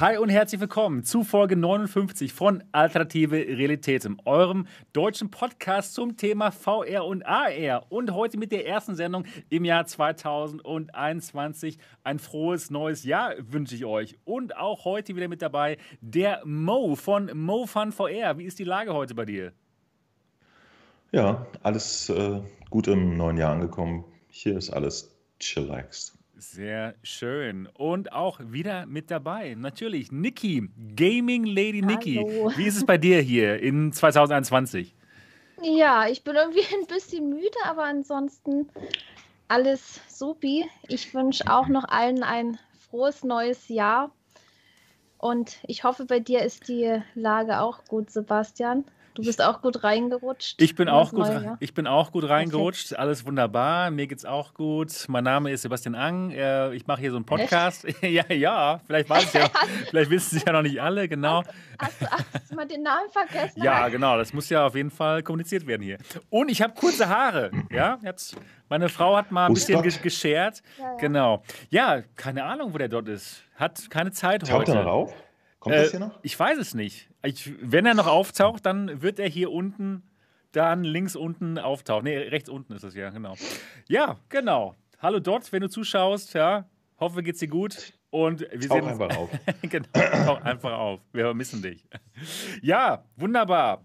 Hi und herzlich willkommen zu Folge 59 von Alternative Realitäten, eurem deutschen Podcast zum Thema VR und AR. Und heute mit der ersten Sendung im Jahr 2021. Ein frohes neues Jahr wünsche ich euch. Und auch heute wieder mit dabei der Mo von Mo Fun VR. Wie ist die Lage heute bei dir? Ja, alles äh, gut im neuen Jahr angekommen. Hier ist alles chillaxed. Sehr schön. Und auch wieder mit dabei, natürlich, Niki, Gaming Lady Niki. Wie ist es bei dir hier in 2021? Ja, ich bin irgendwie ein bisschen müde, aber ansonsten alles supi. Ich wünsche auch noch allen ein frohes neues Jahr. Und ich hoffe, bei dir ist die Lage auch gut, Sebastian. Du bist auch gut reingerutscht. Ich bin auch gut, Neue, ich bin auch gut reingerutscht. Okay. Alles wunderbar. Mir geht's auch gut. Mein Name ist Sebastian Ang. Ich mache hier so einen Podcast. ja, ja. Vielleicht weiß ja, vielleicht wissen Sie ja noch nicht alle. Genau. Hast, hast, hast, du mal den Namen vergessen? Ja, genau. Das muss ja auf jeden Fall kommuniziert werden hier. Und ich habe kurze Haare. Ja, jetzt. Meine Frau hat mal ein bisschen ge geschert. Ja, ja. Genau. Ja, keine Ahnung, wo der dort ist. Hat keine Zeit Taucht heute. er noch auf? Kommt äh, das hier noch? Ich weiß es nicht. Ich, wenn er noch auftaucht, dann wird er hier unten, dann links unten auftauchen. Nee, rechts unten ist es ja, genau. Ja, genau. Hallo Dot, wenn du zuschaust, ja, hoffe geht's dir gut. Und wir sehen einfach auf. genau, tauch einfach auf. Wir vermissen dich. Ja, wunderbar.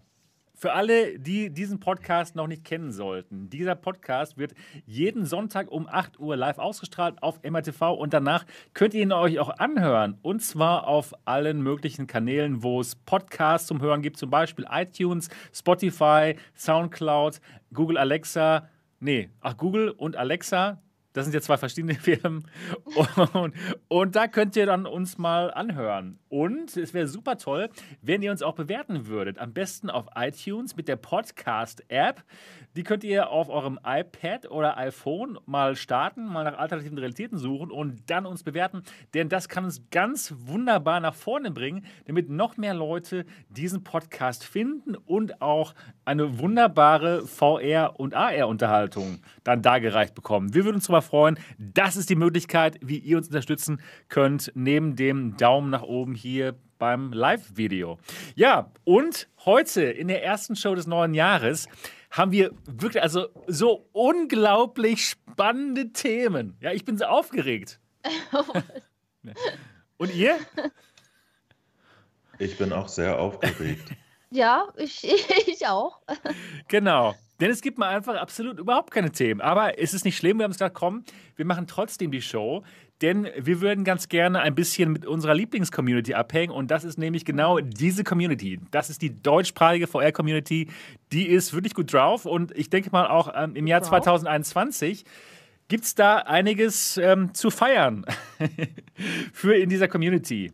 Für alle, die diesen Podcast noch nicht kennen sollten, dieser Podcast wird jeden Sonntag um 8 Uhr live ausgestrahlt auf MRTV und danach könnt ihr ihn euch auch anhören. Und zwar auf allen möglichen Kanälen, wo es Podcasts zum Hören gibt, zum Beispiel iTunes, Spotify, Soundcloud, Google Alexa. Nee, ach, Google und Alexa, das sind ja zwei verschiedene Firmen. Und, und, da könnt ihr dann uns mal anhören. Und es wäre super toll, wenn ihr uns auch bewerten würdet. Am besten auf iTunes mit der Podcast-App. Die könnt ihr auf eurem iPad oder iPhone mal starten, mal nach alternativen Realitäten suchen und dann uns bewerten. Denn das kann uns ganz wunderbar nach vorne bringen, damit noch mehr Leute diesen Podcast finden und auch eine wunderbare VR- und AR-Unterhaltung dann dargereicht bekommen. Wir würden uns darüber freuen. Das ist die Möglichkeit, wie ihr uns unterstützen könnt, neben dem Daumen nach oben hier beim Live-Video. Ja, und heute in der ersten Show des neuen Jahres haben wir wirklich, also so unglaublich spannende Themen. Ja, ich bin so aufgeregt. Und ihr? Ich bin auch sehr aufgeregt. Ja, ich, ich auch. Genau. Denn es gibt mal einfach absolut überhaupt keine Themen. Aber es ist nicht schlimm, wir haben es gesagt, komm, wir machen trotzdem die Show. Denn wir würden ganz gerne ein bisschen mit unserer Lieblingscommunity abhängen. Und das ist nämlich genau diese Community. Das ist die deutschsprachige VR-Community. Die ist wirklich gut drauf. Und ich denke mal auch ähm, im Jahr 2021 gibt es da einiges ähm, zu feiern für in dieser Community.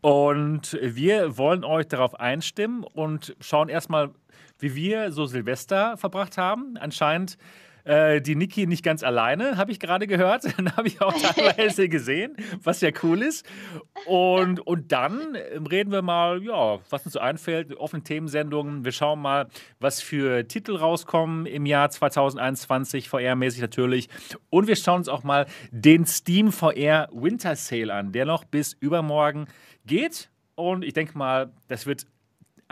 Und wir wollen euch darauf einstimmen und schauen erstmal, wie wir so Silvester verbracht haben. Anscheinend äh, die Niki nicht ganz alleine, habe ich gerade gehört. Dann habe ich auch teilweise gesehen, was ja cool ist. Und, und dann ähm, reden wir mal, ja, was uns so einfällt, offene Themensendungen. Wir schauen mal, was für Titel rauskommen im Jahr 2021, VR-mäßig natürlich. Und wir schauen uns auch mal den Steam VR Winter Sale an, der noch bis übermorgen geht. Und ich denke mal, das wird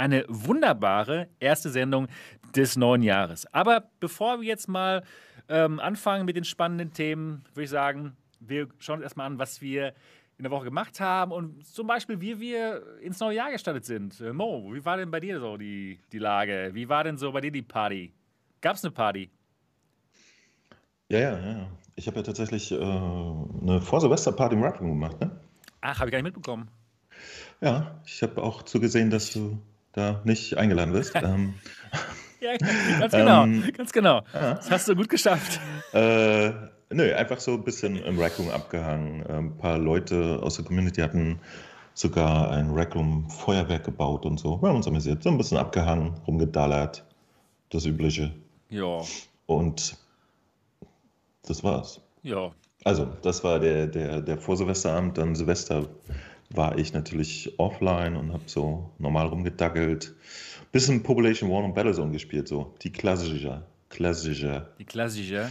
eine wunderbare erste Sendung des neuen Jahres. Aber bevor wir jetzt mal ähm, anfangen mit den spannenden Themen, würde ich sagen, wir schauen uns erstmal an, was wir in der Woche gemacht haben und zum Beispiel, wie wir ins neue Jahr gestartet sind. Äh, Mo, wie war denn bei dir so die, die Lage? Wie war denn so bei dir die Party? Gab es eine Party? Ja, ja, ja. Ich habe ja tatsächlich äh, eine Vor-Silvester-Party im Rapping gemacht, ne? Ach, habe ich gar nicht mitbekommen. Ja, ich habe auch zugesehen, dass du da nicht eingeladen wirst. ähm, ja, ganz genau, ähm, ganz genau. Ja. Das hast du gut geschafft. Äh, nö, einfach so ein bisschen im Rackroom abgehangen. Ein ähm, paar Leute aus der Community hatten sogar ein Rackroom Feuerwerk gebaut und so. Wir haben uns amüsiert. So ein bisschen abgehangen, rumgedallert. Das Übliche. Ja. Und das war's. Ja. Also, das war der, der, der Vorsilvesterabend. Dann Silvester war ich natürlich offline und habe so normal rumgedackelt. Bisschen Population War und Battlezone gespielt, so. Die klassische. Klassische. Die klassische.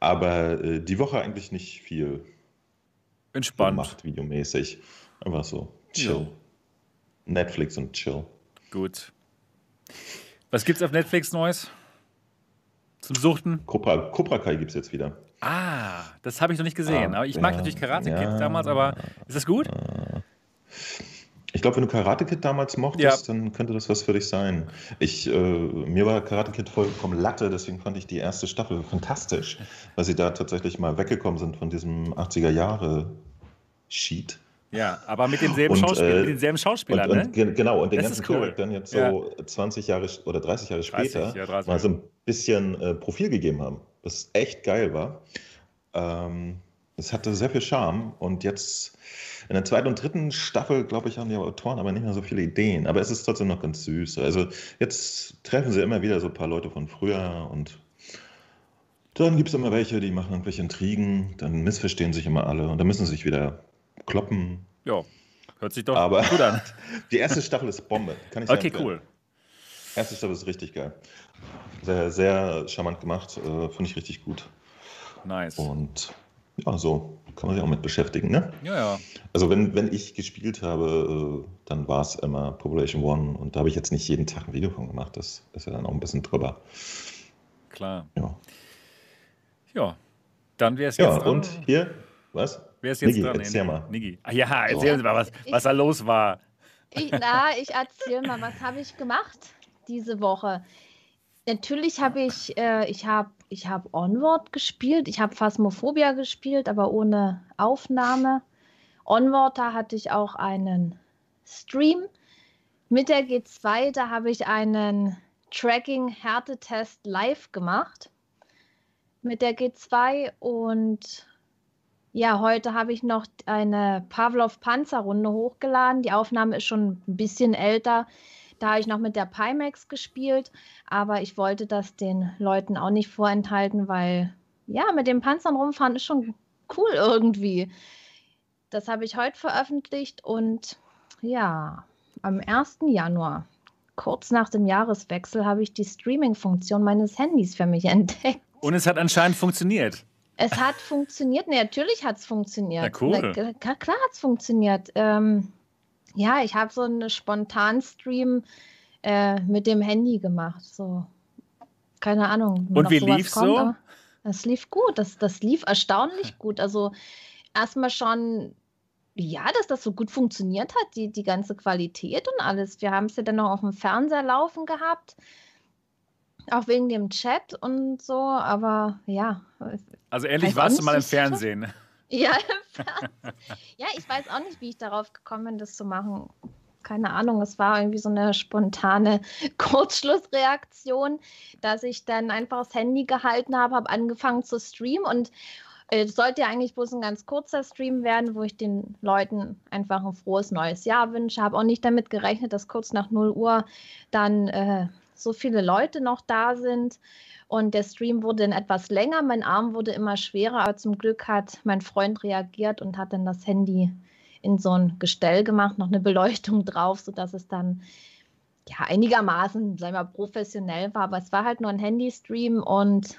Aber äh, die Woche eigentlich nicht viel Entspannt. gemacht, videomäßig. Einfach so. Chill. Netflix und Chill. Gut. Was gibt's auf Netflix Neues? Zum Suchten? Cobra, Cobra Kai gibt es jetzt wieder. Ah, das habe ich noch nicht gesehen. Ah, aber ich mag ja, natürlich Karate Kid ja. damals, aber ist das gut? Ich glaube, wenn du Karate Kid damals mochtest, dann könnte das was für dich sein. Ich, äh, mir war Karate Kid vollkommen Latte, deswegen fand ich die erste Staffel fantastisch, weil sie da tatsächlich mal weggekommen sind von diesem 80er Jahre Sheet. Ja, aber mit demselben, Und, Schauspiel, äh, mit denselben Und, Schauspielern, und, ne? ge- genau, und den Das ganzen cool. Charakteren jetzt so 20 Jahre oder 30 Jahre 30, später ja, 30. mal so ein bisschen äh, Profil gegeben haben, was echt geil war. Ähm, es hatte sehr viel Charme und jetzt in der zweiten und dritten Staffel, glaube ich, haben die Autoren aber nicht mehr so viele Ideen. Aber es ist trotzdem noch ganz süß. Also jetzt treffen sie immer wieder so ein paar Leute von früher und dann gibt es immer welche, die machen irgendwelche Intrigen, dann missverstehen sich immer alle und dann müssen sie sich wieder kloppen. Ja, hört sich doch Aber gut an. die erste Staffel ist Bombe. Kann ich sehr Okay, empfehlen. cool. Erste Staffel ist richtig geil. Sehr, sehr charmant gemacht. Äh, Finde ich richtig gut. Nice. Und ja, so kann man sich auch mit beschäftigen. Ne? Ja, ja. Also wenn, wenn ich gespielt habe, äh, dann war es immer Population One und da habe ich jetzt nicht jeden Tag ein Video von gemacht. Das ist ja dann auch ein bisschen drüber. Klar. Ja, Ja. Dann wäre es jetzt ja dran. und hier, was? Wer ist jetzt Niggi, dran? erzähl mal. Niggi. Ah, ja, erzähl uns mal, was, was da los war. Ich, na, ich erzähle mal, was habe ich gemacht diese Woche? Natürlich habe ich, äh, ich habe ich hab Onward gespielt, ich habe Phasmophobia gespielt, aber ohne Aufnahme. Onward, da hatte ich auch einen Stream. Mit der G2, da habe ich einen Tracking-Härtetest live gemacht. Mit der G2 und ja, heute habe ich noch eine Pavlov Panzerrunde hochgeladen. Die Aufnahme ist schon ein bisschen älter. Da habe ich noch mit der Pimax gespielt, aber ich wollte das den Leuten auch nicht vorenthalten, weil ja, mit den Panzern rumfahren ist schon cool irgendwie. Das habe ich heute veröffentlicht und ja, am 1. Januar, kurz nach dem Jahreswechsel, habe ich die Streaming-Funktion meines Handys für mich entdeckt. Und es hat anscheinend funktioniert. Es hat funktioniert. Nee, natürlich hat es funktioniert. Na, cool. Na, klar, klar hat es funktioniert. Ähm, ja, ich habe so einen Spontan-Stream äh, mit dem Handy gemacht. So, keine Ahnung. Und wie lief's kommt, so? Das lief gut. Das, das lief erstaunlich gut. Also erstmal schon, ja, dass das so gut funktioniert hat, die, die ganze Qualität und alles. Wir haben es ja dann noch auf dem Fernseher laufen gehabt. Auch wegen dem Chat und so, aber ja, Also ehrlich, auch warst du mal im. Fernsehen. Ja, ja, ich weiß auch nicht, wie ich darauf gekommen bin, das zu machen. Keine Ahnung, es war irgendwie so eine spontane Kurzschlussreaktion, dass ich dann einfach das Handy gehalten habe, habe angefangen zu streamen und äh, es sollte ja eigentlich bloß ein ganz kurzer Stream werden, wo ich den Leuten einfach ein frohes neues Jahr wünsche. Habe auch nicht damit gerechnet, dass kurz nach 0 Uhr dann äh, so viele Leute noch da sind. Und der Stream wurde dann etwas länger, mein Arm wurde immer schwerer, aber zum Glück hat mein Freund reagiert und hat dann das Handy in so ein Gestell gemacht, noch eine Beleuchtung drauf, sodass es dann ja einigermaßen, sagen wir professionell war. Aber es war halt nur ein Handy-Stream und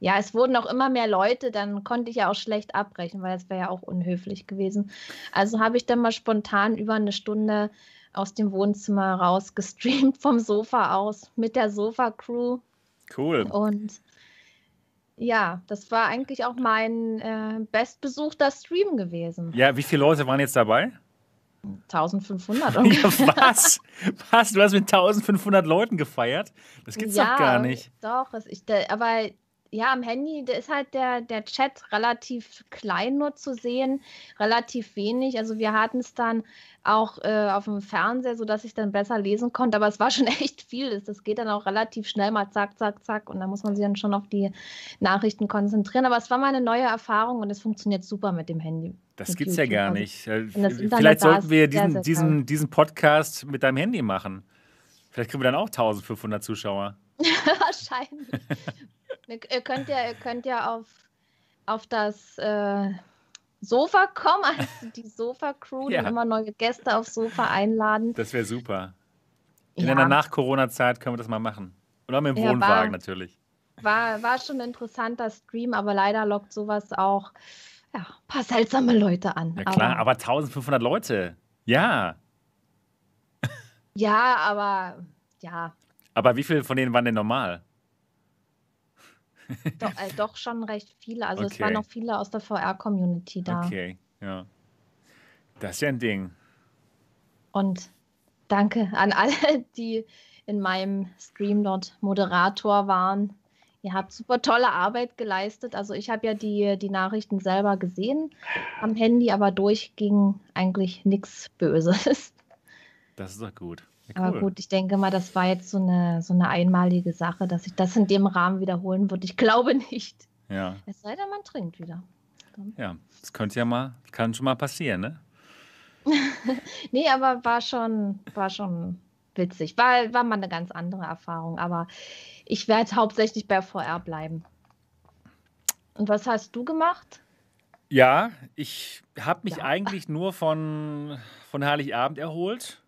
ja, es wurden auch immer mehr Leute, dann konnte ich ja auch schlecht abbrechen, weil es wäre ja auch unhöflich gewesen. Also habe ich dann mal spontan über eine Stunde aus dem Wohnzimmer raus gestreamt vom Sofa aus mit der Sofa-Crew. Cool. Und ja, das war eigentlich auch mein äh, bestbesuchter Stream gewesen. Ja, wie viele Leute waren jetzt dabei? 1500 Ja, was? Was? Du hast mit 1500 Leuten gefeiert? Das gibt's doch gar nicht. Doch, ich, aber ja, am Handy ist halt der, der Chat relativ klein nur zu sehen, relativ wenig. Also wir hatten es dann auch äh, auf dem Fernseher, sodass ich dann besser lesen konnte, aber es war schon echt viel. Das geht dann auch relativ schnell mal zack, zack, zack und da muss man sich dann schon auf die Nachrichten konzentrieren. Aber es war mal eine neue Erfahrung und es funktioniert super mit dem Handy. Das mit gibt's ja gar Also, nicht. Äh, Vielleicht sollten wir sehr, diesen, sehr diesen, diesen Podcast mit deinem Handy machen. Vielleicht kriegen wir dann auch 1500 Zuschauer. Wahrscheinlich. Ihr, könnt ja, ihr könnt ja auf, auf das äh, Sofa kommen, also die Sofa-Crew, Ja. dann immer neue Gäste aufs Sofa einladen. Das wäre super. In Ja. einer Nach-Corona-Zeit können wir das mal machen. Auch mit dem Ja, Wohnwagen war- natürlich. War, war schon ein interessanter Stream, aber leider lockt sowas auch ja, ein paar seltsame Leute an. Ja klar, aber 1500 Leute. Ja. Ja, aber ja. Aber wie viele von denen waren denn normal? Doch, äh, doch schon recht viele. Also es Okay. waren noch viele aus der VR-Community da. Okay, ja. Das ist ja ein Ding. Und danke an alle, die in meinem Stream dort Moderator waren. Ihr habt super tolle Arbeit geleistet. Also ich habe ja die, die Nachrichten selber gesehen am Handy, aber durchging eigentlich nichts Böses. Das ist doch gut. Ja, Aber cool. gut, ich denke mal, das war jetzt so eine, so eine einmalige Sache, dass ich das in dem Rahmen wiederholen würde. Ich glaube nicht. Ja, Es sei denn, man trinkt wieder. ja. Das könnte ja mal, kann schon mal passieren, ne? Nee, aber war schon, war schon witzig. War, war mal eine ganz andere Erfahrung. Aber ich werde hauptsächlich bei VR bleiben. Und was hast du gemacht? Ja, ich habe mich Ja. eigentlich nur von, von Heiligabend erholt.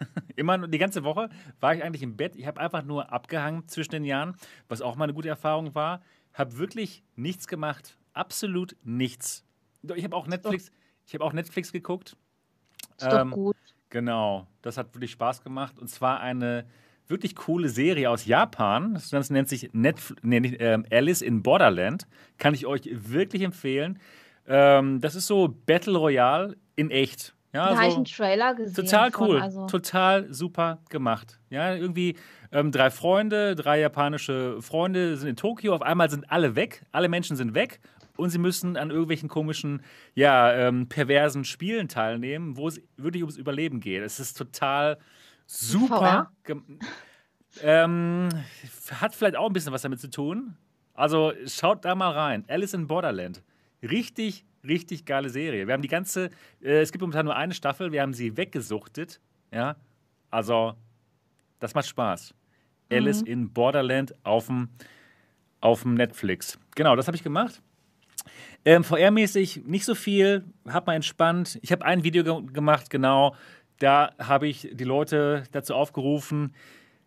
Immer nur- die ganze Woche war ich eigentlich im Bett. Ich habe einfach nur abgehangen zwischen den Jahren, was auch mal eine gute Erfahrung war. Habe wirklich nichts gemacht. Absolut nichts. Ich habe auch Netflix, ich habe auch Netflix geguckt. Ist Ähm, doch gut. Genau, das hat wirklich Spaß gemacht. Und zwar eine wirklich coole Serie aus Japan. Das Ganze nennt sich Netf nee, nicht, ähm, Alice in Borderland. Kann ich euch wirklich empfehlen. Ähm, das ist so Battle Royale in echt. Ja, da habe ich so einen Trailer gesehen. total von, cool, also, total super gemacht. Ja, irgendwie ähm, drei Freunde, drei japanische Freunde sind in Tokio. Auf einmal sind alle weg, alle Menschen sind weg und sie müssen an irgendwelchen komischen, ja, ähm, perversen Spielen teilnehmen, wo es wirklich ums Überleben geht. Es ist total super. Ähm, hat vielleicht auch ein bisschen was damit zu tun. Also schaut da mal rein. Alice in Borderland. Richtig, richtig geile Serie. Wir haben die ganze, äh, es gibt momentan nur eine Staffel, wir haben sie weggesuchtet. Ja, also das macht Spaß. Alice in Borderland auf dem auf dem Netflix. Genau, das habe ich gemacht. Ähm, VR-mäßig nicht so viel, hab mal entspannt. Ich habe ein Video ge gemacht, genau. Da habe ich die Leute dazu aufgerufen,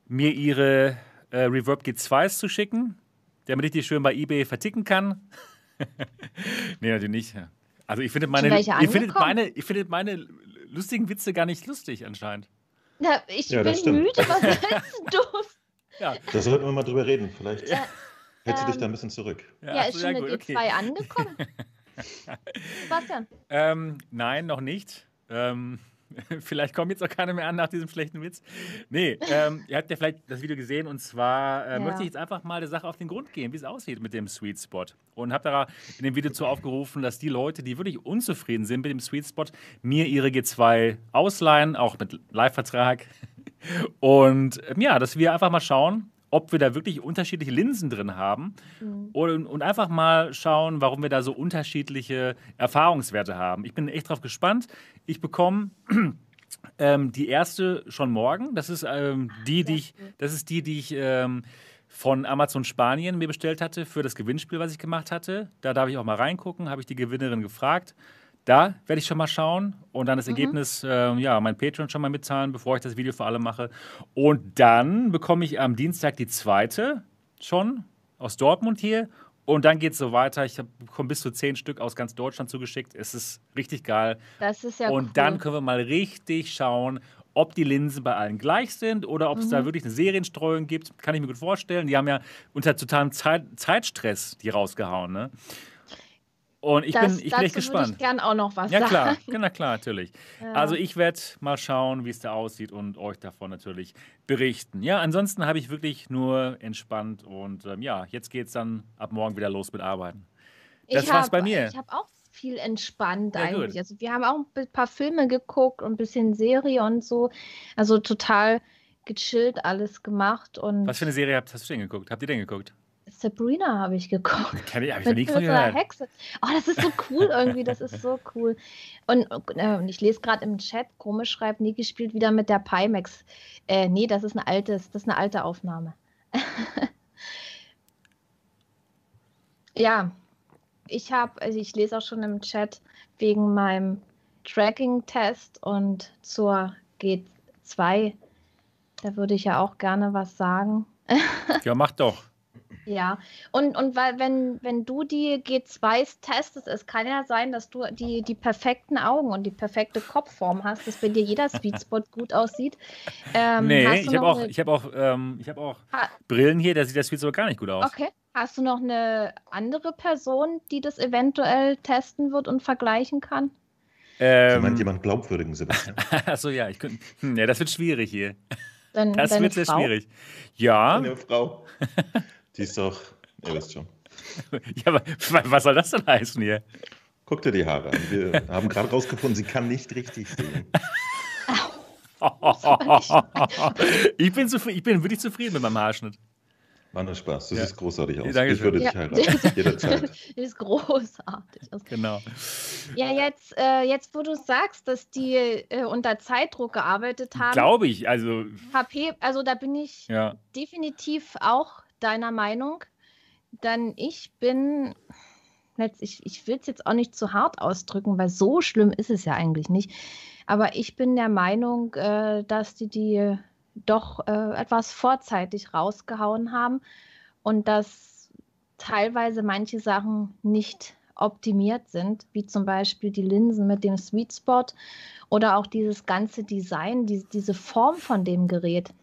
mir ihre äh, Reverb G2s zu schicken, damit ich die schön bei eBay verticken kann. nee, natürlich nicht. Also ich finde meine, ihr findet meine, ihr findet meine lustigen Witze gar nicht lustig anscheinend. Ja, ich Ja, bin stimmt. müde. Was willst du? Ja, Da sollten wir mal drüber reden. Vielleicht Ja, hältst du dich ähm, da ein bisschen zurück. Ja, ach ist schon eine gut, G2 angekommen. Sebastian, Ähm, nein, noch nicht. Ähm, vielleicht kommt jetzt auch keiner mehr an nach diesem schlechten Witz. Nee, ähm, ihr habt ja vielleicht das Video gesehen und zwar äh, Ja. möchte ich jetzt einfach mal der Sache auf den Grund gehen, wie es aussieht mit dem Sweet Spot. Und habe da in dem Video zu aufgerufen, dass die Leute, die wirklich unzufrieden sind mit dem Sweet Spot, mir ihre G2 ausleihen, auch mit Live-Vertrag. Und ähm, ja, dass wir einfach mal schauen, ob wir da wirklich unterschiedliche Linsen drin haben und, und einfach mal schauen, warum wir da so unterschiedliche Erfahrungswerte haben. Ich bin echt drauf gespannt. Ich bekomme ähm, die erste schon morgen. Das ist ähm, die, die ich, das ist die, die ich ähm, von Amazon Spanien mir bestellt hatte für das Gewinnspiel, was ich gemacht hatte. Da darf ich auch mal reingucken, habe ich die Gewinnerin gefragt. Da werde ich schon mal schauen und dann das Ergebnis, ähm, ja, mein Patreon schon mal mitzahlen, bevor ich das Video für alle mache. Und dann bekomme ich am Dienstag die zweite schon aus Dortmund hier. Und dann geht es so weiter. Ich bekomme bis zu zehn Stück aus ganz Deutschland zugeschickt. Es ist richtig geil. das ist ja und cool. dann können wir mal richtig schauen, ob die Linsen bei allen gleich sind oder ob es Mhm. da wirklich eine Serienstreuung gibt. Kann ich mir gut vorstellen. Die haben ja unter totalem Zeit Zeitstress die rausgehauen. Ne? Und ich das, bin, ich bin echt würde gespannt. ich gern auch noch was Ja, sagen. klar, na klar, natürlich. Ja. Also ich werde mal schauen, wie es da aussieht und euch davon natürlich berichten. Ja, ansonsten habe ich wirklich nur entspannt und ähm, ja, jetzt geht es dann ab morgen wieder los mit Arbeiten. Das ich war's hab- bei mir. Ich habe auch viel entspannt Ja, gut. eigentlich. Also wir haben auch ein paar Filme geguckt und ein bisschen Serie und so. Also total gechillt alles gemacht und Was für eine Serie habt, hast du denn geguckt? Habt ihr denn geguckt? Sabrina habe ich geguckt. Kenn ich, hab ich noch nie von gehört. Hexe. Oh, das ist so cool irgendwie, das ist so cool. Und, äh, ich lese gerade im Chat, komisch schreibt, Niki spielt wieder mit der Pimax. Äh, nee, das ist ein altes, das ist eine alte Aufnahme. ja, ich habe, also ich lese auch schon im Chat wegen meinem Tracking-Test und zur G2. Da würde ich ja auch gerne was sagen. Ja, mach doch. Ja, und, und weil, wenn, wenn du die G2s testest, es kann ja sein, dass du die, die perfekten Augen und die perfekte Kopfform hast, dass bei dir jeder Sweet Spot gut aussieht. Ähm, nee, ich habe auch, eine... ich hab auch, ähm, hab auch Brillen hier, da sieht der Sweet Spot gar nicht gut aus. Okay. Hast du noch eine andere Person, die das eventuell testen wird und vergleichen kann? Ähm, meint jemand glaubwürdigen, Sebastian? Achso, ja, ich könnte. Hm, ja, das wird schwierig hier. Dann, das wird sehr Frau? schwierig. Ja. Eine Frau. Die ist doch, ihr wisst schon. Ja, aber was soll das denn heißen hier? Guck dir die Haare an. Wir haben gerade rausgefunden, sie kann nicht richtig sehen. ich, bin ich bin wirklich zufrieden mit meinem Haarschnitt. War nur Spaß. Du ja. siehst großartig aus. Ja, ich würde dich ja. heiraten. Jederzeit. Du siehst großartig aus. Genau. Ja, jetzt, äh, jetzt wo du sagst, dass die äh, unter Zeitdruck gearbeitet haben. Glaube ich. Also. HP, also da bin ich ja. definitiv auch deiner Meinung. Denn ich bin. Ich, ich will es jetzt auch nicht zu hart ausdrücken, weil so schlimm ist es ja eigentlich nicht. Aber ich bin der Meinung, äh, dass die die doch äh, etwas vorzeitig rausgehauen haben und dass teilweise manche Sachen nicht optimiert sind, wie zum Beispiel die Linsen mit dem Sweet Spot oder auch dieses ganze Design, die, diese Form von dem Gerät,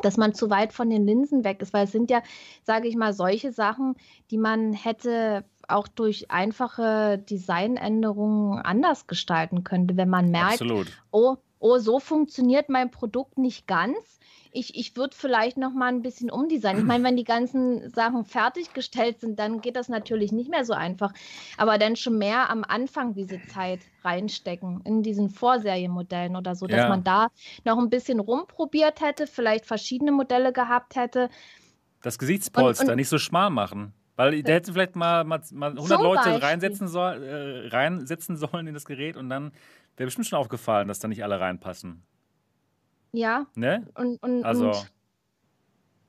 dass man zu weit von den Linsen weg ist, weil es sind ja, sage ich mal, solche Sachen, die man hätte auch durch einfache Designänderungen anders gestalten könnte, wenn man merkt, Absolut. oh, oh, so funktioniert mein Produkt nicht ganz. Ich, ich würde vielleicht noch mal ein bisschen umdesignen. Ich meine, wenn die ganzen Sachen fertiggestellt sind, dann geht das natürlich nicht mehr so einfach. Aber dann schon mehr am Anfang diese Zeit reinstecken, in diesen Vorserienmodellen oder so, dass ja. man da noch ein bisschen rumprobiert hätte, vielleicht verschiedene Modelle gehabt hätte. Das Gesichtspolster und, und, nicht so schmal machen. Weil der hätte vielleicht mal, mal, mal 100 Leute reinsetzen, soll, äh, reinsetzen sollen in das Gerät und dann wäre bestimmt schon aufgefallen, dass da nicht alle reinpassen. Ja. Ne? Und, und, also. und,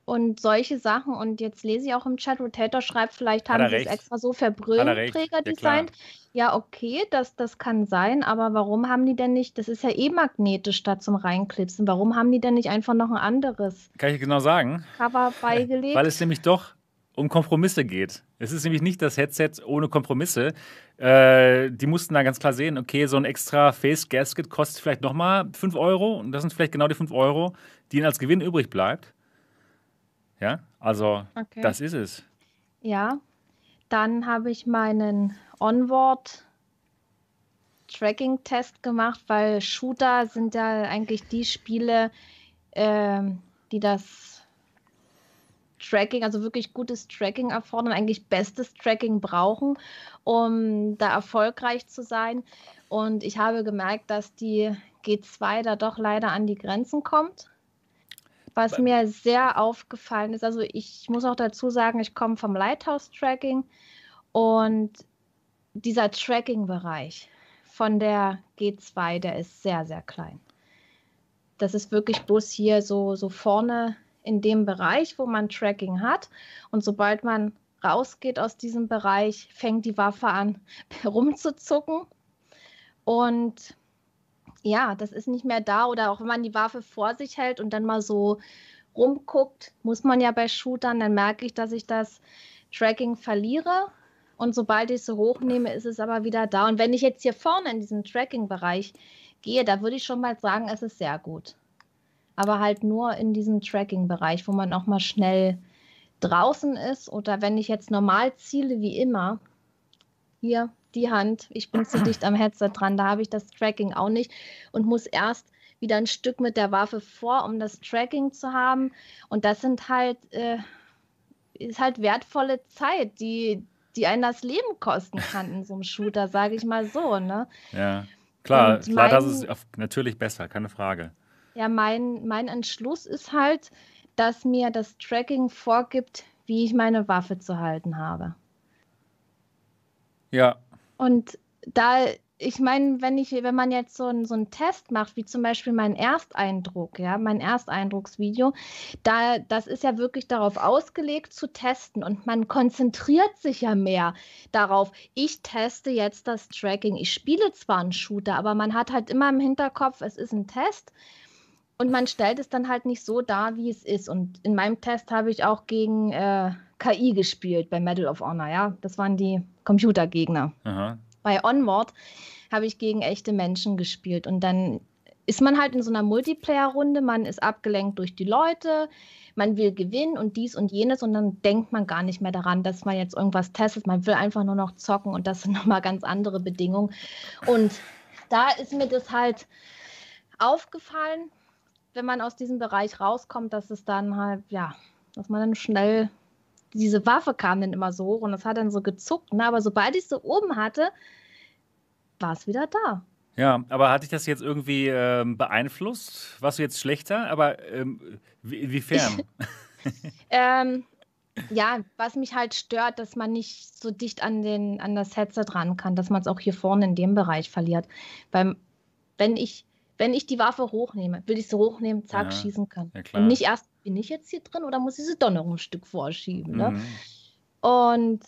und solche Sachen. Und jetzt lese ich auch im Chat, Rotator schreibt, vielleicht haben sie es extra so für Brillenträger designt. Ja, ja, okay, das, das kann sein, aber warum haben die denn nicht, das ist ja eh magnetisch statt zum Reinklipsen, warum haben die denn nicht einfach noch ein anderes Kann ich genau sagen? Cover beigelegt? Weil es nämlich doch um Kompromisse geht. Es ist nämlich nicht das Headset ohne Kompromisse. Äh, die mussten da ganz klar sehen, okay, so ein extra Face Gasket kostet vielleicht nochmal 5 Euro und das sind vielleicht genau die 5 Euro, die ihnen als Gewinn übrig bleibt. Ja, also okay. das ist es. Ja, dann habe ich meinen Onboard Tracking-Test gemacht, weil Shooter sind ja eigentlich die Spiele, äh, die das Tracking, also wirklich gutes Tracking erfordern, eigentlich bestes Tracking brauchen, um da erfolgreich zu sein. Und ich habe gemerkt, dass die G2 da doch leider an die Grenzen kommt. Was mir sehr aufgefallen ist, also ich muss auch dazu sagen, ich komme vom Lighthouse-Tracking und dieser Tracking-Bereich von der G2, der ist sehr, sehr klein. Das ist wirklich bloß hier so, so vorne in dem Bereich, wo man Tracking hat. Und sobald man rausgeht aus diesem Bereich, fängt die Waffe an herumzuzucken. Und ja, das ist nicht mehr da. Oder auch wenn man die Waffe vor sich hält und dann mal so rumguckt, muss man ja bei Shootern, dann merke ich, dass ich das Tracking verliere. Und sobald ich so hochnehme, ist es aber wieder da. Und wenn ich jetzt hier vorne in diesem Tracking-Bereich gehe, da würde ich schon mal sagen, es ist sehr gut aber halt nur in diesem Tracking-Bereich, wo man auch mal schnell draußen ist oder wenn ich jetzt normal ziele wie immer, hier die Hand, ich bin zu dicht am Headset dran, da habe ich das Tracking auch nicht und muss erst wieder ein Stück mit der Waffe vor, um das Tracking zu haben. Und das sind halt, äh, ist halt wertvolle Zeit, die, die einen das Leben kosten kann in so einem Shooter, sage ich mal so. Ne? Ja, klar, klar, das ist natürlich besser, keine Frage. Ja, mein, mein Entschluss ist halt, dass mir das Tracking vorgibt, wie ich meine Waffe zu halten habe. Ja. Und da ich meine, wenn ich, wenn man jetzt so, ein, so einen Test macht, wie zum Beispiel mein Ersteindruck, ja, mein Ersteindrucksvideo, da, das ist ja wirklich darauf ausgelegt zu testen und man konzentriert sich ja mehr darauf. Ich teste jetzt das Tracking. Ich spiele zwar einen Shooter, aber man hat halt immer im Hinterkopf, es ist ein Test Und man stellt es dann halt nicht so dar, wie es ist. Und in meinem Test habe ich auch gegen äh, KI gespielt bei Medal of Honor, ja. Das waren die Computergegner. Aha. Bei Onward habe ich gegen echte Menschen gespielt. Und dann ist man halt in so einer Multiplayer-Runde, man ist abgelenkt durch die Leute, man will gewinnen und dies und jenes und dann denkt man gar nicht mehr daran, dass man jetzt irgendwas testet. Man will einfach nur noch zocken und das sind nochmal ganz andere Bedingungen. Und da ist mir das halt aufgefallen, wenn man aus diesem Bereich rauskommt, dass es dann halt, ja, dass man dann schnell, diese Waffe kam dann immer so hoch und das hat dann so gezuckt, ne? aber sobald ich sie oben hatte, war es wieder da. Ja, aber hat dich das jetzt irgendwie ähm, beeinflusst? Warst du jetzt schlechter? Aber ähm, inwiefern? ähm, ja, was mich halt stört, dass man nicht so dicht an, den, an das Headset ran kann, dass man es auch hier vorne in dem Bereich verliert. Weil, wenn ich, wenn ich die Waffe hochnehme, will ich sie hochnehmen, zack, ja, schießen können. Ja, Und nicht erst, bin ich jetzt hier drin oder muss ich sie doch noch ein Stück vorschieben. Ne? Mhm. Und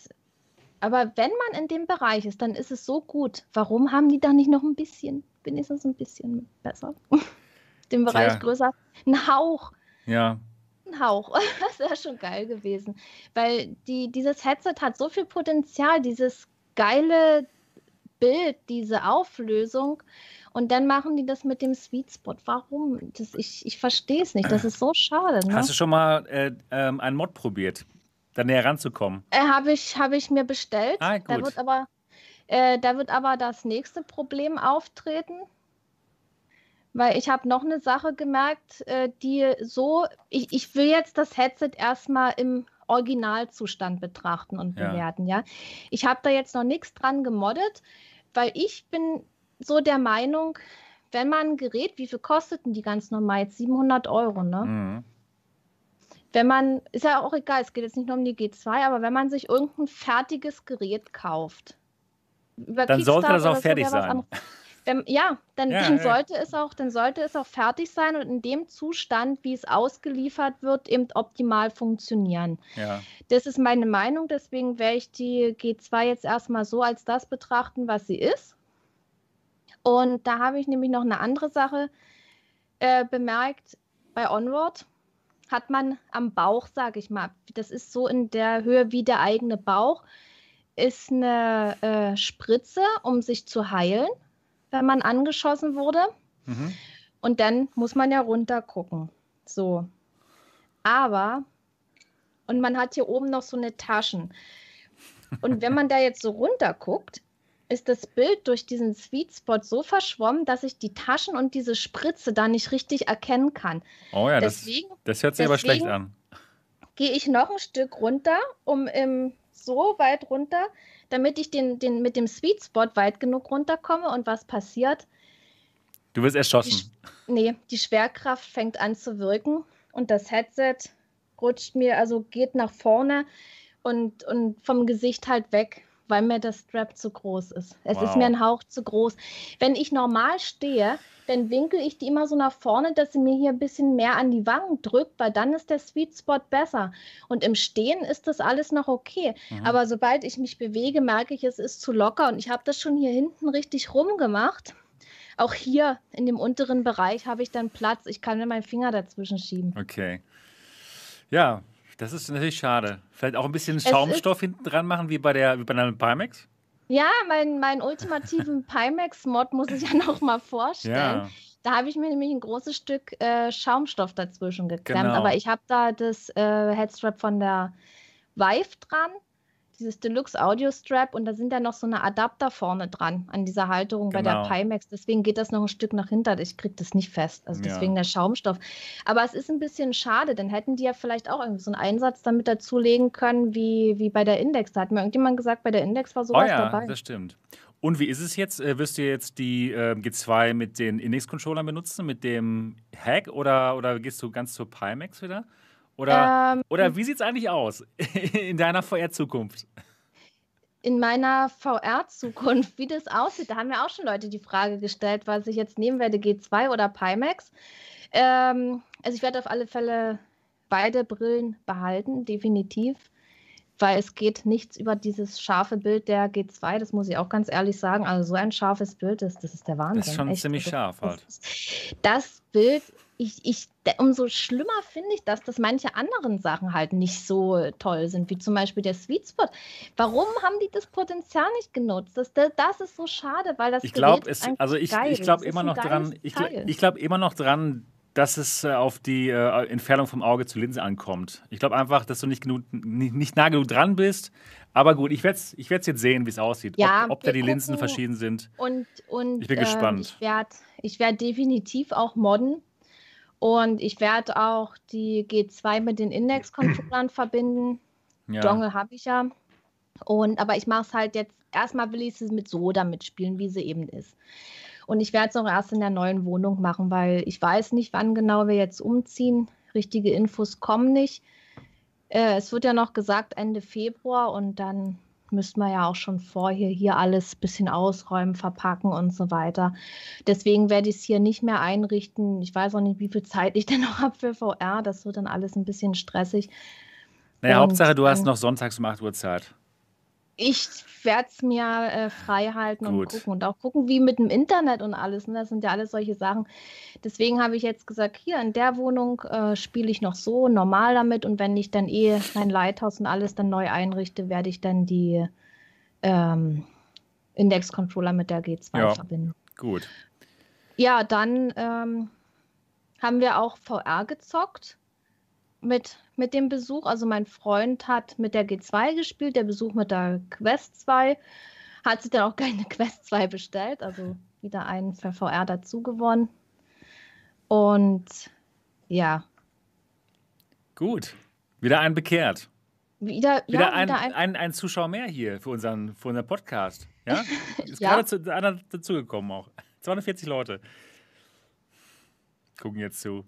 aber wenn man in dem Bereich ist, dann ist es so gut. Warum haben die da nicht noch ein bisschen, wenigstens ein bisschen besser? Den Bereich Tja. größer. Ein Hauch. Ja. Ein Hauch. Das wäre schon geil gewesen. Weil die, dieses Headset hat so viel Potenzial, dieses geile Bild, diese Auflösung. Und dann machen die das mit dem Sweet Spot. Warum? Das, ich ich verstehe es nicht. Das ist so schade. Ne? Hast du schon mal äh, ähm, einen Mod probiert? da näher ranzukommen? Äh, Habe ich, hab ich mir bestellt. Ah, gut. Da wird aber, äh, da wird aber das nächste Problem auftreten. Weil ich habe noch eine Sache gemerkt, äh, die so, ich, ich will jetzt das Headset erstmal im Originalzustand betrachten und ja. bewerten, ja. Ich habe da jetzt noch nichts dran gemoddet, weil ich bin so der Meinung, wenn man ein Gerät, wie viel kosteten die ganz normal? Jetzt 700 Euro, ne? Mhm wenn man, ist ja auch egal, es geht jetzt nicht nur um die G2, aber wenn man sich irgendein fertiges Gerät kauft, dann sollte das auch fertig sein. Wenn, ja, dann, ja, dann ja. sollte es auch, dann sollte es auch fertig sein und in dem Zustand, wie es ausgeliefert wird, eben optimal funktionieren. Ja. Das ist meine Meinung, deswegen werde ich die G2 jetzt erstmal so als das betrachten, was sie ist. Und da habe ich nämlich noch eine andere Sache äh, bemerkt bei Onward hat man am Bauch, sage ich mal, das ist so in der Höhe wie der eigene Bauch, ist eine äh, Spritze, um sich zu heilen, wenn man angeschossen wurde. Mhm. Und dann muss man ja runter gucken. So. Aber, und man hat hier oben noch so eine Taschen. Und wenn man da jetzt so runter guckt, ist das Bild durch diesen Sweet Spot so verschwommen, dass ich die Taschen und diese Spritze da nicht richtig erkennen kann. Oh ja, deswegen, das, das hört sich aber schlecht an. Gehe ich noch ein Stück runter, um im, so weit runter, damit ich den, den mit dem Sweet Spot weit genug runterkomme und was passiert? Du wirst erschossen. Die, nee, die Schwerkraft fängt an zu wirken und das Headset rutscht mir, also geht nach vorne und, und vom Gesicht halt weg weil mir das Strap zu groß ist. Es wow. ist mir ein Hauch zu groß. Wenn ich normal stehe, dann winkel ich die immer so nach vorne, dass sie mir hier ein bisschen mehr an die Wangen drückt, weil dann ist der Sweet Spot besser. Und im Stehen ist das alles noch okay. Mhm. Aber sobald ich mich bewege, merke ich, es ist zu locker. Und ich habe das schon hier hinten richtig rumgemacht. Auch hier in dem unteren Bereich habe ich dann Platz. Ich kann mir meinen Finger dazwischen schieben. Okay. Ja, das ist natürlich schade. Vielleicht auch ein bisschen Schaumstoff hinten dran machen, wie bei der wie bei einer Pimax? Ja, meinen mein ultimativen Pimax-Mod muss ich ja noch mal vorstellen. Ja. Da habe ich mir nämlich ein großes Stück äh, Schaumstoff dazwischen geklemmt. Genau. Aber ich habe da das äh, Headstrap von der Vive dran dieses Deluxe Audio Strap und da sind ja noch so eine Adapter vorne dran an dieser Halterung genau. bei der genau. Pimax. Deswegen geht das noch ein Stück nach hinten. Ich kriege das nicht fest. Also deswegen ja. der Schaumstoff. Aber es ist ein bisschen schade, denn hätten die ja vielleicht auch irgendwie so einen Einsatz damit dazulegen können, wie, wie bei der Index. Da hat mir irgendjemand gesagt, bei der Index war sowas oh ja, dabei. Das stimmt. Und wie ist es jetzt? Äh, wirst du jetzt die äh, G2 mit den Index-Controllern benutzen, mit dem Hack oder, oder gehst du ganz zur Pimax wieder? Oder, ähm, oder wie sieht es eigentlich aus in deiner VR-Zukunft? In meiner VR-Zukunft, wie das aussieht, da haben ja auch schon Leute die Frage gestellt, was ich jetzt nehmen werde, G2 oder Pimax. Ähm, also ich werde auf alle Fälle beide Brillen behalten, definitiv weil es geht nichts über dieses scharfe Bild der G2, das muss ich auch ganz ehrlich sagen. Also so ein scharfes Bild, das, das ist der Wahnsinn. Das ist schon Echt. ziemlich scharf halt. Das Bild ich, ich, umso schlimmer finde ich das, dass manche anderen Sachen halt nicht so toll sind, wie zum Beispiel der Sweet Spot. Warum haben die das Potenzial nicht genutzt? Das, das ist so schade, weil das ich glaube, also ich, ich glaube immer noch dran, ich, ich glaube immer noch dran, dass es äh, auf die äh, Entfernung vom Auge zur Linse ankommt. Ich glaube einfach, dass du nicht, genug, nicht, nicht nah genug dran bist. Aber gut, ich werde es ich jetzt sehen, wie es aussieht. Ja, ob, ob da die Linsen verschieden sind. Und, und ich bin äh, gespannt. Ich werde ich werd definitiv auch modden. Und ich werde auch die G2 mit den Index-Controllern verbinden. Ja. Dongle habe ich ja. Und, aber ich mache es halt jetzt, erstmal will ich es mit so damit spielen, wie sie eben ist. Und ich werde es auch erst in der neuen Wohnung machen, weil ich weiß nicht, wann genau wir jetzt umziehen. Richtige Infos kommen nicht. Äh, es wird ja noch gesagt Ende Februar und dann müssten wir ja auch schon vorher hier alles ein bisschen ausräumen, verpacken und so weiter. Deswegen werde ich es hier nicht mehr einrichten. Ich weiß auch nicht, wie viel Zeit ich denn noch habe für VR. Das wird dann alles ein bisschen stressig. Naja, und Hauptsache, du hast noch sonntags um 8 Uhr Zeit ich werde es mir äh, frei halten und gucken und auch gucken, wie mit dem Internet und alles. Ne? Das sind ja alles solche Sachen. Deswegen habe ich jetzt gesagt, hier in der Wohnung äh, spiele ich noch so normal damit und wenn ich dann eh mein Lighthouse und alles dann neu einrichte, werde ich dann die ähm, Index-Controller mit der G2 ja, verbinden. Gut. Ja, dann ähm, haben wir auch VR gezockt mit, mit dem Besuch. Also mein Freund hat mit der G2 gespielt, der Besuch mit der Quest 2. Hat sich dann auch keine Quest 2 bestellt, also wieder einen für VR dazu gewonnen. Und ja. Gut. Wieder ein bekehrt. Wieder, wieder, ja, ein, wieder ein, ein, ein, Zuschauer mehr hier für unseren, für unseren Podcast. Ja? Ist ja. gerade zu, einer dazugekommen auch. 240 Leute gucken jetzt zu.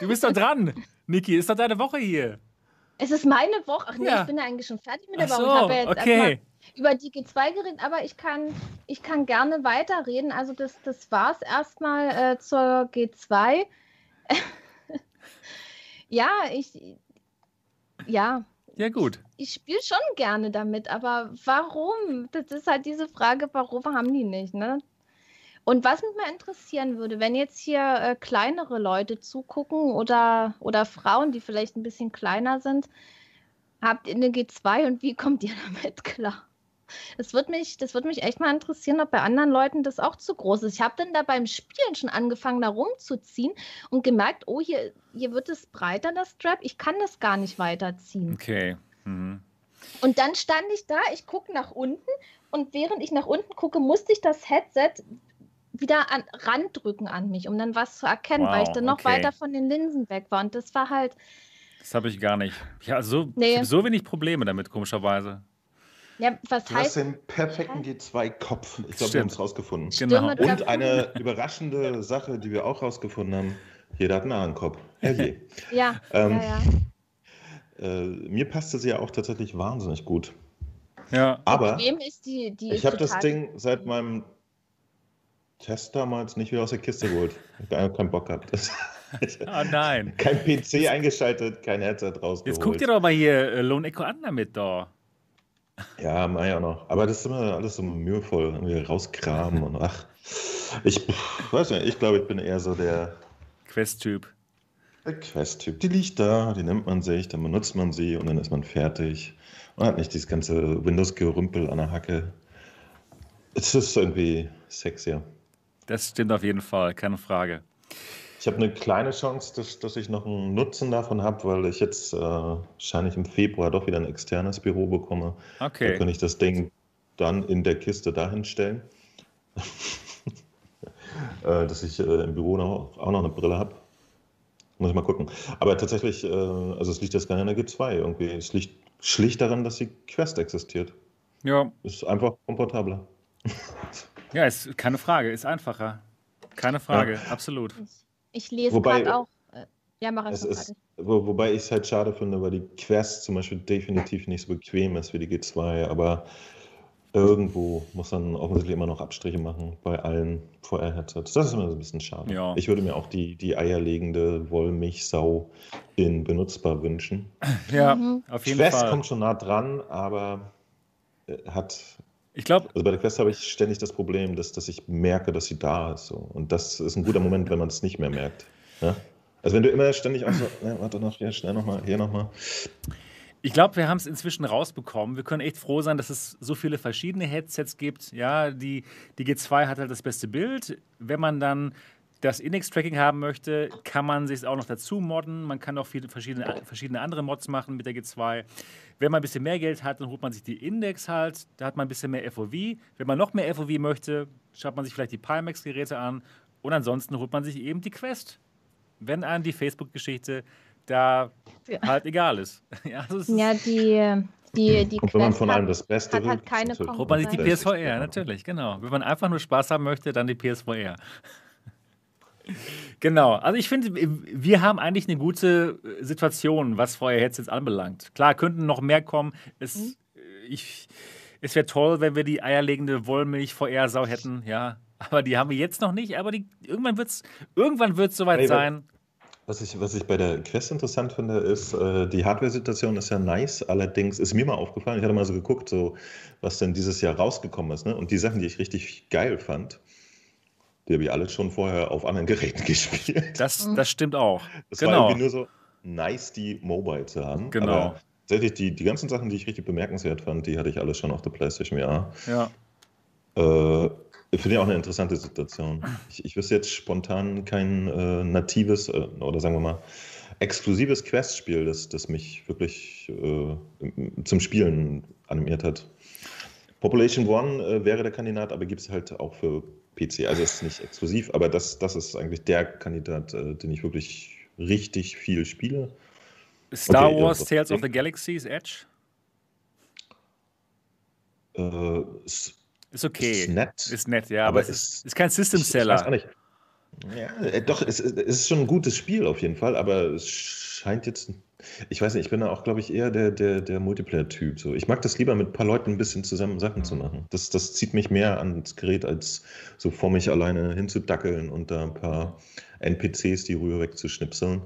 Du bist doch dran, Niki. Ist doch deine Woche hier. Es ist meine Woche. Ach nee, ja. ich bin ja eigentlich schon fertig mit der Woche. So, ich habe ja jetzt okay. über die G2 geredet, aber ich kann, ich kann gerne weiterreden. Also das, das war es erstmal äh, zur G2. ja, ich. Ja. Ja, gut. Ich, ich spiele schon gerne damit, aber warum? Das ist halt diese Frage, warum haben die nicht, ne? Und was mich mal interessieren würde, wenn jetzt hier äh, kleinere Leute zugucken oder, oder Frauen, die vielleicht ein bisschen kleiner sind, habt ihr eine G2 und wie kommt ihr damit klar? Das würde mich, das mich echt mal interessieren, ob bei anderen Leuten das auch zu groß ist. Ich habe dann da beim Spielen schon angefangen, da rumzuziehen und gemerkt, oh, hier, hier wird es breiter, das Strap. Ich kann das gar nicht weiterziehen. Okay. Mhm. Und dann stand ich da, ich gucke nach unten und während ich nach unten gucke, musste ich das Headset wieder an, randrücken an mich, um dann was zu erkennen, wow, weil ich dann noch okay. weiter von den Linsen weg war. Und das war halt. Das habe ich gar nicht. Ich habe so, nee. so wenig Probleme damit, komischerweise. Ja, was du heißt, hast den perfekten G2-Kopf. Ich glaube, wir haben es rausgefunden. Genau. Und eine überraschende Sache, die wir auch rausgefunden haben: jeder hat einen Ahrenkopf. Herrje. ja, ähm, ja, ja. Äh, mir passte sie ja auch tatsächlich wahnsinnig gut. Ja. Aber die, die ich habe das Ding seit meinem Test damals nicht wieder aus der Kiste geholt. Ich habe keinen Bock gehabt. oh nein. Kein PC eingeschaltet, kein Headset rausgeholt. Jetzt guck dir doch mal hier äh, Lone Echo an damit da. Ja, mach ich auch noch. Aber das ist immer alles so mühevoll. Irgendwie rauskramen und ach. Ich weiß nicht, ich glaube, ich bin eher so der Quest-Typ. Der Quest-Typ. Die liegt da, die nimmt man sich, dann benutzt man sie und dann ist man fertig. Und hat nicht dieses ganze Windows-Gerümpel an der Hacke. Es ist irgendwie sexier. Das stimmt auf jeden Fall, keine Frage. Ich habe eine kleine Chance, dass, dass ich noch einen Nutzen davon habe, weil ich jetzt äh, wahrscheinlich im Februar doch wieder ein externes Büro bekomme. Okay. Da kann ich das Ding dann in der Kiste dahin stellen. äh, dass ich äh, im Büro noch, auch noch eine Brille habe. Muss ich mal gucken. Aber tatsächlich, äh, also es liegt jetzt gar nicht in der G2 irgendwie. Es liegt schlicht daran, dass die Quest existiert. Ja. Ist einfach komfortabler. Ja, ist keine Frage, ist einfacher. Keine Frage, ja. absolut. Ich, ich lese gerade auch. Äh, ja, mach es ist, wo, Wobei ich es halt schade finde, weil die Quest zum Beispiel definitiv nicht so bequem ist wie die G2, aber irgendwo muss man offensichtlich immer noch Abstriche machen bei allen VR-Headsets. Das ist immer so ein bisschen schade. Ja. Ich würde mir auch die, die eierlegende Wollmilchsau in benutzbar wünschen. Ja, mhm. auf jeden Quest Fall. kommt schon nah dran, aber hat Ich glaube. Also bei der Quest habe ich ständig das Problem, dass, dass ich merke, dass sie da ist. So. Und das ist ein guter Moment, wenn man es nicht mehr merkt. Ja? Also wenn du immer ständig auch so, ne, warte noch, hier, schnell nochmal, hier nochmal. Ich glaube, wir haben es inzwischen rausbekommen. Wir können echt froh sein, dass es so viele verschiedene Headsets gibt. Ja, die, die G2 hat halt das beste Bild. Wenn man dann das Index-Tracking haben möchte, kann man sich auch noch dazu modden. Man kann auch viele verschiedene, verschiedene andere Mods machen mit der G2. Wenn man ein bisschen mehr Geld hat, dann holt man sich die Index halt. Da hat man ein bisschen mehr FOV. Wenn man noch mehr FOV möchte, schaut man sich vielleicht die Pimax-Geräte an. Und ansonsten holt man sich eben die Quest. Wenn einem die Facebook-Geschichte da ja. halt egal ist. ja, ist ja, die, die, die und wenn man von einem das Beste hat, hat keine Konkurrenz. Holt man sich die PSVR, natürlich, genau. Wenn man einfach nur Spaß haben möchte, dann die PSVR. Genau, also ich finde, wir haben eigentlich eine gute Situation, was VR-Headsets anbelangt. Klar, könnten noch mehr kommen. Es, mhm. es wäre toll, wenn wir die eierlegende Wollmilch-VR-Sau hätten, ja. Aber die haben wir jetzt noch nicht. Aber die, irgendwann wird es irgendwann wird's soweit hey, sein. Was ich, was ich bei der Quest interessant finde, ist, äh, die Hardware-Situation ist ja nice. Allerdings ist mir mal aufgefallen, ich hatte mal so geguckt, so, was denn dieses Jahr rausgekommen ist. Ne? Und die Sachen, die ich richtig geil fand, die habe ich alle schon vorher auf anderen Geräten gespielt. Das, das stimmt auch. Es genau. war irgendwie nur so nice, die Mobile zu haben. Genau. Aber tatsächlich, die, die ganzen Sachen, die ich richtig bemerkenswert fand, die hatte ich alle schon auf der PlayStation VR. Ja. Äh, Finde ich auch eine interessante Situation. Ich, ich wüsste jetzt spontan kein äh, natives äh, oder sagen wir mal exklusives Quest-Spiel, das, das mich wirklich äh, zum Spielen animiert hat. Population One äh, wäre der Kandidat, aber gibt es halt auch für PC. Also es ist nicht exklusiv, aber das, das ist eigentlich der Kandidat, äh, den ich wirklich richtig viel spiele. Star okay, Wars Tales of the Galaxy's Edge? Äh, ist okay. Ist nett. Ist nett, ja, aber, aber es ist, ist kein System-Seller. Ich, ich nicht. Ja, äh, doch, es, es, ist schon ein gutes Spiel auf jeden Fall, aber es scheint jetzt. Ich weiß nicht, ich bin da auch, glaube ich, eher der, der, der Multiplayer-Typ. So. Ich mag das lieber mit ein paar Leuten ein bisschen zusammen Sachen zu machen. Das, das zieht mich mehr ans Gerät, als so vor mich alleine hinzudackeln und da ein paar NPCs die Rühe wegzuschnipseln.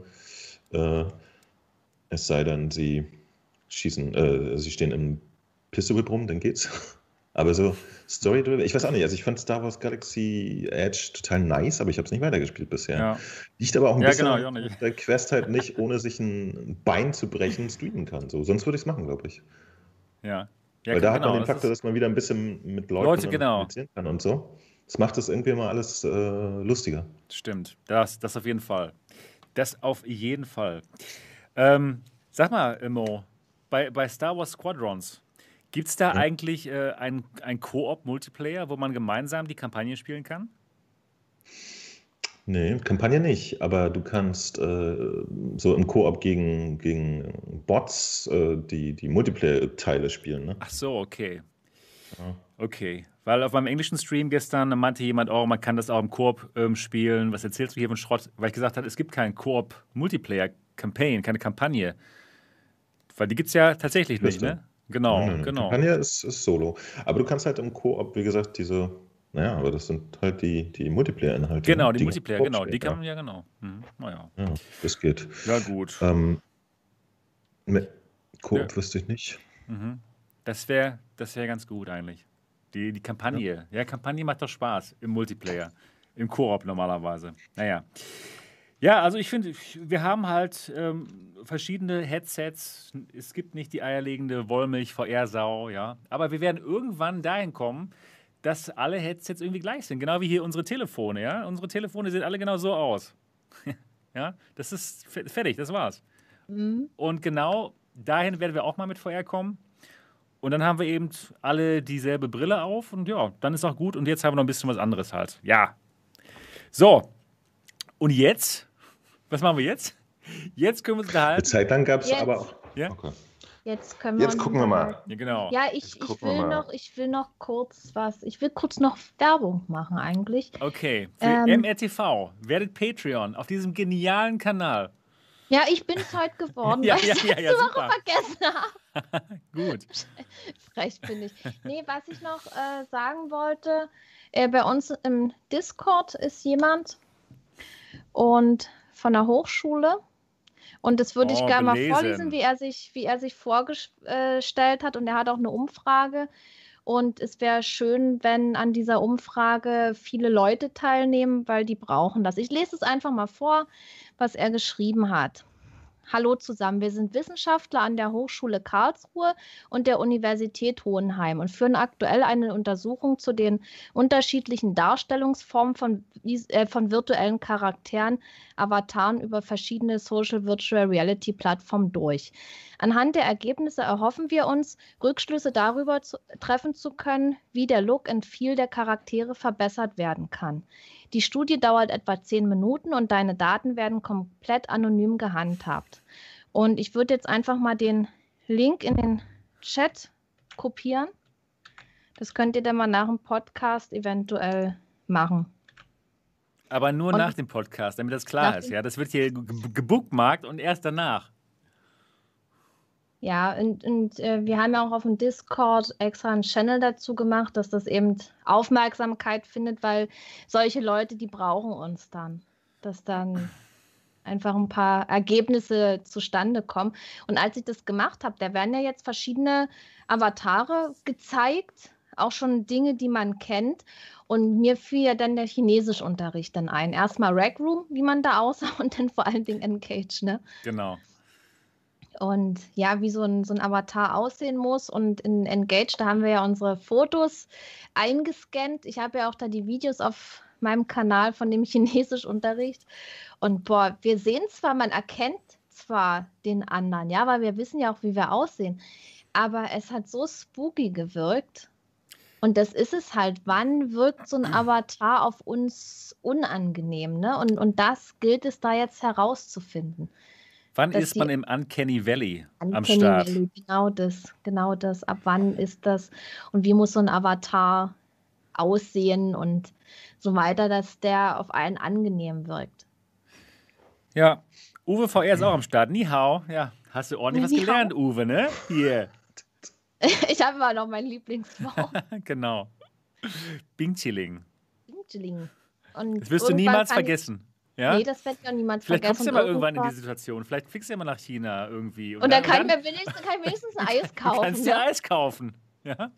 Äh, es sei denn, sie schießen, äh, sie stehen im Pistol rum, dann geht's. Aber so Story-driven, ich weiß auch nicht, also ich fand Star Wars Galaxy Edge total nice, aber ich habe es nicht weitergespielt bisher. Ja. Liegt aber auch ein ja, bisschen genau, an der Quest halt nicht, ohne sich ein Bein zu brechen, streamen kann. So, sonst würde ich es machen, glaube ich. Ja. ja Weil da hat man genau, den Faktor, dass man wieder ein bisschen mit Leuten Leute, genau. kommunizieren kann und so. Das macht es irgendwie immer alles äh, lustiger. Stimmt, das, das auf jeden Fall. Das auf jeden Fall. Ähm, sag mal, Mo, bei, bei Star Wars Squadrons, Gibt es da ja. eigentlich äh, ein, ein Koop-Multiplayer, wo man gemeinsam die Kampagne spielen kann? Nee, Kampagne nicht, aber du kannst äh, so im Koop gegen, gegen Bots äh, die, die Multiplayer-Teile spielen. Ne? Ach so, okay. Ja. Okay, weil auf meinem englischen Stream gestern meinte jemand, oh, man kann das auch im Koop ähm, spielen. Was erzählst du hier von Schrott? Weil ich gesagt habe, es gibt keinen Koop-Multiplayer-Campaign, keine Kampagne. Weil die gibt es ja tatsächlich nicht, ne? Genau, nein, nein, genau. Kampagne ist, ist Solo. Aber du kannst halt im Koop, wie gesagt, diese, naja, aber das sind halt die, die Multiplayer-Inhalte. Genau, die, die Multiplayer, genau, die kann man ja, genau. Hm, naja. Ja, das geht. Ja, gut. Ähm, mit Koop ja. wüsste ich nicht. Mhm. Das wäre das wär ganz gut eigentlich. Die, die Kampagne. Ja. ja, Kampagne macht doch Spaß im Multiplayer. Im Koop normalerweise. Naja. Ja, also ich finde, wir haben halt ähm, verschiedene Headsets. Es gibt nicht die eierlegende Wollmilch-VR-Sau, ja. Aber wir werden irgendwann dahin kommen, dass alle Headsets irgendwie gleich sind. Genau wie hier unsere Telefone, ja. Unsere Telefone sehen alle genau so aus. ja, das ist fertig, das war's. Mhm. Und genau dahin werden wir auch mal mit VR kommen. Und dann haben wir eben alle dieselbe Brille auf und ja, dann ist auch gut. Und jetzt haben wir noch ein bisschen was anderes halt. Ja. So, und jetzt? Was machen wir jetzt? Jetzt können wir uns unterhalten. Eine Zeit lang gab es aber auch. Ja? Okay. Jetzt können wir Jetzt gucken wir mal. Ja, genau. Ja, ich, ich will noch, ich will noch kurz was. Ich will kurz noch Werbung machen eigentlich. Okay. Für ähm, MRTV. Werdet Patreon auf diesem genialen Kanal. Ja, ich bin es heute geworden, ja, weil ja, ich ja, ja, Woche vergessen habe. Gut. Frech bin ich. Nee, was ich noch äh, sagen wollte, äh, bei uns im Discord ist jemand, und von der Hochschule. Und das würde oh, ich gerne mal vorlesen, wie er sich, wie er sich vorgestellt hat. Und er hat auch eine Umfrage. Und es wäre schön, wenn an dieser Umfrage viele Leute teilnehmen, weil die brauchen das. Ich lese es einfach mal vor, was er geschrieben hat. Hallo zusammen, wir sind Wissenschaftler an der Hochschule Karlsruhe und der Universität Hohenheim und führen aktuell eine Untersuchung zu den unterschiedlichen Darstellungsformen von, äh, von virtuellen Charakteren, Avataren über verschiedene Social Virtual Reality Plattformen durch. Anhand der Ergebnisse erhoffen wir uns, Rückschlüsse darüber zu, treffen zu können, wie der Look and Feel der Charaktere verbessert werden kann. Die Studie dauert etwa zehn Minuten und deine Daten werden komplett anonym gehandhabt. Und ich würde jetzt einfach mal den Link in den Chat kopieren. Das könnt ihr dann mal nach dem Podcast eventuell machen. Aber nur und nach dem Podcast, damit das klar ist. Ja, das wird hier gebookmarkt und erst danach. Ja, und, und äh, wir haben ja auch auf dem Discord extra einen Channel dazu gemacht, dass das eben Aufmerksamkeit findet, weil solche Leute, die brauchen uns dann. Dass dann einfach ein paar Ergebnisse zustande kommen. Und als ich das gemacht habe, da werden ja jetzt verschiedene Avatare gezeigt, auch schon Dinge, die man kennt. Und mir fiel ja dann der Chinesischunterricht dann ein. Erstmal Rag Room, wie man da aussah, und dann vor allen Dingen Engage, ne? Genau und ja, wie so ein, so ein Avatar aussehen muss. Und in Engage, da haben wir ja unsere Fotos eingescannt. Ich habe ja auch da die Videos auf meinem Kanal von dem Chinesischunterricht. Und boah, wir sehen zwar, man erkennt zwar den anderen, ja, weil wir wissen ja auch, wie wir aussehen. Aber es hat so spooky gewirkt. Und das ist es halt. Wann wirkt so ein Avatar auf uns unangenehm? Ne? Und, und das gilt es da jetzt herauszufinden. Wann ist man im Uncanny Valley Uncanny am Start? Valley, genau das, genau das. Ab wann ist das und wie muss so ein Avatar aussehen und so weiter, dass der auf einen angenehm wirkt. Ja, Uwe VR ist auch am Start. Ni hao. Ja, hast du ordentlich was gelernt, Uwe, ne? Hier. ich habe immer noch mein Lieblingswort. genau. Bing Chilling. Bing Chilling. das wirst du niemals vergessen. Ja? Nee, das wird ja niemand Vielleicht vergessen. Vielleicht kommst du ja mal irgendwann in die Situation. Vielleicht fliegst du ja mal nach China irgendwie. Und, und dann, dann, kann, ich mir wenigstens, kann ich wenigstens ein Eis kaufen. Du kannst dir ne? Eis kaufen. Ja?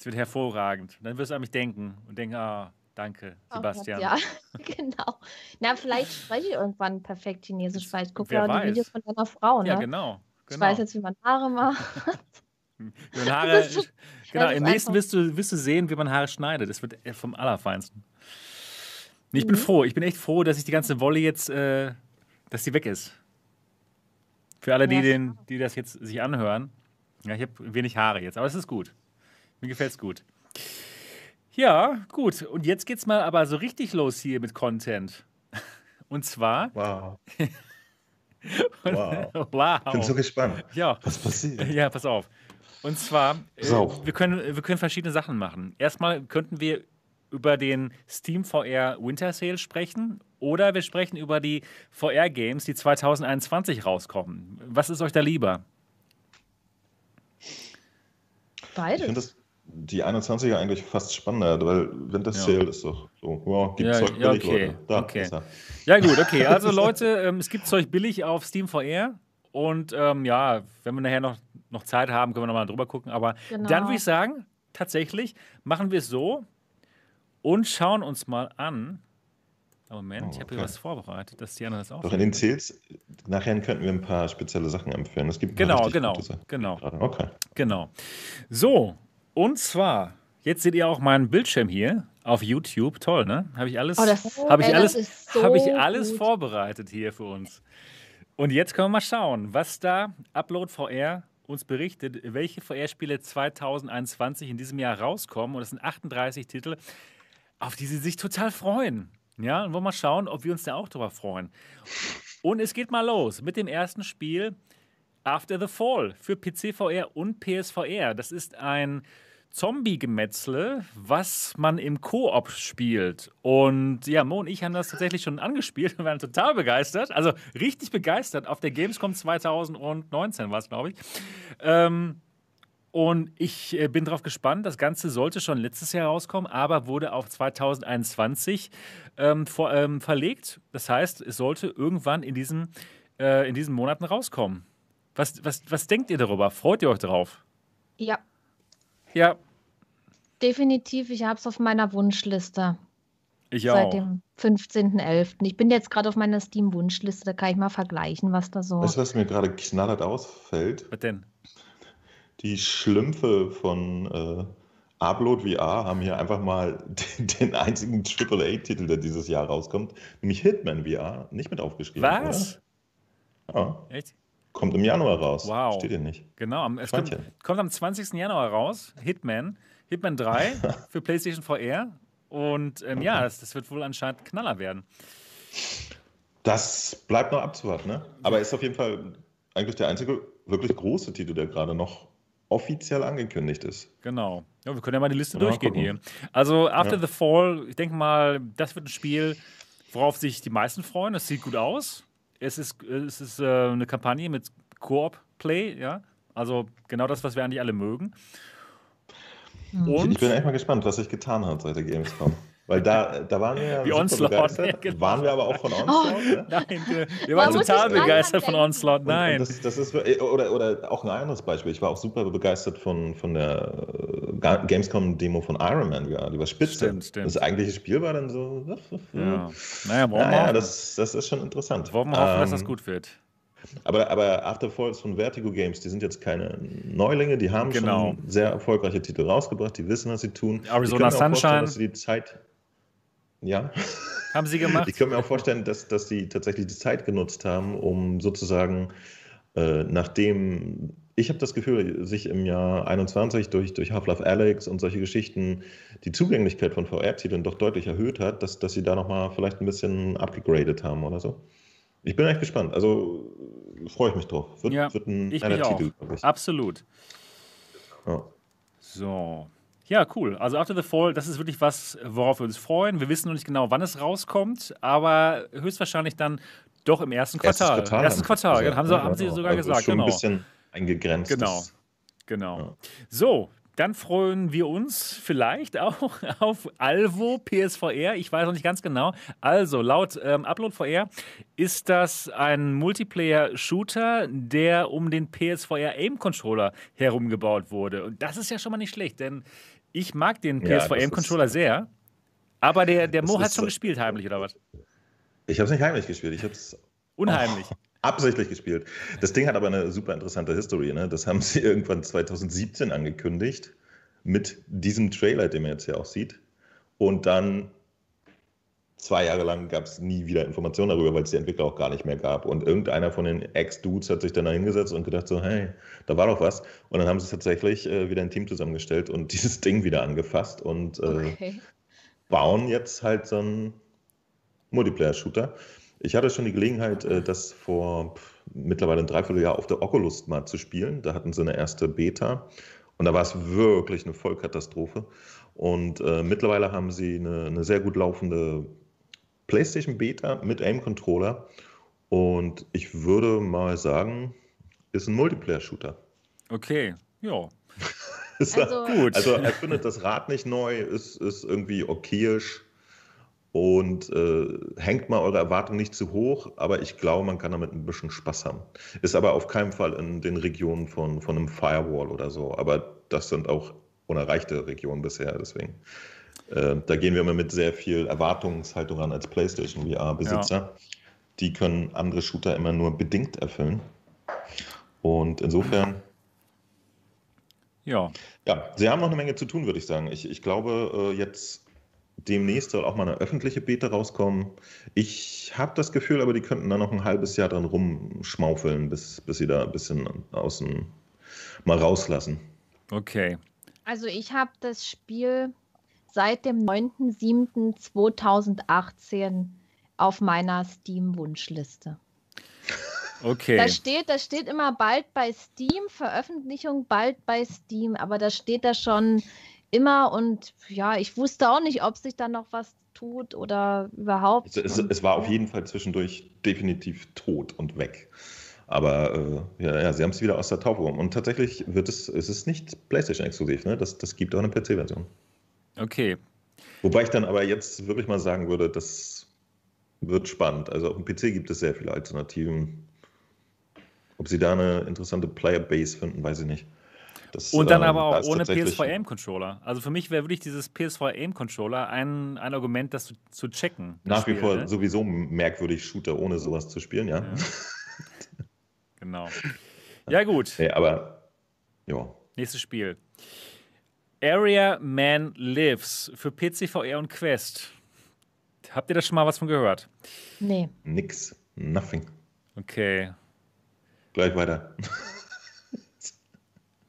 Es wird hervorragend. Dann wirst du an mich denken und denken, ah, danke, Sebastian. Oh, ja, genau. Na, vielleicht spreche ich irgendwann perfekt Chinesisch, Vielleicht gucke ja auch die Videos von deiner Frau, ne? Ja, genau. genau. Ich weiß jetzt, wie man Haare macht. wie man Haare, genau, im nächsten wirst du, wirst du sehen, wie man Haare schneidet. Das wird vom Allerfeinsten. Ich bin mhm. froh. Ich bin echt froh, dass ich die ganze Wolle jetzt, äh, dass die weg ist. Für alle, die, ja, den, die das jetzt sich anhören. Ja, ich habe wenig Haare jetzt, aber es ist gut. Mir gefällt es gut. Ja, gut. Und jetzt geht's mal aber so richtig los hier mit Content. Und zwar. Wow. wow. wow. Ich bin so gespannt. Ja. Was passiert? Ja, pass auf. Und zwar, äh, wir, können, wir können verschiedene Sachen machen. Erstmal könnten wir über den Steam VR Winter Sale sprechen oder wir sprechen über die VR Games, die 2021 rauskommen. Was ist euch da lieber? Beides. Ich finde die 21er eigentlich fast spannender, weil Winter Sale ja. ist doch so, wow, gibt ja, Zeug ja, billig, okay. Leute. Da, okay. Ja gut, okay. Also Leute, ähm, es gibt Zeug billig auf Steam VR und ähm, ja, wenn wir nachher noch, noch Zeit haben, können wir nochmal drüber gucken. Aber genau. dann würde ich sagen, tatsächlich machen wir es so, und schauen uns mal an. Moment, oh, ich habe hier was vorbereitet, dass Diana das auch. Doch in den Sales, nachher könnten wir ein paar spezielle Sachen empfehlen. Es gibt genau, genau, genau. Okay. Genau. So, und zwar, jetzt seht ihr auch meinen Bildschirm hier auf YouTube. Toll, ne? Habe ich alles, oh, habe ich alles, so habe ich alles vorbereitet hier für uns. Und jetzt können wir mal schauen, was da Upload VR uns berichtet, welche VR-Spiele 2021 in diesem Jahr rauskommen. Und das sind 38 Titel auf die sie sich total freuen. Ja, und wollen mal schauen, ob wir uns da auch drüber freuen. Und es geht mal los mit dem ersten Spiel After the Fall für PC VR und PSVR. Das ist ein Zombie-Gemetzle, was man im Koop spielt. Und ja, Mo und ich haben das tatsächlich schon angespielt und waren total begeistert. Also richtig begeistert. Auf der Gamescom 2019 war es, glaube ich. Ähm, und ich äh, bin darauf gespannt. Das Ganze sollte schon letztes Jahr rauskommen, aber wurde auf 2021 ähm, vor, ähm, verlegt. Das heißt, es sollte irgendwann in diesen, äh, in diesen Monaten rauskommen. Was, was, was denkt ihr darüber? Freut ihr euch darauf? Ja. Ja, definitiv. Ich habe es auf meiner Wunschliste. Ich Seit auch. dem 15.11. Ich bin jetzt gerade auf meiner Steam-Wunschliste, da kann ich mal vergleichen, was da so. Weißt du, was mir gerade knallert ausfällt? Was denn? Die Schlümpfe von äh, Upload VR haben hier einfach mal den, den einzigen AAA-Titel, der dieses Jahr rauskommt, nämlich Hitman VR, nicht mit aufgeschrieben. Was? Oder? Ja, Echt? kommt im Januar raus. Wow. Steht hier nicht. Genau, am- es kommt, kommt am 20. Januar raus, Hitman. Hitman 3 für PlayStation VR. Und ähm, ja, das, das wird wohl anscheinend Knaller werden. Das bleibt noch abzuwarten, ne? Aber ist auf jeden Fall eigentlich der einzige wirklich große Titel, der gerade noch offiziell angekündigt ist. Genau. Ja, wir können ja mal die Liste Ja, durchgehen gucken. hier. Also After Ja. the Fall, ich denke mal, das wird ein Spiel, worauf sich die meisten freuen. Es sieht gut aus. Es ist, es ist äh, eine Kampagne mit Koop-Play, ja. Also genau das, was wir eigentlich alle mögen. Und Ich bin echt mal gespannt, was sich getan hat seit der Gamescom. Weil da, da waren wir ja Wie super Onslaught, begeistert. ja, genau. Waren wir aber auch von Onslaught, ne? Nein, wir, wir Man waren total begeistert von. Onslaught. Nein. Und das, das ist, wir- oder, oder auch ein anderes Beispiel. Ich war auch super begeistert von, von der äh, Ga- Gamescom-Demo von Iron Man VR. Die war spitze. Stimmt, stimmt. Das eigentliche Spiel war dann so. ja. Naja, wir Naja, das, das ist schon interessant. wollen wir hoffen dass das Ähm, gut wird. Aber, aber After Falls von Vertigo Games, die sind jetzt keine Neulinge, die haben Genau. schon sehr erfolgreiche Titel rausgebracht, die wissen, was sie tun. Arizona Sunshine. Dass sie die Zeit. Ja, Haben sie gemacht? ich kann mir auch vorstellen, dass, dass sie tatsächlich die Zeit genutzt haben, um sozusagen, äh, nachdem, ich habe das Gefühl, sich im Jahr 21 durch, durch Half-Life Alyx und solche Geschichten die Zugänglichkeit von VR-Titeln doch deutlich erhöht hat, dass, dass sie da nochmal vielleicht ein bisschen abgegradet haben oder so. Ich bin echt gespannt. Also freue ich mich drauf. Wird, Ja, wird ein ich mich auch. Titel, ich. Absolut. Ja. So. Ja, cool. Also After the Fall, das ist wirklich was, worauf wir uns freuen. Wir wissen noch nicht genau, wann es rauskommt, aber höchstwahrscheinlich dann doch im ersten Erstes Quartal. Quartal Erstes haben Quartal, sie genau. haben, sie, haben sie genau. sogar Also gesagt. Schon Genau. ein bisschen eingegrenzt. Genau. Genau. So, dann freuen wir uns vielleicht auch auf Alvo PSVR. Ich weiß noch nicht ganz genau. Also, laut ähm, Upload VR ist das ein Multiplayer-Shooter, der um den PSVR Aim-Controller herumgebaut wurde. Und das ist ja schon mal nicht schlecht, denn ich mag den Ja, ist- Aim-Controller sehr. Aber der, der Mo hat ist schon so- gespielt, heimlich, oder was? Ich habe es nicht heimlich gespielt. Ich habe es Unheimlich. absichtlich gespielt. Das Ding hat aber eine super interessante History. Ne? Das haben sie irgendwann 2017 angekündigt mit diesem Trailer, den man jetzt hier auch sieht. Und dann zwei Jahre lang gab es nie wieder Informationen darüber, weil es die Entwickler auch gar nicht mehr gab. Und irgendeiner von den Ex-Dudes hat sich dann da hingesetzt und gedacht so, hey, da war doch was. Und dann haben sie tatsächlich äh, wieder ein Team zusammengestellt und dieses Ding wieder angefasst und äh, Okay. bauen jetzt halt so einen Multiplayer-Shooter. Ich hatte schon die Gelegenheit, äh, das vor pff, mittlerweile ein Dreivierteljahr auf der Oculus mal zu spielen. Da hatten sie eine erste Beta und da war es wirklich eine Vollkatastrophe. Und äh, mittlerweile haben sie eine, eine sehr gut laufende PlayStation Beta mit Aim-Controller. Und ich würde mal sagen, ist ein Multiplayer-Shooter. Okay, ja. Ist Also- Gut. Also er findet das Rad nicht neu, ist, ist irgendwie okayisch und äh, hängt mal eure Erwartungen nicht zu hoch, aber ich glaube, man kann damit ein bisschen Spaß haben. Ist aber auf keinen Fall in den Regionen von, von einem Firewall oder so, aber das sind auch unerreichte Regionen bisher, deswegen. Äh, da gehen wir immer mit sehr viel Erwartungshaltung ran als PlayStation VR-Besitzer. Die können andere Shooter immer nur bedingt erfüllen. Und insofern Ja. ja, sie haben noch eine Menge zu tun, würde ich sagen. Ich, ich glaube, äh, jetzt demnächst soll auch mal eine öffentliche Beta rauskommen. Ich habe das Gefühl, aber die könnten da noch ein halbes Jahr dran rumschmaufeln, bis, bis sie da ein bisschen außen mal rauslassen. Okay. Also ich habe das Spiel seit dem 9.7.2018 auf meiner Steam-Wunschliste. Okay. Da steht, da steht immer bald bei Steam, Veröffentlichung bald bei Steam, aber das steht da schon immer und ja, ich wusste auch nicht, ob sich da noch was tut oder überhaupt. Es, es, es war auf jeden Fall zwischendurch definitiv tot und weg. Aber äh, ja, ja, sie haben es wieder aus der Taufe gehoben. Und tatsächlich wird es, es ist nicht PlayStation-exklusiv, ne? Das, das gibt auch eine PC-Version. Okay. Wobei ich dann aber jetzt wirklich mal sagen würde, das wird spannend. Also auf dem PC gibt es sehr viele Alternativen. Ob sie da eine interessante Player-Base finden, weiß ich nicht. Das, Und dann ähm, aber da auch ist ohne PS4 Aim Controller. Also für mich wäre wirklich dieses PS4 Aim Controller ein, ein Argument, das zu, zu checken. Nach wie Spiel, vor ne? sowieso merkwürdig, Shooter ohne sowas zu spielen, ja. Ja. Genau. Ja, gut. Nee, aber ja. Nächstes Spiel. Area Man Lives für PC, VR und Quest. Habt ihr da schon mal was von gehört? Nee. Nix. Nothing. Okay. Gleich weiter.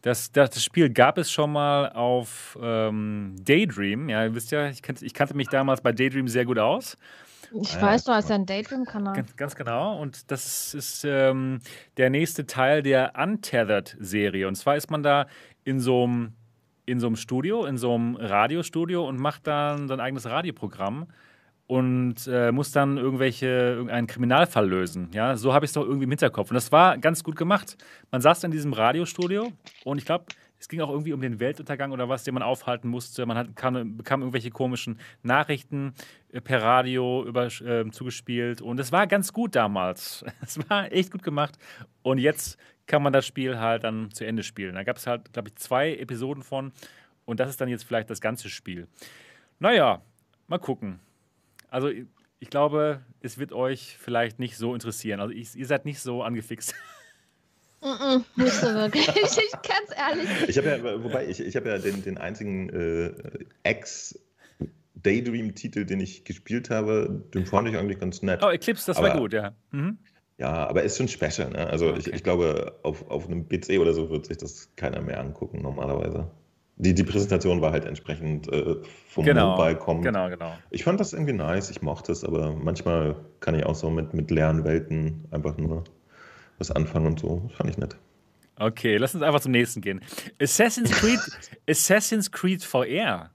Das, das, das Spiel gab es schon mal auf ähm, Daydream. Ja, ihr wisst ja, ich kannte, ich kannte mich damals bei Daydream sehr gut aus. Ich Ah ja, weiß, du hast ja einen Daydream-Kanal. Ganz, ganz genau. Und das ist ähm, der nächste Teil der Untethered-Serie. Und zwar ist man da in so einem in so einem Studio, in so einem Radiostudio und macht dann sein eigenes Radioprogramm und äh, muss dann irgendwelche irgendeinen Kriminalfall lösen. Ja, so habe ich es doch irgendwie im Hinterkopf. Und das war ganz gut gemacht. Man saß in diesem Radiostudio und ich glaube, es ging auch irgendwie um den Weltuntergang oder was, den man aufhalten musste. Man hat, kam, bekam irgendwelche komischen Nachrichten äh, per Radio über, äh, zugespielt und es war ganz gut damals. Es war echt gut gemacht. Und jetzt kann man das Spiel halt dann zu Ende spielen. Da gab es halt, glaube ich, zwei Episoden von und das ist dann jetzt vielleicht das ganze Spiel. Naja, mal gucken. Also ich- glaube, es wird euch vielleicht nicht so interessieren. Also ich, ihr seid nicht so angefixt. Mm-mm, nicht so wirklich. ich ganz ehrlich. Ich habe ja, wobei, ich, ich habe ja den, den einzigen äh, Ex-Daydream-Titel, den ich gespielt habe, den fand ich eigentlich ganz nett. Oh, Eclipse, das war Aber- gut, ja. Mhm. Ja, aber ist schon special, ne? Also ich, Okay. ich glaube, auf, auf einem PC oder so wird sich das keiner mehr angucken, normalerweise. Die, die Präsentation war halt entsprechend äh, vom Genau, Mobile kommen. genau, genau. Ich fand das irgendwie nice, ich mochte es, aber manchmal kann ich auch so mit, mit leeren Welten einfach nur was anfangen und so. Das fand ich nett. Okay, lass uns einfach zum nächsten gehen. Assassin's Creed, Assassin's Creed VR.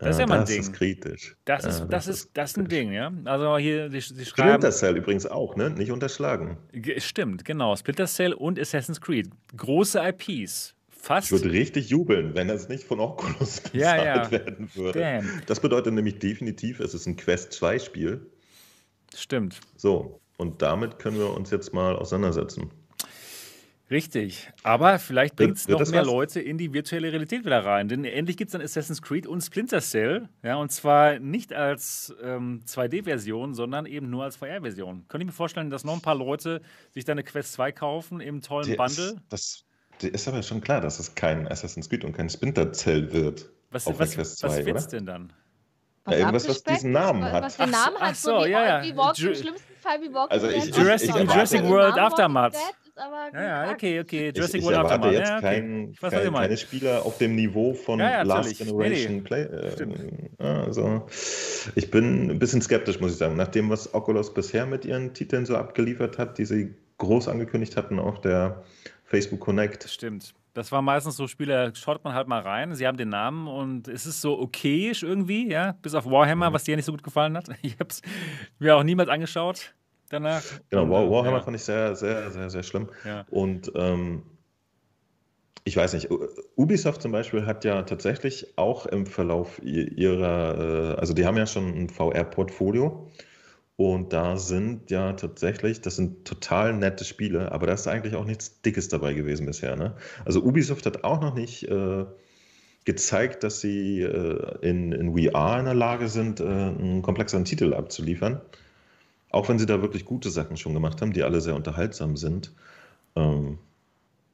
Das ist ja mal ein das Ding. ist kritisch. Das Ja, ist, das ist, das ist ein. Ding, ja. Also hier, sie, sie schreiben. Splinter Cell übrigens auch, ne? Nicht unterschlagen. Ge- Stimmt, genau. Splinter Cell und Assassin's Creed. Große IPs. Fast. Ich würde richtig jubeln, wenn das nicht von Oculus gezahlt Ja, ja. werden würde. Damn. Das bedeutet nämlich definitiv, es ist ein Quest 2 Spiel. Stimmt. So, und damit können wir uns jetzt mal auseinandersetzen. Richtig. Aber vielleicht bringt es noch mehr was? Leute in die virtuelle Realität wieder rein. Denn endlich gibt es dann Assassin's Creed und Splinter Cell. Ja, und zwar nicht als ähm, 2D-Version, sondern eben nur als VR-Version. Könnte ich mir vorstellen, dass noch ein paar Leute sich dann eine Quest 2 kaufen im tollen Der Bundle? Ist, das, der ist aber schon klar, dass es kein Assassin's Creed und kein Splinter Cell wird. Was, auf was, Quest was 2, wird's oder? denn dann? Was Ja, irgendwas, was diesen Namen was, hat. Was den Ach Namen so, hat, ach so so, wie, ja, ja. wie Walking, Ju- im schlimmsten Fall wie Walking Also Dead. ich- ist. Jurassic- Jurassic World Name Aftermath. Dead aber Ja, ja, okay, okay. Ich, Jurassic ich World erwarte Aftermath. jetzt Ja, okay. kein, Ich weiß, was ihr kein, meint. keine Spieler auf dem Niveau von Ja, ja, Last natürlich. Nee, Generation Play. Äh, also, ich bin ein bisschen skeptisch, muss ich sagen. Nach dem, was Oculus bisher mit ihren Titeln so abgeliefert hat, die sie groß angekündigt hatten auf der Facebook Connect. Das stimmt. Das war meistens so Spiele, schaut man halt mal rein, sie haben den Namen und es ist so okayisch irgendwie, ja, bis auf Warhammer, was dir nicht so gut gefallen hat. Ich habe es mir auch niemals angeschaut danach. Genau, War, äh, Warhammer ja, fand ich sehr, sehr, sehr, sehr schlimm. ja. Und ähm, ich weiß nicht, Ubisoft zum Beispiel hat ja tatsächlich auch im Verlauf ihrer, äh, also die haben ja schon ein VR-Portfolio und da sind ja tatsächlich, das sind total nette Spiele, aber da ist eigentlich auch nichts Dickes dabei gewesen bisher. Ne? Also Ubisoft hat auch noch nicht äh, gezeigt, dass sie äh, in, in VR in der Lage sind, äh, einen komplexeren Titel abzuliefern. Auch wenn sie da wirklich gute Sachen schon gemacht haben, die alle sehr unterhaltsam sind. Ähm,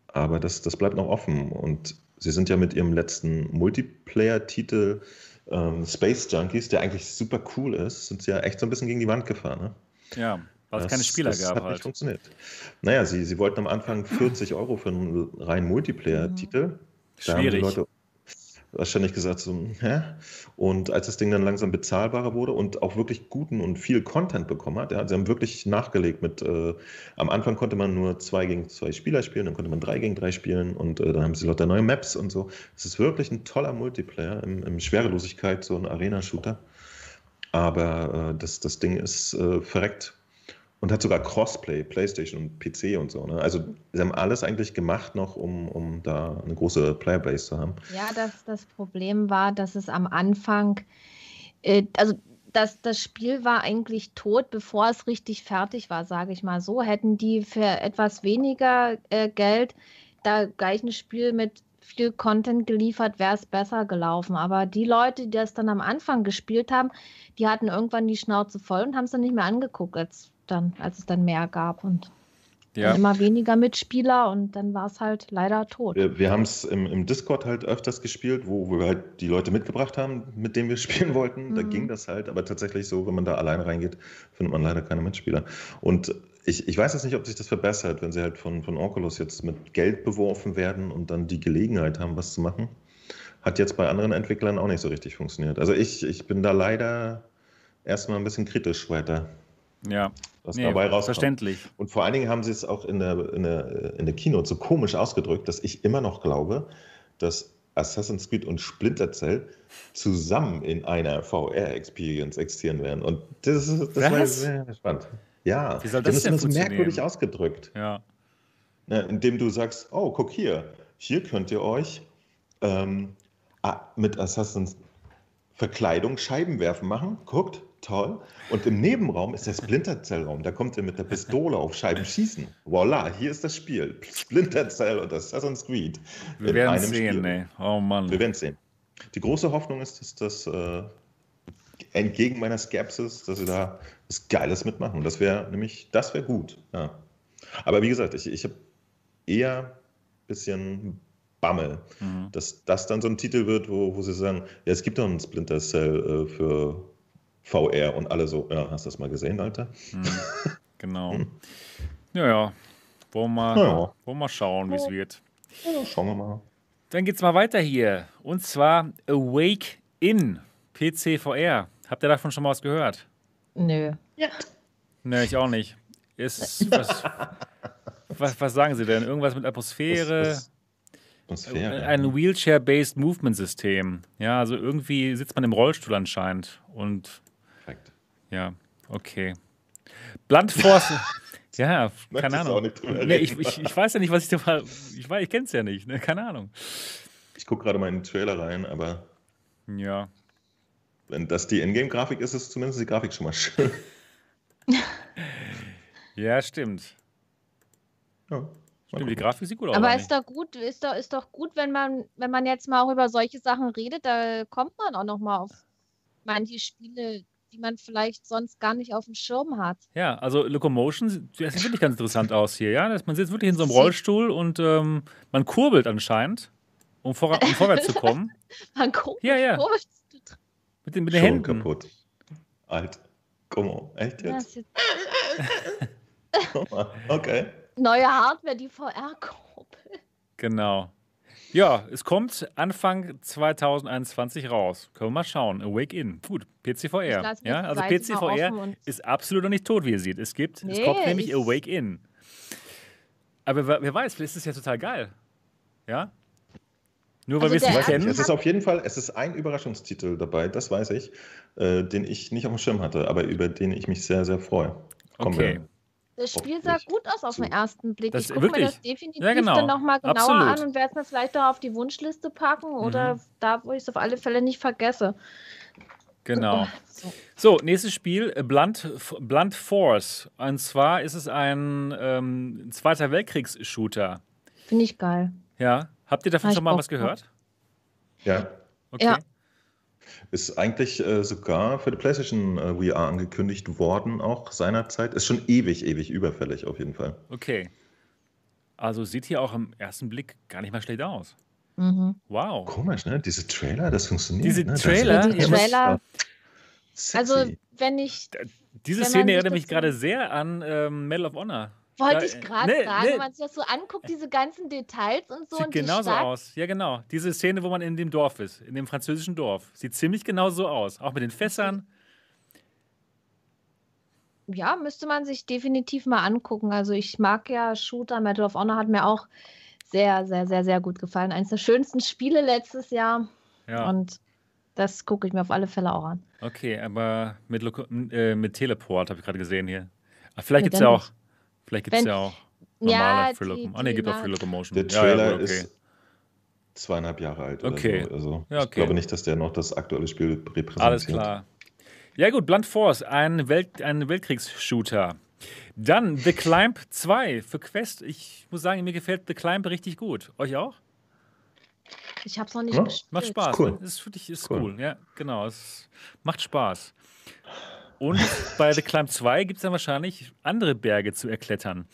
aber das, das bleibt noch offen. Und sie sind ja mit ihrem letzten Multiplayer-Titel ähm, Space Junkies, der eigentlich super cool ist, sind sie ja echt so ein bisschen gegen die Wand gefahren. Ne? ja, weil es keine Das- Spieler das gab hat nicht halt. funktioniert. Naja, sie, sie wollten am Anfang 40 Euro für einen reinen Multiplayer-Titel. Da haben die Schwierig. Leute wahrscheinlich gesagt, so, hä? Und als das Ding dann langsam bezahlbarer wurde und auch wirklich guten und viel Content bekommen hat, ja, sie haben wirklich nachgelegt mit, äh, am Anfang konnte man nur zwei gegen zwei Spieler spielen, dann konnte man drei gegen drei spielen und äh, dann haben sie lauter neue Maps und so. Es ist wirklich ein toller Multiplayer im, im Schwerelosigkeit, so ein Arena-Shooter. Aber äh, das, das Ding ist äh, verreckt und hat sogar Crossplay, PlayStation und PC und so. Ne? Also sie haben alles eigentlich gemacht noch, um, um da eine große Playerbase zu haben. Ja, das, das Problem war, dass es am Anfang, äh, also das, das Spiel war eigentlich tot, bevor es richtig fertig war, sage ich mal so. Hätten die für etwas weniger äh, Geld da gleich ein Spiel mit viel Content geliefert, wäre es besser gelaufen. Aber die Leute, die das dann am Anfang gespielt haben, die hatten irgendwann die Schnauze voll und haben es dann nicht mehr angeguckt, als, dann, als es dann mehr gab. Und ja. immer weniger Mitspieler und dann war es halt leider tot. Wir, wir haben es im, im, Discord halt öfters gespielt, wo, wo, wir halt die Leute mitgebracht haben, mit denen wir spielen wollten. Mhm. Da ging das halt, aber tatsächlich so, wenn man da alleine reingeht, findet man leider keine Mitspieler. Und ich, ich weiß jetzt nicht, ob sich das verbessert, wenn sie halt von, von Oculus jetzt mit Geld beworfen werden und dann die Gelegenheit haben, was zu machen. Hat jetzt bei anderen Entwicklern auch nicht so richtig funktioniert. Also ich, ich bin da leider erstmal ein bisschen kritisch weiter. Ja, was nee, dabei rauskommt. Verständlich. Und vor allen Dingen haben sie es auch in der, in, der, in der Keynote so komisch ausgedrückt, dass ich immer noch glaube, dass Assassin's Creed und Splinter Cell zusammen in einer VR-Experience existieren werden. Und das, das war sehr spannend. Ja, Wie soll das, das ist merkwürdig ausgedrückt. Ja. ja. Indem du sagst, oh, guck hier, hier könnt ihr euch ähm, mit Assassin's Verkleidung Scheibenwerfen machen. Guckt, toll. Und im Nebenraum ist der Splinter Cell Raum. Da kommt ihr mit der Pistole auf Scheiben schießen. Voila, hier ist das Spiel. Splinter Cell und Assassin's Creed. Wir werden sehen, ey. Oh Mann. Wir werden sehen. Die große Hoffnung ist, dass das äh, entgegen meiner Skepsis, dass sie da was Geiles mitmachen. Das wäre nämlich, das wäre gut. Ja. Aber wie gesagt, ich, ich habe eher ein bisschen Bammel, mhm. dass das dann so ein Titel wird, wo, wo sie sagen, ja, es gibt doch einen Splinter Cell äh, für VR und alle so, ja, hast du das mal gesehen, Alter? Mhm, genau. Hm. ja, ja. Wollen wir mal, ja. wollen wir mal schauen, wie es wird. Ja, schauen wir mal. Dann geht's mal weiter hier. Und zwar Awake in PC VR. Habt ihr davon schon mal was gehört? Nö. Ja. Nö, ich auch nicht. Ist, was, was, was, sagen Sie denn? Irgendwas mit Atmosphäre? Atmosphäre. Ein Wheelchair-based Movement-System. Ja, also irgendwie sitzt man im Rollstuhl anscheinend und. Ja, okay. Blunt Force. ja, keine Ahnung. Nee, ich, ich, ich, weiß ja nicht, was ich da. Ich, ich kenne es ja nicht, ne? keine Ahnung. Ich gucke gerade mal in den Trailer rein, aber. Ja. Wenn das die Ingame-Grafik ist, ist zumindest die Grafik schon mal schön. ja, stimmt. Ja. Stimmt, die Grafik sieht gut aus. Aber ist doch gut, ist doch, ist doch gut, wenn man, wenn man jetzt mal auch über solche Sachen redet, da kommt man auch noch mal auf manche Spiele, die man vielleicht sonst gar nicht auf dem Schirm hat. Ja, also Locomotion sieht wirklich ganz interessant aus hier, ja. Man sitzt wirklich in so einem Rollstuhl und ähm, man kurbelt anscheinend, um, vor, um vorwärts zu kommen. man kurbelt, ja, ja. Kurbelt. Mit den, mit den Händen. kaputt. Alt. Komm on. Echt jetzt? jetzt... okay. Neue Hardware, die VR kurbelt. Genau. Ja, es kommt Anfang 2021 raus. Können wir mal schauen. Awake In. Gut, PCVR. Ja, also PCVR ist absolut noch nicht tot, wie ihr seht. Es gibt, nee, es kommt nämlich Awake In. Aber wer weiß, vielleicht ist es ja total geil. Ja? Nur weil also wir es nicht kennen. Es ist auf jeden Fall, es ist ein Überraschungstitel dabei, das weiß ich, äh, den ich nicht auf dem Schirm hatte, aber über den ich mich sehr, sehr freue. Kommen okay. Wir. Das Spiel sah gut aus auf den ersten Blick. Das, ich gucke mir das definitiv ja, genau. dann nochmal genauer Absolut. an und werde es mir vielleicht auch auf die Wunschliste packen oder mhm. da, wo ich es auf alle Fälle nicht vergesse. Genau. So. so, nächstes Spiel, äh, Blunt, Blunt Force. Und zwar ist es ein ähm, Zweiter Weltkriegs-Shooter. Finde ich geil. Ja. Habt ihr davon schon mal was gehört? Ja. Okay. Ja. Ist eigentlich äh, sogar für die PlayStation äh, VR angekündigt worden, auch seinerzeit. Ist schon ewig, ewig überfällig auf jeden Fall. Okay. Also sieht hier auch im ersten Blick gar nicht mal schlecht aus. Mhm. Wow. Komisch, ne? Diese Trailer, das funktioniert. Diese ne? Trailer, die Trailer. Also, wenn ich. Diese wenn Szene erinnert mich gerade sehr an ähm, Medal of Honor. Wollte ich gerade nee, sagen, nee. wenn man sich das so anguckt, diese ganzen Details und so. Sieht und genauso aus. Ja, genau. Diese Szene, wo man in dem Dorf ist, in dem französischen Dorf. Sieht ziemlich genau so aus. Auch mit den Fässern. Ja, müsste man sich definitiv mal angucken. Also ich mag ja Shooter, Medal of Honor hat mir auch sehr, sehr, sehr, sehr gut gefallen. Eines der schönsten Spiele letztes Jahr. Ja. Und das gucke ich mir auf alle Fälle auch an. Okay, aber mit, äh, mit Teleport habe ich gerade gesehen hier. Ach, vielleicht ja, gibt es ja auch. Vielleicht gibt es ja auch normale ja. Ah, ne, gibt auch Free Locomotion. Der Trailer ja, ja, okay. ist zweieinhalb Jahre alt. Okay. So. Also ja, okay. ich glaube nicht, dass der noch das aktuelle Spiel repräsentiert. Alles klar. Ja gut, Blunt Force, ein, Welt, ein Weltkriegsshooter. Dann The Climb 2 für Quest. Ich muss sagen, mir gefällt The Climb richtig gut. Euch auch? Ich habe es noch nicht Ja, gespielt. Macht Spaß. Ist cool. Ne? Ist wirklich ist Cool. cool. Ja, genau. Es macht Spaß. Und bei The Climb 2 gibt es dann wahrscheinlich andere Berge zu erklettern.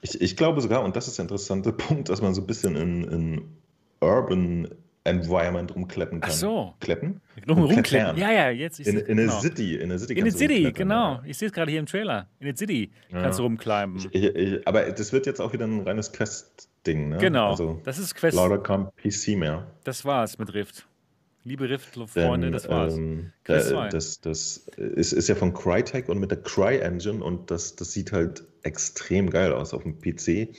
Ich, ich glaube sogar, und das ist der interessante Punkt, dass man so ein bisschen in, in Urban Environment rumkleppen kann. Ach so. Kleppen? Rum, klettern. Ja, ja, jetzt. In, in genau. der City. In der City, In du City, genau. Ich sehe es gerade hier im Trailer. In der City Ja. kannst du rumklimben. Ich, ich, aber das wird jetzt auch wieder ein reines Quest-Ding, ne? genau. Also das ist Quest. lauter kein PC mehr. Das war's mit Rift. Liebe Denn, das war's. Ähm, Quest da- 2. das das ist, ist ja von Crytek und mit der Cry-Engine und das, das sieht halt extrem geil aus auf dem PC.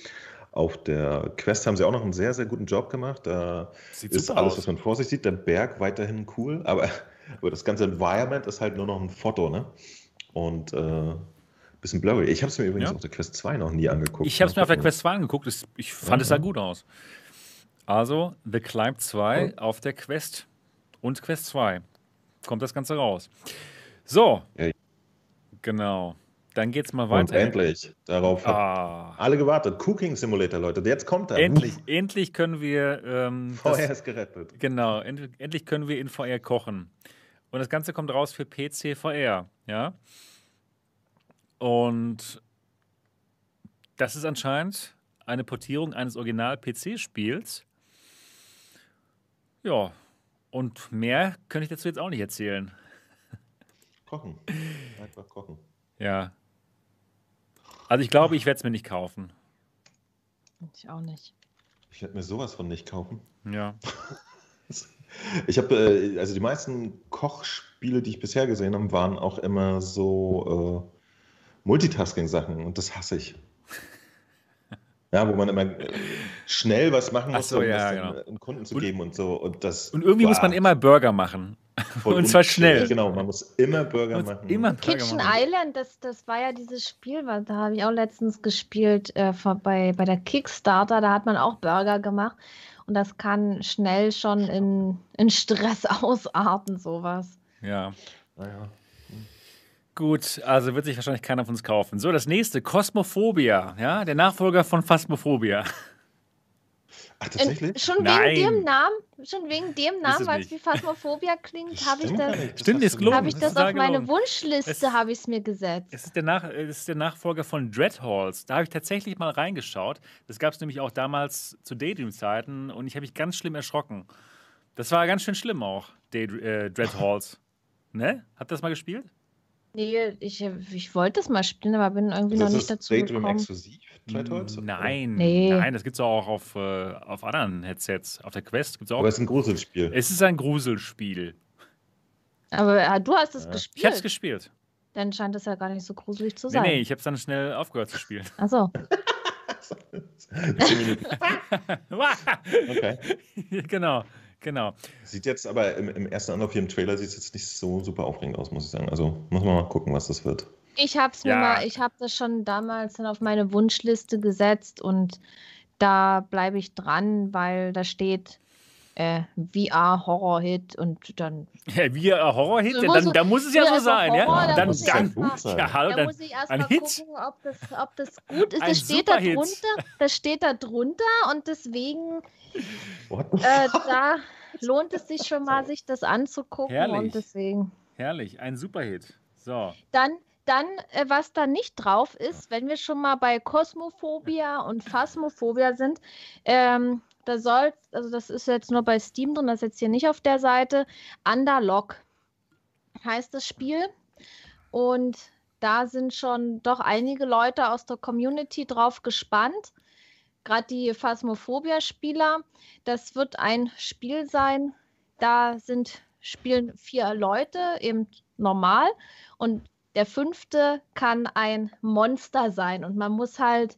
Auf der Quest haben sie auch noch einen sehr, sehr guten Job gemacht. Da Sieht ist alles, aus. was man vor sich sieht, der Berg weiterhin cool, aber, aber das ganze Environment ist halt nur noch ein Foto, ne? Und äh, bisschen blurry. Ich habe es mir übrigens Ja. auf der Quest 2 noch nie angeguckt. Ich habe es mir auf der. Quest 2 angeguckt. Ich fand, es sah gut aus. Also, The Climb 2 Cool. auf der Quest und Quest 2. Kommt das Ganze raus. So. Ja. Genau. Dann geht's mal Und weiter. endlich. Darauf haben Ah, alle gewartet. Cooking Simulator, Leute. Jetzt kommt er. endlich, endlich können wir. Ähm, das- VR ist gerettet. Genau, end, endlich können wir in VR kochen. Und das Ganze kommt raus für PC VR, ja. Und das ist anscheinend eine Portierung eines Original-PC-Spiels. Ja, und mehr könnte ich dazu jetzt auch nicht erzählen. Kochen. Einfach kochen. Ja. Also ich glaube, ich werde es mir nicht kaufen. Ich auch nicht. Ich werde mir sowas von nicht kaufen. Ja. Ich habe, äh, also die meisten Kochspiele, die ich bisher gesehen habe, waren auch immer so äh, Multitasking-Sachen und das hasse ich. Ja, wo man immer schnell was machen Ach muss, so, um ja, das genau. äh, einen Kunden zu Und- geben und so. Und, das, Und irgendwie muss man immer Burger machen. und zwar schnell. Genau, man muss immer Burger muss machen. immer Burger Kitchen machen. Island, das, das war ja dieses Spiel, was, da habe ich auch letztens gespielt äh, vor- bei, bei der Kickstarter. Da hat man auch Burger gemacht. Und das kann schnell schon in, in Stress ausarten, sowas. Ja. Naja. Gut, also wird sich wahrscheinlich keiner von uns kaufen. So, das nächste, Cosmophobia, ja, der Nachfolger von Phasmophobia. Ach, In, tatsächlich? schon Nein. wegen dem Namen, schon wegen dem Namen, weil es wie Phasmophobia klingt, habe ich das. Das Stimmt, ist hab ich Das das ist auf meine. Wunschliste, habe ich es mir gesetzt. Es ist der, Nach es ist der Nachfolger von Dread Halls. Da habe ich tatsächlich mal reingeschaut. Das gab es nämlich auch damals zu Daydream-Zeiten und ich habe mich ganz schlimm erschrocken. Das war ganz schön schlimm auch, Day äh, Dread Halls. Ne? Habt ihr das mal gespielt? Nee, ich, ich wollte das mal spielen, aber bin irgendwie Das noch nicht dazu Daydream gekommen. exklusiv, Dreadholz? Nein, Nee. nein, das gibt es auch auf, äh, auf anderen Headsets. Auf der Quest gibt es auch. Aber es ist ein Gruselspiel. Es ist ein Gruselspiel. Aber äh, du hast es Ja. Ich habe es gespielt. gespielt. Dann scheint es ja gar nicht so gruselig zu Nee, sein. nee, ich habe es dann schnell aufgehört zu spielen. Achso. Zehn Minuten. Okay. genau, genau. Sieht jetzt aber im, im ersten Anlauf hier im Trailer sieht es jetzt nicht so super aufregend aus, muss ich sagen. Also muss man mal gucken, was das wird. Ich habe es mir Ja. mal, ich habe das schon damals dann auf meine Wunschliste gesetzt und da bleibe ich dran, weil da steht äh, VR-Horror-Hit und dann. Ja, wie ein Horrorhit, So, dann, es- da muss es ja so sein, ja? Horror, dann, muss dann, erst mal- ja, hallo, Da dann, muss ich erst ein mal Hit. gucken, ob das, ob das gut ist. Ein Das steht da drunter. Das steht da drunter und deswegen äh, da lohnt es sich schon mal, sich das anzugucken Herrlich. und deswegen. herrlich, ein Superhit. So, Dann, dann äh, was da nicht drauf ist, wenn wir schon mal bei Kosmophobia und Phasmophobia sind, ähm, da soll, also das ist jetzt nur bei Steam drin, das ist jetzt hier nicht auf der Seite, Underlock heißt das Spiel. Und da sind schon doch einige Leute aus der Community drauf gespannt. Gerade die Phasmophobia-Spieler. Das wird ein Spiel sein, da sind, spielen vier Leute, eben normal. Und der fünfte kann ein Monster sein. Und man muss halt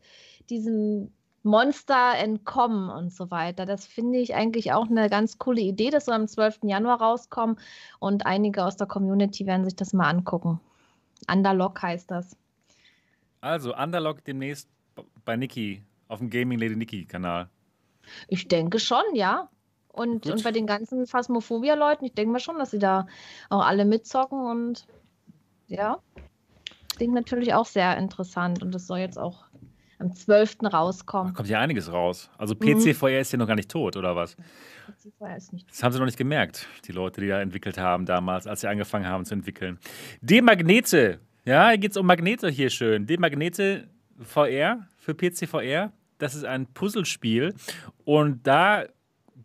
diesem Monster entkommen und so weiter. Das finde ich eigentlich auch eine ganz coole Idee. Das soll am 12. Januar rauskommen. Und einige aus der Community werden sich das mal angucken. Underlock heißt das. also Underlock demnächst bei Niki auf dem Gaming Lady Niki Kanal. Ich denke schon, ja. Und, Gut. und bei den ganzen Phasmophobia-Leuten, ich denke mal schon, dass sie da auch alle mitzocken und ja. klingt natürlich auch sehr interessant und das soll jetzt auch am 12. rauskommen. Da kommt ja einiges raus. Also PC VR ist ja noch gar nicht tot, oder was? PC VR ist nicht Das haben sie noch nicht gemerkt, die Leute, die da entwickelt haben damals, als sie angefangen haben zu entwickeln. D-Magnete. Ja, hier geht es um Magnete hier schön. D-Magnete VR für PC VR. Das ist ein Puzzlespiel. Und da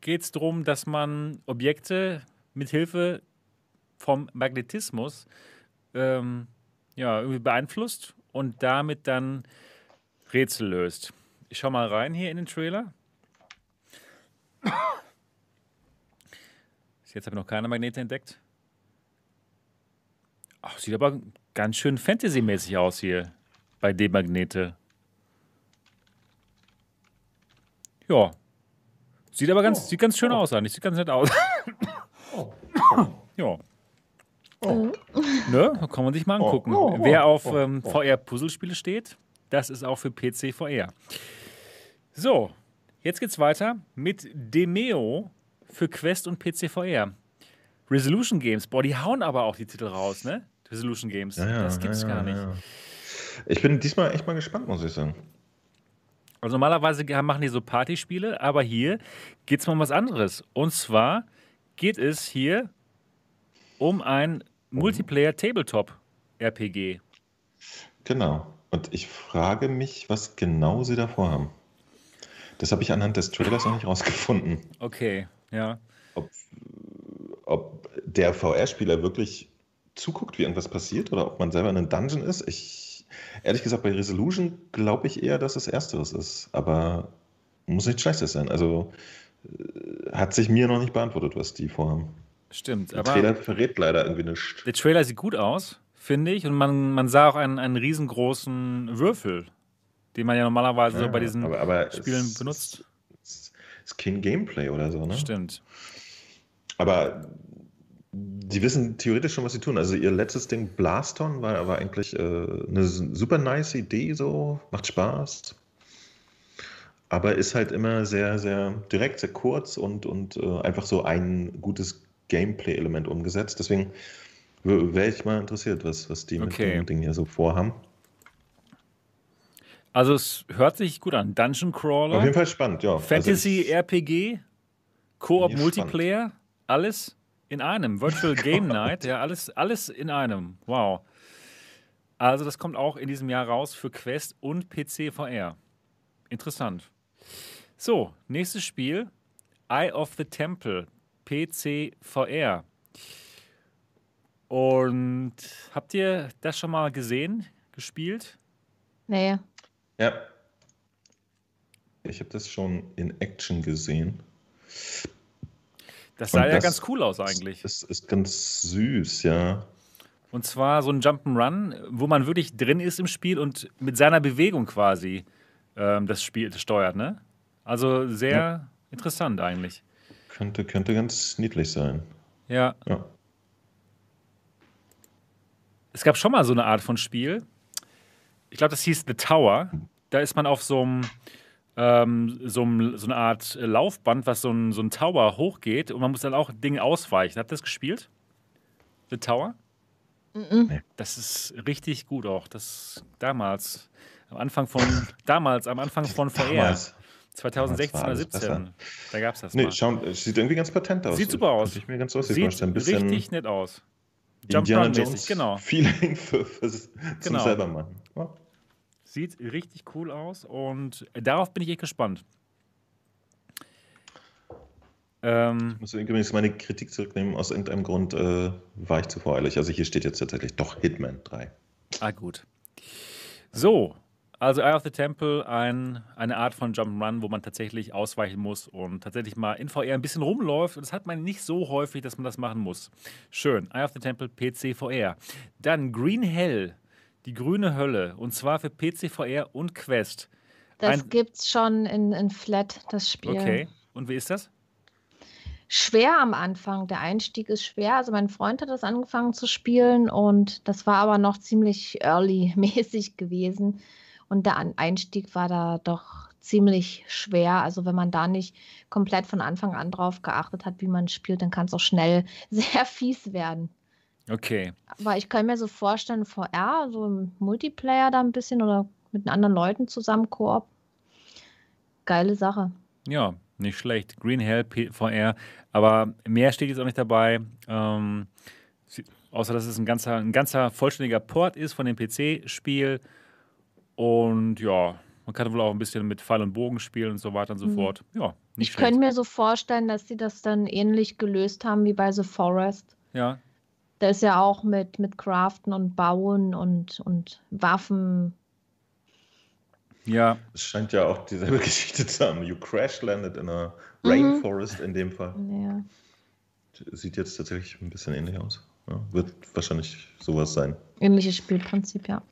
geht es darum, dass man Objekte mit Hilfe vom Magnetismus ähm, ja, irgendwie beeinflusst und damit dann Rätsel löst. Ich schau mal rein hier in den Trailer. Bis Jetzt habe ich noch keine Magnete entdeckt. Ach, sieht aber ganz schön Fantasy-mäßig aus hier bei D-Magnete. Ja. Sieht aber ganz, sieht ganz schön aus eigentlich. Sieht ganz nett aus. ja. Ne? Da kann man sich mal angucken. Oh. Wer auf ähm, VR-Puzzlespiele steht, das ist auch für PC VR. So, jetzt geht's weiter mit Demeo für Quest und PC VR. Resolution Games, boah, die hauen aber auch die Titel raus, ne? Resolution Games. Ja, ja, das gibt's ja, gar nicht. Ich bin diesmal echt mal gespannt, muss ich sagen. Also normalerweise machen die so Partyspiele, aber hier geht es mal um was anderes. Und zwar geht es hier um ein Multiplayer-Tabletop-RPG. Genau. Und ich frage mich, was genau sie da vorhaben. Das habe ich anhand des Trailers noch nicht rausgefunden. Okay, ja. Ob, ob der VR-Spieler wirklich zuguckt, wie irgendwas passiert, oder ob man selber in einem Dungeon ist. Ich, ehrlich gesagt, bei Resolution glaube ich eher, dass es Ersteres ist. Aber muss nicht Schlechtes sein. Also äh, hat sich mir noch nicht beantwortet, was die vorhaben. Stimmt. Der Aber Trailer verrät leider irgendwie nichts. der Trailer sieht gut aus, finde ich. Und man, man sah auch einen, einen riesengroßen Würfel, den man ja normalerweise so bei diesen aber, aber Spielen es, benutzt. Es ist kein Gameplay oder so, ne? Stimmt. Aber die wissen theoretisch schon, was sie tun. Also ihr letztes Ding, Blaston, war, war eigentlich äh, eine super nice Idee, so, macht Spaß. Aber ist halt immer sehr, sehr direkt, sehr kurz und, und äh, einfach so ein gutes Gameplay-Element umgesetzt. Deswegen wäre ich mal interessiert, was, was die Okay. mit dem Ding hier so vorhaben. Also es hört sich gut an. Dungeon Crawler. Auf jeden Fall spannend, ja. Fantasy Also RPG, Koop Multiplayer, alles in einem. Virtual Game Night, ja, alles, alles in einem. Wow. Also das kommt auch in diesem Jahr raus für Quest und PC VR. Interessant. So, nächstes Spiel. Eye of the Temple, PC VR. Und habt ihr das schon mal gesehen, gespielt? Nee. Ja. Ich habe das schon in Action gesehen. Das sah Und ja das- ganz cool aus eigentlich. Das ist ganz süß, ja. Und zwar so ein Jump'n'Run, wo man wirklich drin ist im Spiel und mit seiner Bewegung quasi ähm, das Spiel steuert, ne? Also sehr interessant eigentlich. Könnte, könnte ganz niedlich sein. Ja. Ja. Es gab schon mal so eine Art von Spiel. Ich glaube, das hieß The Tower. Da ist man auf so einem, ähm, so, einem so eine Art Laufband, was so ein, so ein Tower hochgeht und man muss dann auch Dinge ausweichen. Habt ihr das gespielt? The Tower? Mhm. Das ist richtig gut auch. Das damals, am Anfang von, damals, am Anfang von VR. Damals. 2016 war oder alles 17. besser. Da gab es das Nee, mal. schau, es sieht irgendwie ganz patent aus. Sieht super aus. Ich mir ganz lustig Sieht vorstellen. Ein bisschen richtig nett aus. Indiana Jump'n'Run-mäßig, Jones genau. Feeling für, für, zum Genau. selber machen. Ja. Sieht richtig cool aus und darauf bin ich echt gespannt. Ähm, Ich muss übrigens meine Kritik zurücknehmen. Aus irgendeinem Grund äh, war ich zu voreilig. Also hier steht jetzt tatsächlich doch Hitman 3. ah, gut. So, also Eye of the Temple, ein, eine Art von Jump'n'Run, wo man tatsächlich ausweichen muss und tatsächlich mal in VR ein bisschen rumläuft. Und das hat man nicht so häufig, dass man das machen muss. Schön. Eye of the Temple, PC VR. Dann Green Hell, die grüne Hölle. Und zwar für PC VR und Quest. Das Ein- gibt's schon in, in Flat, das Spiel. Okay. Und wie ist das? Schwer am Anfang. Der Einstieg ist schwer. Also mein Freund hat das angefangen zu spielen und das war aber noch ziemlich early-mäßig gewesen. Und der Einstieg war da doch ziemlich schwer. Also wenn man da nicht komplett von Anfang an drauf geachtet hat, wie man spielt, dann kann es auch schnell sehr fies werden. Okay. Aber ich kann mir so vorstellen, VR, so im Multiplayer da ein bisschen oder mit anderen Leuten zusammen Koop. Geile Sache. Ja, nicht schlecht. Green Hell VR. Aber mehr steht jetzt auch nicht dabei. Ähm, außer dass es ein ganzer, ein ganzer vollständiger Port ist von dem PC-Spiel. Und ja, man kann wohl auch ein bisschen mit Pfeil und Bogen spielen und so weiter und so mhm. fort. Ja, nicht Ich könnte mir so vorstellen, dass sie das dann ähnlich gelöst haben wie bei The Forest. Ja. Da ist ja auch mit, mit Craften und Bauen und, und Waffen. Ja. Es scheint ja auch dieselbe Geschichte zu haben. You crash landed in a mhm. rainforest in dem Fall. Ja. Sieht jetzt tatsächlich ein bisschen ähnlich aus. Ja, wird wahrscheinlich sowas sein. Ähnliches Spielprinzip, ja.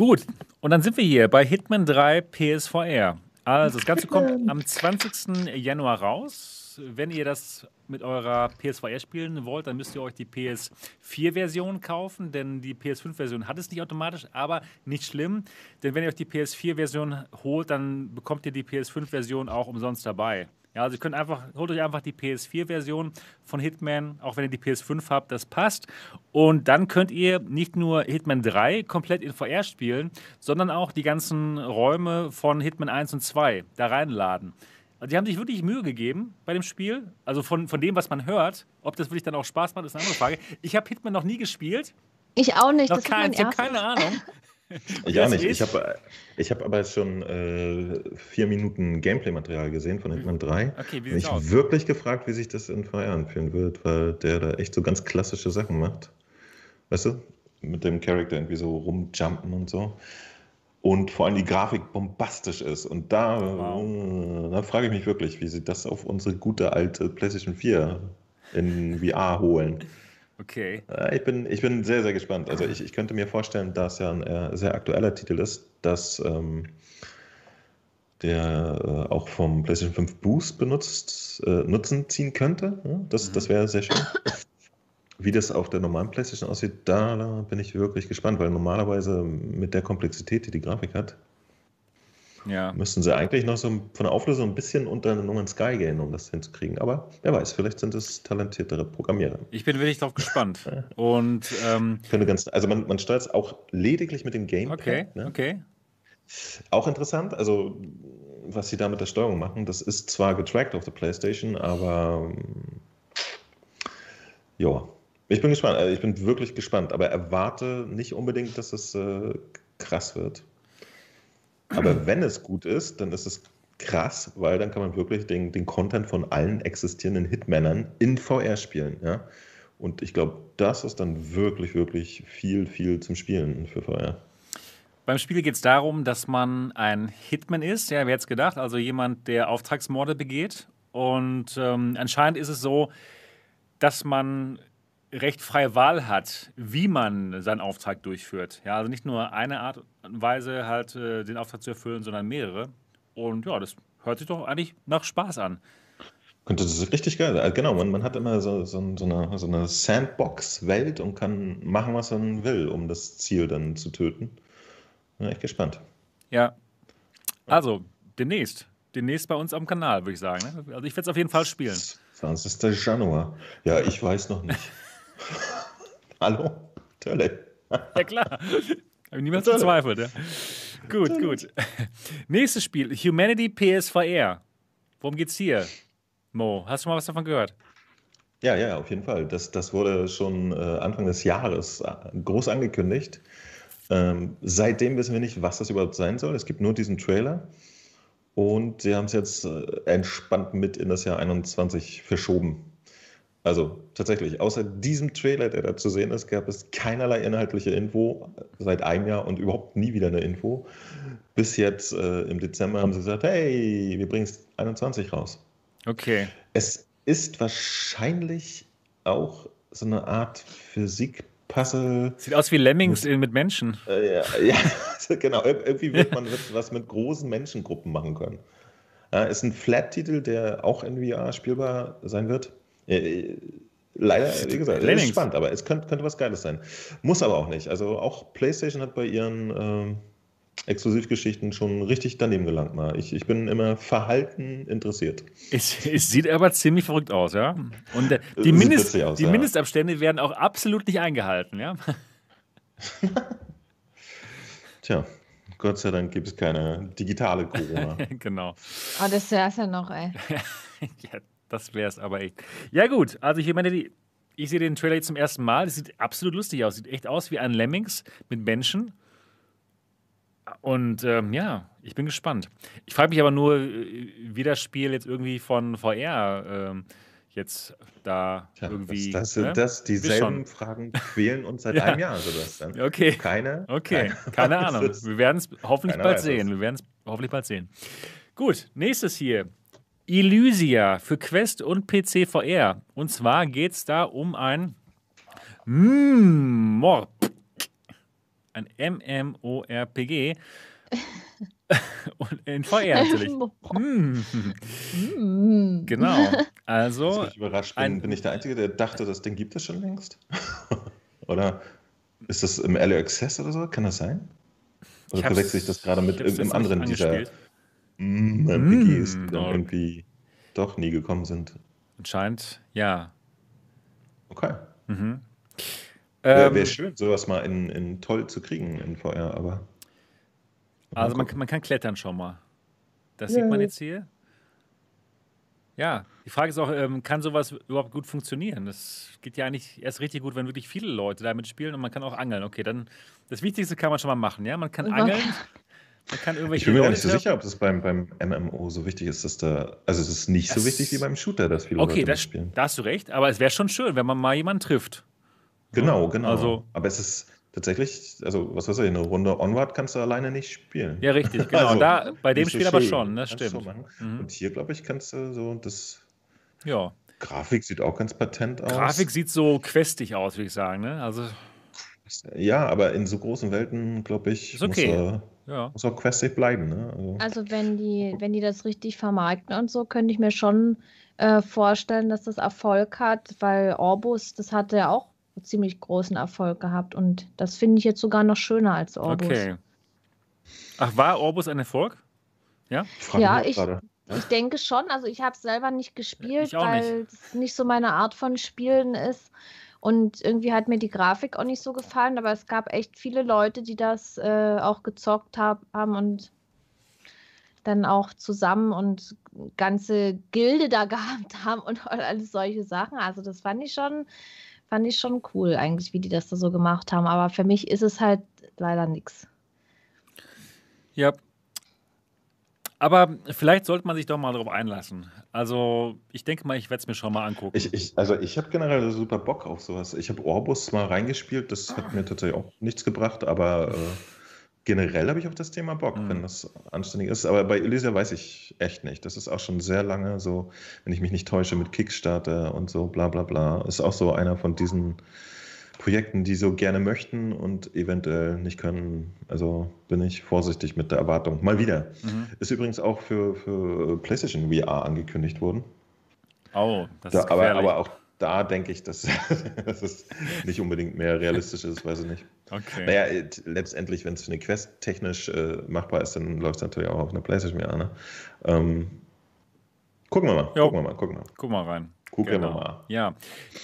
Gut, und dann sind wir hier bei Hitman 3 PSVR. Also das Ganze kommt am 20. Januar raus. Wenn ihr das mit eurer PSVR spielen wollt, dann müsst ihr euch die PS4-Version kaufen, denn die PS5-Version hat es nicht automatisch, aber nicht schlimm, denn wenn ihr euch die PS4-Version holt, dann bekommt ihr die PS5-Version auch umsonst dabei. Ja, also ihr könnt einfach, holt euch einfach die PS4-Version von Hitman, auch wenn ihr die PS5 habt, das passt. Und dann könnt ihr nicht nur Hitman 3 komplett in VR spielen, sondern auch die ganzen Räume von Hitman 1 und 2 da reinladen. Also die haben sich wirklich Mühe gegeben bei dem Spiel. Also von, von dem, was man hört. Ob das wirklich dann auch Spaß macht, ist eine andere Frage. Ich habe Hitman noch nie gespielt. Ich auch nicht. Noch kein, ich habe keine Ahnung. Ich auch nicht. Ich habe ich hab aber schon äh, vier Minuten Gameplay-Material gesehen von Hitman 3. Okay, wie sieht's mich aus? wirklich gefragt, wie sich das in VR anfühlen wird, weil der da echt so ganz klassische Sachen macht. Weißt du? Mit dem Charakter irgendwie so rumjumpen und so. Und vor allem die Grafik bombastisch ist. Und da, wow. äh, da frage ich mich wirklich, wie sie das auf unsere gute alte PlayStation 4 in VR holen. Okay. Äh, ich bin, ich bin sehr, sehr gespannt. Also ich, ich könnte mir vorstellen, dass ja ein äh, sehr aktueller Titel ist, dass ähm, der äh, auch vom PlayStation 5 Boost benutzt, äh, Nutzen ziehen könnte. Ja, das, mhm. das wäre sehr schön. Wie das auf der normalen PlayStation aussieht, da, da bin ich wirklich gespannt, weil normalerweise mit der Komplexität, die die Grafik hat, ja. Müssten sie eigentlich noch so von der Auflösung ein bisschen unter No Sky gehen, um das hinzukriegen. Aber wer weiß, vielleicht sind es talentiertere Programmierer. Ich bin wirklich drauf gespannt. Und ähm, könnte ganz, also man, man steuert es auch lediglich mit dem Gamepad. Okay, ne? okay. Auch interessant, also was sie da mit der Steuerung machen, das ist zwar getrackt auf der PlayStation, aber ja, ich bin gespannt. Also ich bin wirklich gespannt, aber erwarte nicht unbedingt, dass es äh, krass wird. Aber wenn es gut ist, dann ist es krass, weil dann kann man wirklich den, den Content von allen existierenden Hitmännern in VR spielen. Ja? Und ich glaube, das ist dann wirklich, wirklich viel, viel zum Spielen für VR. Beim Spiel geht es darum, dass man ein Hitman ist, ja, wer hätte es gedacht, also jemand, der Auftragsmorde begeht. Und ähm, anscheinend ist es so, dass man recht freie Wahl hat, wie man seinen Auftrag durchführt. Ja, also nicht nur eine Art und Weise halt äh, den Auftrag zu erfüllen, sondern mehrere. Und ja, das hört sich doch eigentlich nach Spaß an. Und das ist richtig geil. Also genau, man, man hat immer so, so, so eine, so eine Sandbox-Welt und kann machen, was man will, um das Ziel dann zu töten. Bin echt gespannt. Ja. Also, demnächst. Demnächst bei uns am Kanal, würde ich sagen. Ne? Also ich werde es auf jeden Fall spielen. 20. Januar. Ja, ich weiß noch nicht. Hallo? Tölle. Ja, klar. Habe ich niemals gezweifelt. Ja. Gut, gut. Nächstes Spiel: Humanity PSVR. Worum geht's hier? Mo, hast du mal was davon gehört? Ja, ja, auf jeden Fall. Das, das wurde schon äh, Anfang des Jahres äh, groß angekündigt. Ähm, seitdem wissen wir nicht, was das überhaupt sein soll. Es gibt nur diesen Trailer. Und sie haben es jetzt äh, entspannt mit in das Jahr 21 verschoben. Also tatsächlich, außer diesem Trailer, der da zu sehen ist, gab es keinerlei inhaltliche Info seit einem Jahr und überhaupt nie wieder eine Info. Bis jetzt äh, im Dezember haben sie gesagt, hey, wir bringen es 21 raus. Okay. Es ist wahrscheinlich auch so eine Art Physik-Puzzle. Sieht aus wie Lemmings mit, mit Menschen. Äh, ja, ja, genau. Irgendwie wird man was mit großen Menschengruppen machen können. Ja, ist ein Flat-Titel, der auch in VR spielbar sein wird. Äh, leider, wie gesagt, es ist spannend, aber es könnte, könnte was Geiles sein. Muss aber auch nicht. Also auch PlayStation hat bei ihren ähm, Exklusivgeschichten schon richtig daneben gelangt mal. Ich, ich bin immer verhalten interessiert. Es, es sieht aber ziemlich verrückt aus, ja. Und äh, die, Mindest, aus, die ja. Mindestabstände werden auch absolut nicht eingehalten, ja. Tja, Gott sei Dank gibt es keine digitale Corona. genau. Oh, das wär's ja noch, ey. ja, das wär's aber echt. Ja, gut. Also, ich meine, die, ich sehe den Trailer jetzt zum ersten Mal. Das sieht absolut lustig aus. Sieht echt aus wie ein Lemmings mit Menschen. Und ähm, ja, ich bin gespannt. Ich frage mich aber nur, äh, wie das Spiel jetzt irgendwie von VR ähm, jetzt da Tja, irgendwie. Das, das, ne? das dieselben Fragen quälen uns seit ja. einem Jahr, Sebastian. Okay. Keine. Okay, keine, keine Ahnung. Wir werden es hoffentlich bald sehen. Wir werden es hoffentlich bald sehen. Gut, nächstes hier. Elysia für Quest und PC VR. Und zwar geht es da um ein mm, ein MMORPG. Und in VR natürlich. mm. Genau. Also. Ich überrascht bin, bin ich der Einzige, der dachte, das Ding gibt es schon längst? oder ist das im Early Access oder so? Kann das sein? Oder verwechsel ich das gerade mit irgendeinem anderen dieser mm, RPGs, die dann irgendwie doch nie gekommen sind? Anscheinend, ja. Okay. Mhm. Wäre wär ähm, schön, sowas mal in, in toll zu kriegen in VR, aber. Also man, man kann klettern schon mal. Das ja. sieht man jetzt hier. Ja, die Frage ist auch, ähm, kann sowas überhaupt gut funktionieren? Das geht ja eigentlich erst richtig gut, wenn wirklich viele Leute damit spielen und man kann auch angeln. Okay, dann das Wichtigste kann man schon mal machen, ja? Man kann angeln. Man kann irgendwelche ich bin mir gar nicht so sicher, ob das beim, beim MMO so wichtig ist, dass da. Also, es ist nicht das, so wichtig wie beim Shooter, dass viele okay, Leute das, spielen. Okay, da hast du recht, aber es wäre schon schön, wenn man mal jemanden trifft. Genau, genau. Also, aber es ist tatsächlich, also was weiß ich, eine Runde Onward kannst du alleine nicht spielen. Ja, richtig, genau. also, da, bei dem Spiel so aber schon, das stimmt. Mhm. Und hier, glaube ich, kannst du so das. Ja. Grafik sieht auch ganz patent aus. Grafik sieht so questig aus, würde ich sagen. Ne? Also, ja, aber in so großen Welten, glaube ich, ist okay. muss, er, ja. muss auch questig bleiben. Ne? Also. also, wenn, die, wenn die das richtig vermarkten und so, könnte ich mir schon äh, vorstellen, dass das Erfolg hat, weil Orbus, das hatte ja auch ziemlich großen Erfolg gehabt und das finde ich jetzt sogar noch schöner als Orbus. Okay. Ach, war Orbus ein Erfolg? Ja, ja ich, ich denke schon. Also ich habe es selber nicht gespielt, weil es nicht so meine Art von Spielen ist. Und irgendwie hat mir die Grafik auch nicht so gefallen, aber es gab echt viele Leute, die das äh, auch gezockt hab, haben und dann auch zusammen und ganze Gilde da gehabt haben und alles solche Sachen. Also das fand ich schon fand ich schon cool eigentlich, wie die das da so gemacht haben. Aber für mich ist es halt leider nichts. Ja. Aber vielleicht sollte man sich doch mal darauf einlassen. Also, ich denke mal, ich werde es mir schon mal angucken. Ich, ich, also, ich habe generell super Bock auf sowas. Ich habe Orbus mal reingespielt, das hat mir tatsächlich auch nichts gebracht, aber äh, generell habe ich auf das Thema Bock, mhm. wenn das anständig ist. Aber bei Elysia weiß ich echt nicht. Das ist auch schon sehr lange so, wenn ich mich nicht täusche, mit Kickstarter und so, bla bla bla. Ist auch so einer von diesen Projekten, die so gerne möchten und eventuell nicht können. Also bin ich vorsichtig mit der Erwartung. Mal wieder. Mhm. Ist übrigens auch für, für PlayStation VR angekündigt worden. Oh, das da, ist aber, aber auch da denke ich, dass, dass es nicht unbedingt mehr realistisch ist, weiß ich nicht. Okay. Naja, letztendlich, wenn es für eine Quest technisch äh, machbar ist, dann läuft es natürlich auch auf einer PlayStation an. Ne? Ähm, gucken wir mal, jo. gucken wir mal, gucken wir mal. Guck mal rein. Gucken genau. wir mal. Ja.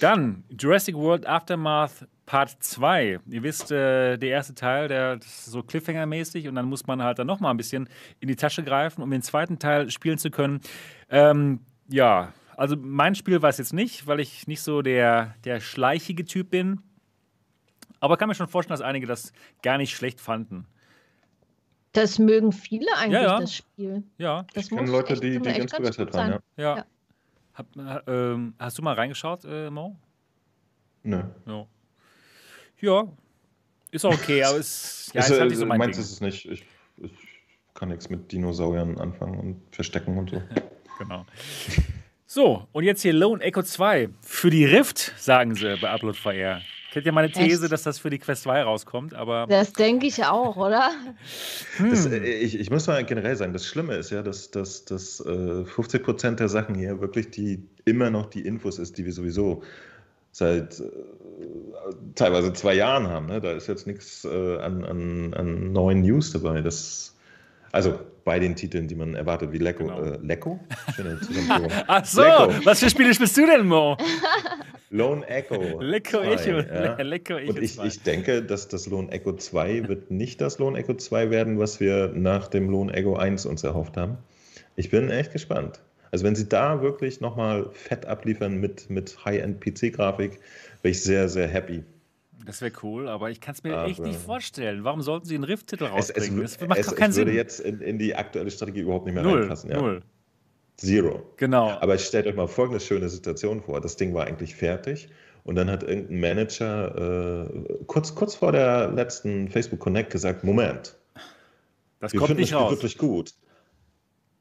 Dann Jurassic World Aftermath Part 2. Ihr wisst, äh, der erste Teil, der ist so Cliffhanger-mäßig und dann muss man halt dann nochmal ein bisschen in die Tasche greifen, um den zweiten Teil spielen zu können. Ähm, ja, also mein Spiel war es jetzt nicht, weil ich nicht so der, der schleichige Typ bin. Aber kann mir schon vorstellen, dass einige das gar nicht schlecht fanden. Das mögen viele eigentlich, ja, ja. das Spiel. Ja. Das ich kenne Leute, die, die ganz begeistert waren. Ja. ja. Hab, äh, hast du mal reingeschaut, äh, Mo? Nö. Ja. ja. Ist okay, aber es ja, ist, ist halt nicht so mein Meins ist es nicht. Ich, ich kann nichts mit Dinosauriern anfangen und verstecken und so. genau. So, und jetzt hier Lone Echo 2 für die Rift, sagen sie bei Upload VR. Kennt ihr meine These, Echt? dass das für die Quest 2 rauskommt, aber. Das denke ich auch, oder? Hm. Das, äh, ich, ich muss mal generell sagen, das Schlimme ist ja, dass, dass, dass äh, 50 Prozent der Sachen hier wirklich die immer noch die Infos ist, die wir sowieso seit äh, teilweise zwei Jahren haben. Ne? Da ist jetzt nichts äh, an, an, an neuen News dabei. Das, also bei den Titeln, die man erwartet, wie Lecco. Genau. Äh, Lecco? Ach so, Lecco. was für Spiele spielst du denn, Mo? Lone Echo. Lecco 2, Echo. ja. Lecco Echo Und ich, 2. ich denke, dass das Lone Echo 2 wird nicht das Lone Echo 2 werden, was wir nach dem Lone Echo 1 uns erhofft haben. Ich bin echt gespannt. Also wenn sie da wirklich nochmal fett abliefern mit, mit High-End-PC-Grafik, wäre ich sehr, sehr happy. Das wäre cool, aber ich kann es mir Aber- echt nicht vorstellen. Warum sollten sie einen Rift-Titel Es, es, rausbringen? es, das macht es, doch keinen es würde Sinn. jetzt in, in die aktuelle Strategie überhaupt nicht mehr Null, reinpassen. Ja. null. Zero. Genau. Aber stellt euch mal folgende schöne Situation vor. Das Ding war eigentlich fertig und dann hat irgendein Manager äh, kurz, kurz vor der letzten Facebook Connect gesagt, Moment, das wir kommt finden nicht das raus. wirklich gut.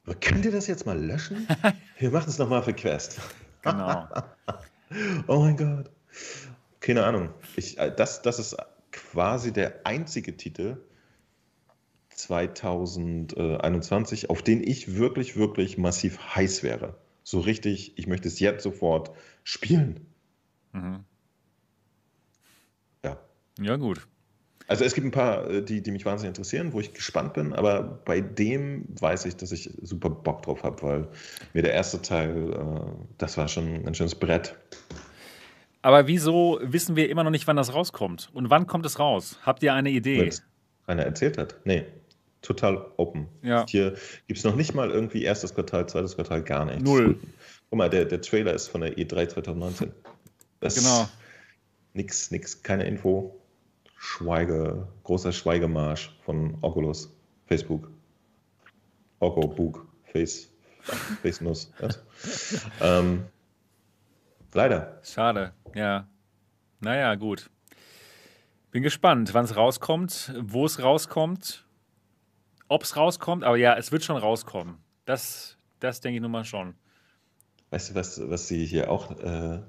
Aber könnt ihr das jetzt mal löschen? Wir machen es nochmal für Quest. Genau. Oh mein Gott. Keine Ahnung. Ich, äh, das, das ist quasi der einzige Titel 2021, auf den ich wirklich, wirklich massiv heiß wäre. So richtig, ich möchte es jetzt sofort spielen. Mhm. Ja. Ja, gut. Also es gibt ein paar, äh, die, die mich wahnsinnig interessieren, wo ich gespannt bin, aber bei dem weiß ich, dass ich super Bock drauf habe, weil mir der erste Teil, äh, das war schon ein schönes Brett. Aber wieso wissen wir immer noch nicht, wann das rauskommt? Und wann kommt es raus? Habt ihr eine Idee? Wenn es einer erzählt hat. Nee, total open. Ja. Hier gibt es noch nicht mal irgendwie erstes Quartal, zweites Quartal, gar nichts. Null. Guck mal, der, der Trailer ist von der E3 2019. Das Genau. Nix, nix, keine Info. Schweige, großer Schweigemarsch von Oculus, Facebook. Oco, Bug, Face, Face Nuss. Ähm, leider. Schade, ja. Naja, gut. Bin gespannt, wann es rauskommt, wo es rauskommt, ob es rauskommt. Aber ja, es wird schon rauskommen. Das, das denke ich nun mal schon. Weißt du, was, was sie hier auch äh,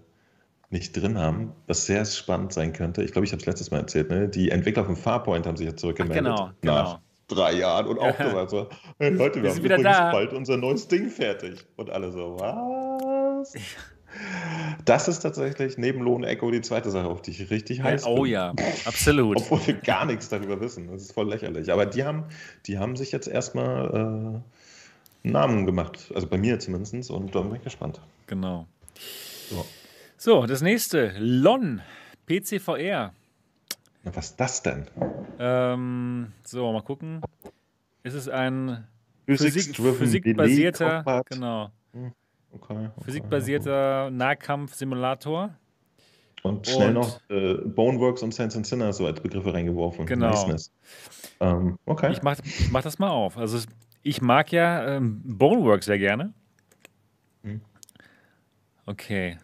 nicht drin haben, was sehr spannend sein könnte? Ich glaube, ich habe es letztes Mal erzählt, ne? Die Entwickler von Farpoint haben sich jetzt zurückgemeldet. genau, Nach drei Jahren und auch gesagt so, hey Leute, wir, Wir haben übrigens da. bald unser neues Ding fertig. Und alle so, was? Das ist tatsächlich neben Lohn Echo die zweite Sache, auf die ich richtig heiß oh bin. ja, absolut. Obwohl wir gar nichts darüber wissen. Das ist voll lächerlich. Aber die haben, die haben sich jetzt erstmal äh, einen Namen gemacht. Also bei mir zumindest. Und da bin ich gespannt. Genau. So. So, das nächste. LON, PCVR. Na, was ist das denn? Ähm, so, mal gucken. Es ist ein Physik, physikbasierter, Delay Combat. Okay, okay. physikbasierter Nahkampfsimulator. Und schnell Und- noch äh, Boneworks und Sense and Sinner so als Begriffe reingeworfen. Genau. Ähm, okay. Ich mach, ich mach das mal auf. Also ich mag ja ähm, Boneworks sehr gerne. Hm. Okay.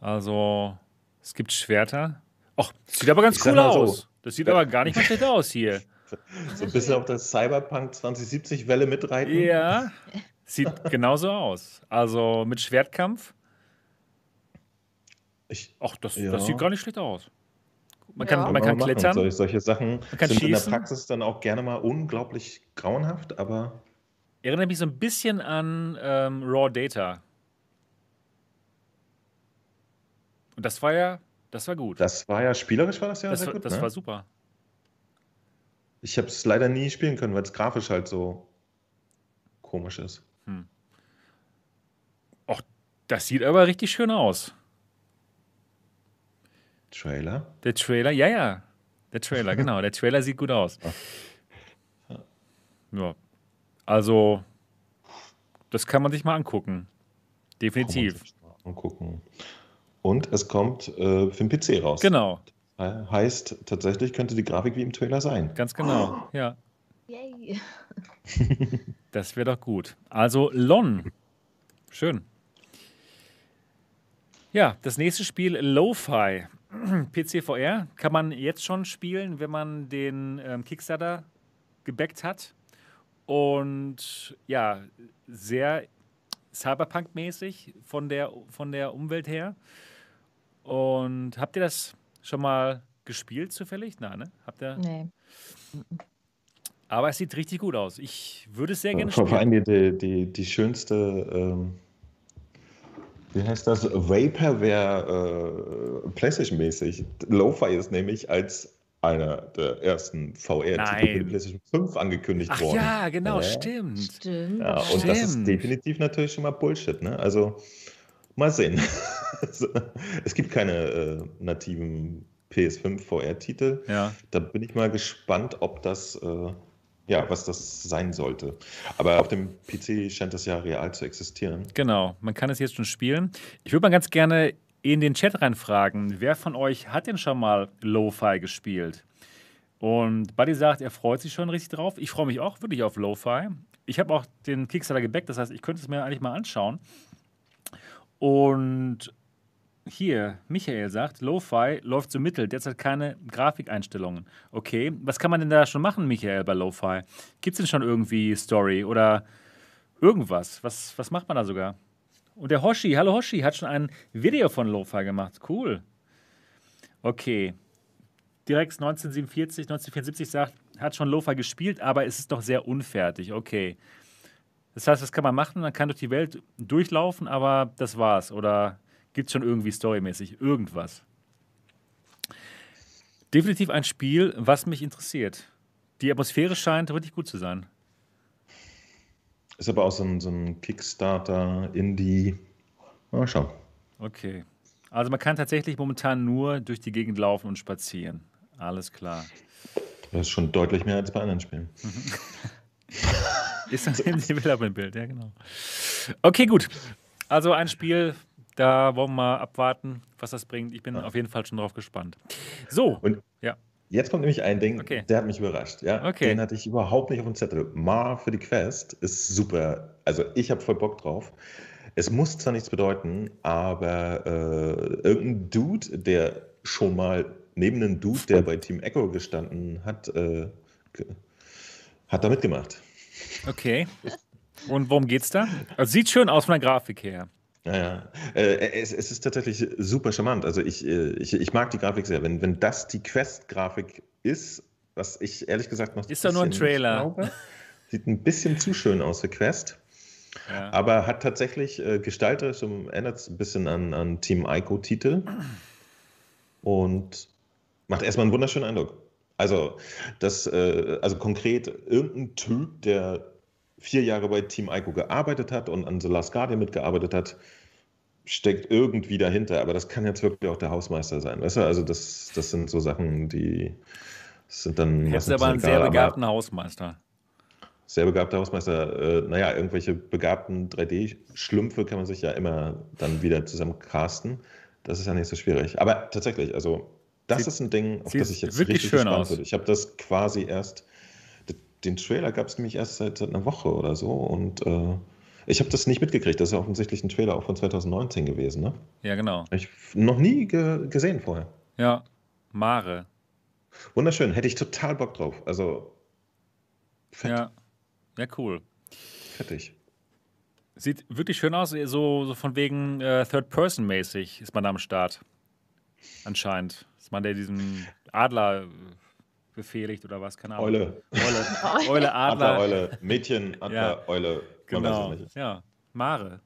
Also es gibt Schwerter. Ach, das sieht aber ganz Ich cool mal so. aus. Das sieht aber gar nicht mal schlecht aus hier. so ein bisschen auf der Cyberpunk 2070-Welle mitreiten. Ja, sieht genauso aus. Also mit Schwertkampf. Ich, Ach, das, Ja. das sieht gar nicht schlecht aus. Man kann, Ja. man Kann kann man machen. klettern. Solche, solche Sachen kann sind in der schießen. Praxis dann auch gerne mal unglaublich grauenhaft, aber Erinnert mich so ein bisschen an ähm, Raw Data. Und das war ja, das war gut. das war ja spielerisch war das ja das sehr war, gut. das ne? war super. Ich habe es leider nie spielen können, weil es grafisch halt so komisch ist. Ach, das sieht aber richtig schön aus. Trailer? Der Trailer, ja, ja. Der Trailer, genau. Der Trailer sieht gut aus. Ja. Also, das kann man sich mal angucken. Definitiv. Mal gucken. Und es kommt äh, für den PC raus. Genau, He- Heißt, tatsächlich könnte die Grafik wie im Trailer sein. ganz genau. Ja, Yay. das wäre doch gut. Also, Lon. Schön. Ja, das nächste Spiel, Lo-Fi. PCVR kann man jetzt schon spielen, wenn man den ähm, Kickstarter gebackt hat. Und ja, sehr Cyberpunk-mäßig von der, von der Umwelt her. Und habt ihr das schon mal gespielt zufällig? Nein, ne? Habt ihr? Nee. Aber es sieht richtig gut aus. Ich würde es sehr gerne Vor, allem die, die, die, schönste, ähm, wie heißt das? Vaporware äh, PlayStation-mäßig. Lo-Fi ist nämlich als einer der ersten VR-Titel für PlayStation 5 angekündigt Ach worden. ja, genau, Ja. stimmt. Stimmt. Ja, und das ist Stimmt. definitiv natürlich schon mal Bullshit. Ne? Also mal sehen. es gibt keine äh, nativen PS5 VR-Titel. Ja. Da bin ich mal gespannt, ob das, äh, ja, was das sein sollte. Aber auf dem PC scheint das ja real zu existieren. Genau, man kann es jetzt schon spielen. Ich würde mal ganz gerne in den Chat reinfragen, wer von euch hat denn schon mal Lo-Fi gespielt? Und Buddy sagt, er freut sich schon richtig drauf. Ich freue mich auch wirklich auf Lo-Fi. Ich habe auch den Kickstarter gebackt, das heißt, ich könnte es mir eigentlich mal anschauen. Und hier, Michael sagt, Lo-Fi läuft so mittel, derzeit keine Grafikeinstellungen. Okay, was kann man denn da schon machen, Michael, bei Lo-Fi? Gibt es denn schon irgendwie Story oder irgendwas? Was, was macht man da sogar? Und der Hoshi, hallo Hoshi, hat schon ein Video von Lo-Fi gemacht. Cool. Okay. Direkt 1947, 1974 sagt, hat schon Lo-Fi gespielt, aber es ist doch sehr unfertig. Okay. Das heißt, was kann man machen? Man kann durch die Welt durchlaufen, aber das war's. Oder gibt es schon irgendwie storymäßig irgendwas? Definitiv ein Spiel, was mich interessiert. Die Atmosphäre scheint richtig gut zu sein. Ist aber auch so ein, so ein Kickstarter, Indie. Mal schauen. Okay. Also man kann tatsächlich momentan nur durch die Gegend laufen und spazieren. Alles klar. Das ist schon deutlich mehr als bei anderen Spielen. Ist das im Development-Bild, ja genau. Okay, gut. Also ein Spiel, da wollen wir mal abwarten, was das bringt. Ich bin auf jeden Fall schon drauf gespannt. So, Und ja. Jetzt kommt nämlich ein Ding, Okay. der hat mich überrascht. Ja? Okay. Den hatte ich überhaupt nicht auf dem Zettel. Mar für die Quest ist super. Also ich habe voll Bock drauf. Es muss zwar nichts bedeuten, aber äh, irgendein Dude, der schon mal neben einem Dude, der bei Team Echo gestanden hat, äh, hat da mitgemacht. Okay. Und worum geht's da? Also sieht schön aus von der Grafik her. Naja, äh, es, es ist tatsächlich super charmant. Also ich, äh, ich, ich mag die Grafik sehr. Wenn, wenn das die Quest-Grafik ist, was ich ehrlich gesagt noch Ist doch nur ein Trailer. glaube, sieht ein bisschen zu schön aus für Quest, Ja. aber hat tatsächlich äh, gestalterisch erinnert es ein bisschen an, an Team Ico-Titel und macht erstmal einen wunderschönen Eindruck. Also, das, äh, also konkret irgendein Typ, der vier Jahre bei Team Ico gearbeitet hat und an The Last Guardian mitgearbeitet hat, steckt irgendwie dahinter. Aber das kann jetzt wirklich auch der Hausmeister sein. Weißt du, also das, das sind so Sachen, die sind dann. Jetzt aber einen sehr begabten Hausmeister. sehr begabter Hausmeister. Äh, naja, irgendwelche begabten 3D-Schlümpfe kann man sich ja immer dann wieder zusammen casten. Das ist ja nicht so schwierig. Aber tatsächlich, also das Sieht- ist ein Ding, auf das ich jetzt richtig schön gespannt aus. bin. Ich habe das quasi erst, den Trailer gab es nämlich erst seit, seit einer Woche oder so und äh, ich habe das nicht mitgekriegt. Das ist ja offensichtlich ein Trailer auch von 2019 gewesen. Ne? Ja, genau. Ich noch nie ge gesehen vorher. Ja. Mare. Wunderschön, hätte ich total Bock drauf. Also fett, Ja. Ja, cool. fettig. Sieht wirklich schön aus, so, so von wegen äh, Third-Person-mäßig ist man da am Start. Anscheinend. Ist man der diesen Adler befehligt oder was? Keine Ahnung. Eule. Eule, Eule Adler. Adler, Eule, Mädchen, Adler, Ja. Eule. Man Genau. Ja. Mare.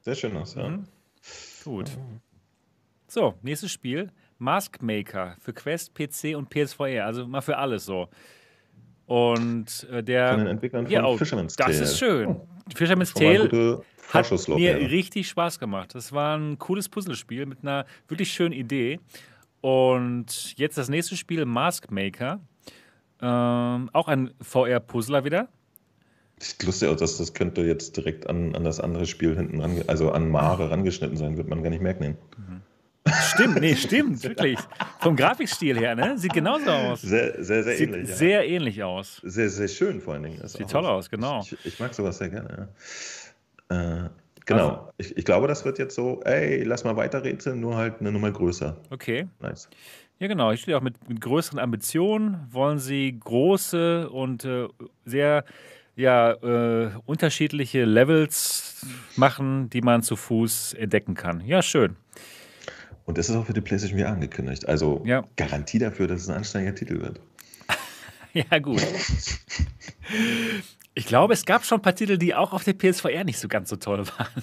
Sehr schön aus, ja. Mhm. Gut. So, nächstes Spiel. Mask Maker für Quest, PC und PS4. Also mal für alles so. Und äh, der. Von den Entwicklern von ja, oh, Fisherman's Das Tale. ist schön. Fisherman's Schon mal Tale hat mir Vorschusslorbeere. richtig Spaß gemacht. Das war ein cooles Puzzlespiel mit einer wirklich schönen Idee. Und jetzt das nächste Spiel, Mask Maker. Ähm, auch ein VR-Puzzler wieder. Sieht lustig aus, dass das könnte jetzt direkt an, an das andere Spiel hinten ran, also an Mare rangeschnitten sein, wird man gar nicht merken. Stimmt, nee, stimmt, wirklich. Vom Grafikstil her, ne? Sieht genauso aus. Sehr, sehr, sehr Sieht ähnlich. ja. sehr ähnlich aus. Sehr, sehr schön vor allen Dingen. Ist Sieht toll aus, genau. Ich, ich mag sowas sehr gerne, ja. Äh, genau. Ich, ich glaube, das wird jetzt so, ey, lass mal weiter rätseln, nur halt eine Nummer größer. Okay. Nice. Ja, genau. Ich stehe auch mit, mit größeren Ambitionen. Wollen Sie große und äh, sehr ja, äh, unterschiedliche Levels machen, die man zu Fuß entdecken kann. Ja, schön. Und das ist auch für die PlayStation VR angekündigt. Also Ja. Garantie dafür, dass es ein anständiger Titel wird. Ja, gut. Ich glaube, es gab schon ein paar Titel, die auch auf der PSVR nicht so ganz so toll waren.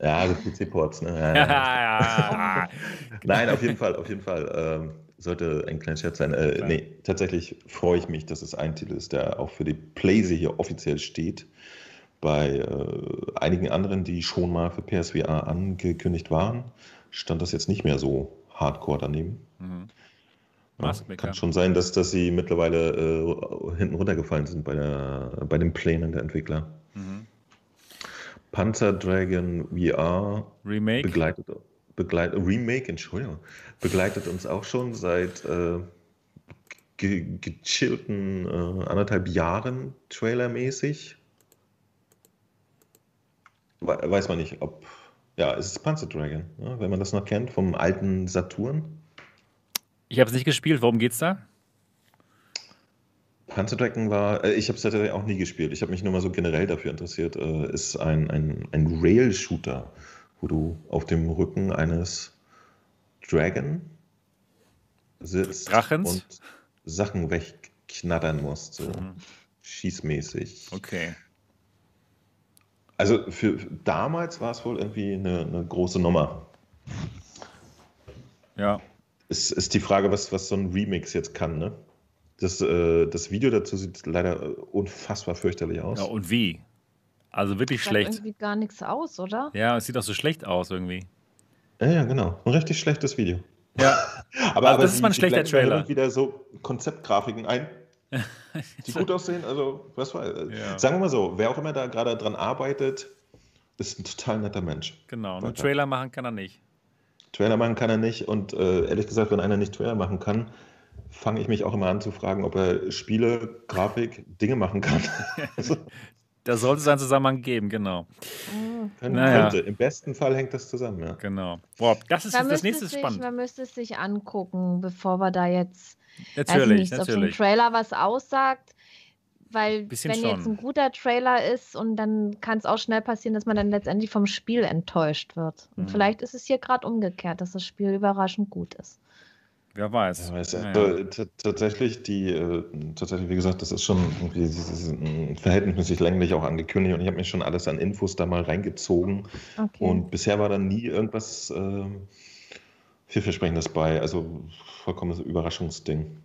Ja, die PC-Ports, ne? Ja, ja. Nein, auf jeden Fall, auf jeden Fall. Ähm, sollte ein kleiner Scherz sein. Äh, nee, tatsächlich freue ich mich, dass es ein Titel ist, der auch für die Playse hier offiziell steht. Bei äh, einigen anderen, die schon mal für PSVR angekündigt waren, stand das jetzt nicht mehr so hardcore daneben. Mhm. Ja, kann schon sein, dass, dass sie mittlerweile äh, hinten runtergefallen sind bei, der, bei den Plänen der Entwickler. Mhm. Panzer Dragon VR Remake begleitet, begleitet Remake, Entschuldigung, begleitet uns auch schon seit äh, ge gechillten äh, anderthalb Jahren trailermäßig. Weiß man nicht, ob ja, es ist Panzer Dragon, ja, wenn man das noch kennt vom alten Saturn. Ich habe es nicht gespielt. Worum geht's da? Panzer Dragon war, äh, ich habe es tatsächlich auch nie gespielt. Ich habe mich nur mal so generell dafür interessiert. Äh, ist ein, ein, ein Rail-Shooter, wo du auf dem Rücken eines Dragon sitzt Drachens? und Sachen wegknattern musst, so mhm. schießmäßig. Okay. Also für damals war es wohl irgendwie eine, eine große Nummer. Ja ist, ist die Frage, was, was so ein Remix jetzt kann, ne? Das, äh, das Video dazu sieht leider unfassbar fürchterlich aus. Ja, und wie? Also wirklich das schlecht. irgendwie gar nichts aus, oder? Ja, es sieht auch so schlecht aus irgendwie. Ja, ja, genau. Ein richtig schlechtes Video. Ja. aber, also aber das die, ist mal ein schlechter Trailer. wieder so Konzeptgrafiken ein, die gut aussehen. Also, was war, ja. sagen wir mal so, wer auch immer da gerade dran arbeitet, ist ein total netter Mensch. Genau, nur Trailer machen kann er nicht. Trailer machen kann er nicht. Und äh, ehrlich gesagt, wenn einer nicht Trailer machen kann, fange ich mich auch immer an zu fragen, ob er Spiele, Grafik, Dinge machen kann. da sollte es einen Zusammenhang geben, genau. Können, naja. Könnte. Im besten Fall hängt das zusammen, ja. Genau. Boah, das ist das nächste sich, spannend. Man müsste es sich angucken, bevor wir da jetzt natürlich, nicht, natürlich. ob so ein Trailer was aussagt. Weil Bisschen wenn schon. jetzt ein guter Trailer ist und dann kann es auch schnell passieren, dass man dann letztendlich vom Spiel enttäuscht wird. Und mhm. vielleicht ist es hier gerade umgekehrt, dass das Spiel überraschend gut ist. Wer weiß. Ja, weiß also, tatsächlich, die, äh, tatsächlich, wie gesagt, das ist schon irgendwie mm, verhältnismäßig länglich auch angekündigt und ich habe mir schon alles an Infos da mal reingezogen. Okay. Und bisher war da nie irgendwas äh, vielversprechendes bei. Also vollkommenes Überraschungsding.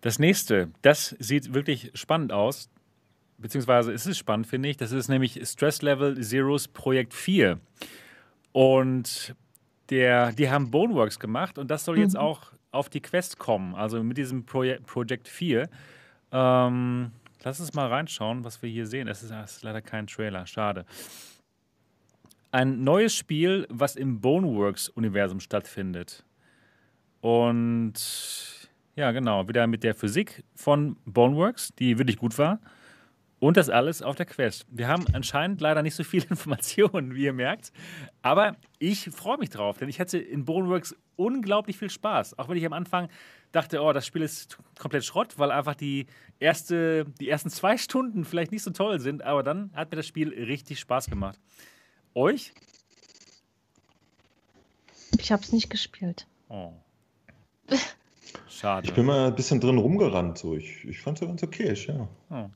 Das nächste, das sieht wirklich spannend aus. Beziehungsweise ist es spannend, finde ich. Das ist nämlich Stress Level Zeros Projekt 4. Und der, die haben Boneworks gemacht und das soll mhm. jetzt auch auf die Quest kommen. Also mit diesem Projek Projekt 4. Ähm, lass uns mal reinschauen, was wir hier sehen. Es ist, ist leider kein Trailer, schade. Ein neues Spiel, was im Boneworks-Universum stattfindet. Und ja, genau. Wieder mit der Physik von Boneworks, die wirklich gut war. Und das alles auf der Quest. Wir haben anscheinend leider nicht so viele Informationen, wie ihr merkt. Aber ich freue mich drauf, denn ich hatte in Boneworks unglaublich viel Spaß. Auch wenn ich am Anfang dachte, oh, das Spiel ist komplett Schrott, weil einfach die, erste, die ersten zwei Stunden vielleicht nicht so toll sind. Aber dann hat mir das Spiel richtig Spaß gemacht. Euch? Ich habe es nicht gespielt. Oh. Schade. Ich bin mal ein bisschen drin rumgerannt. So. Ich, ich fand es ja ganz okay, ja.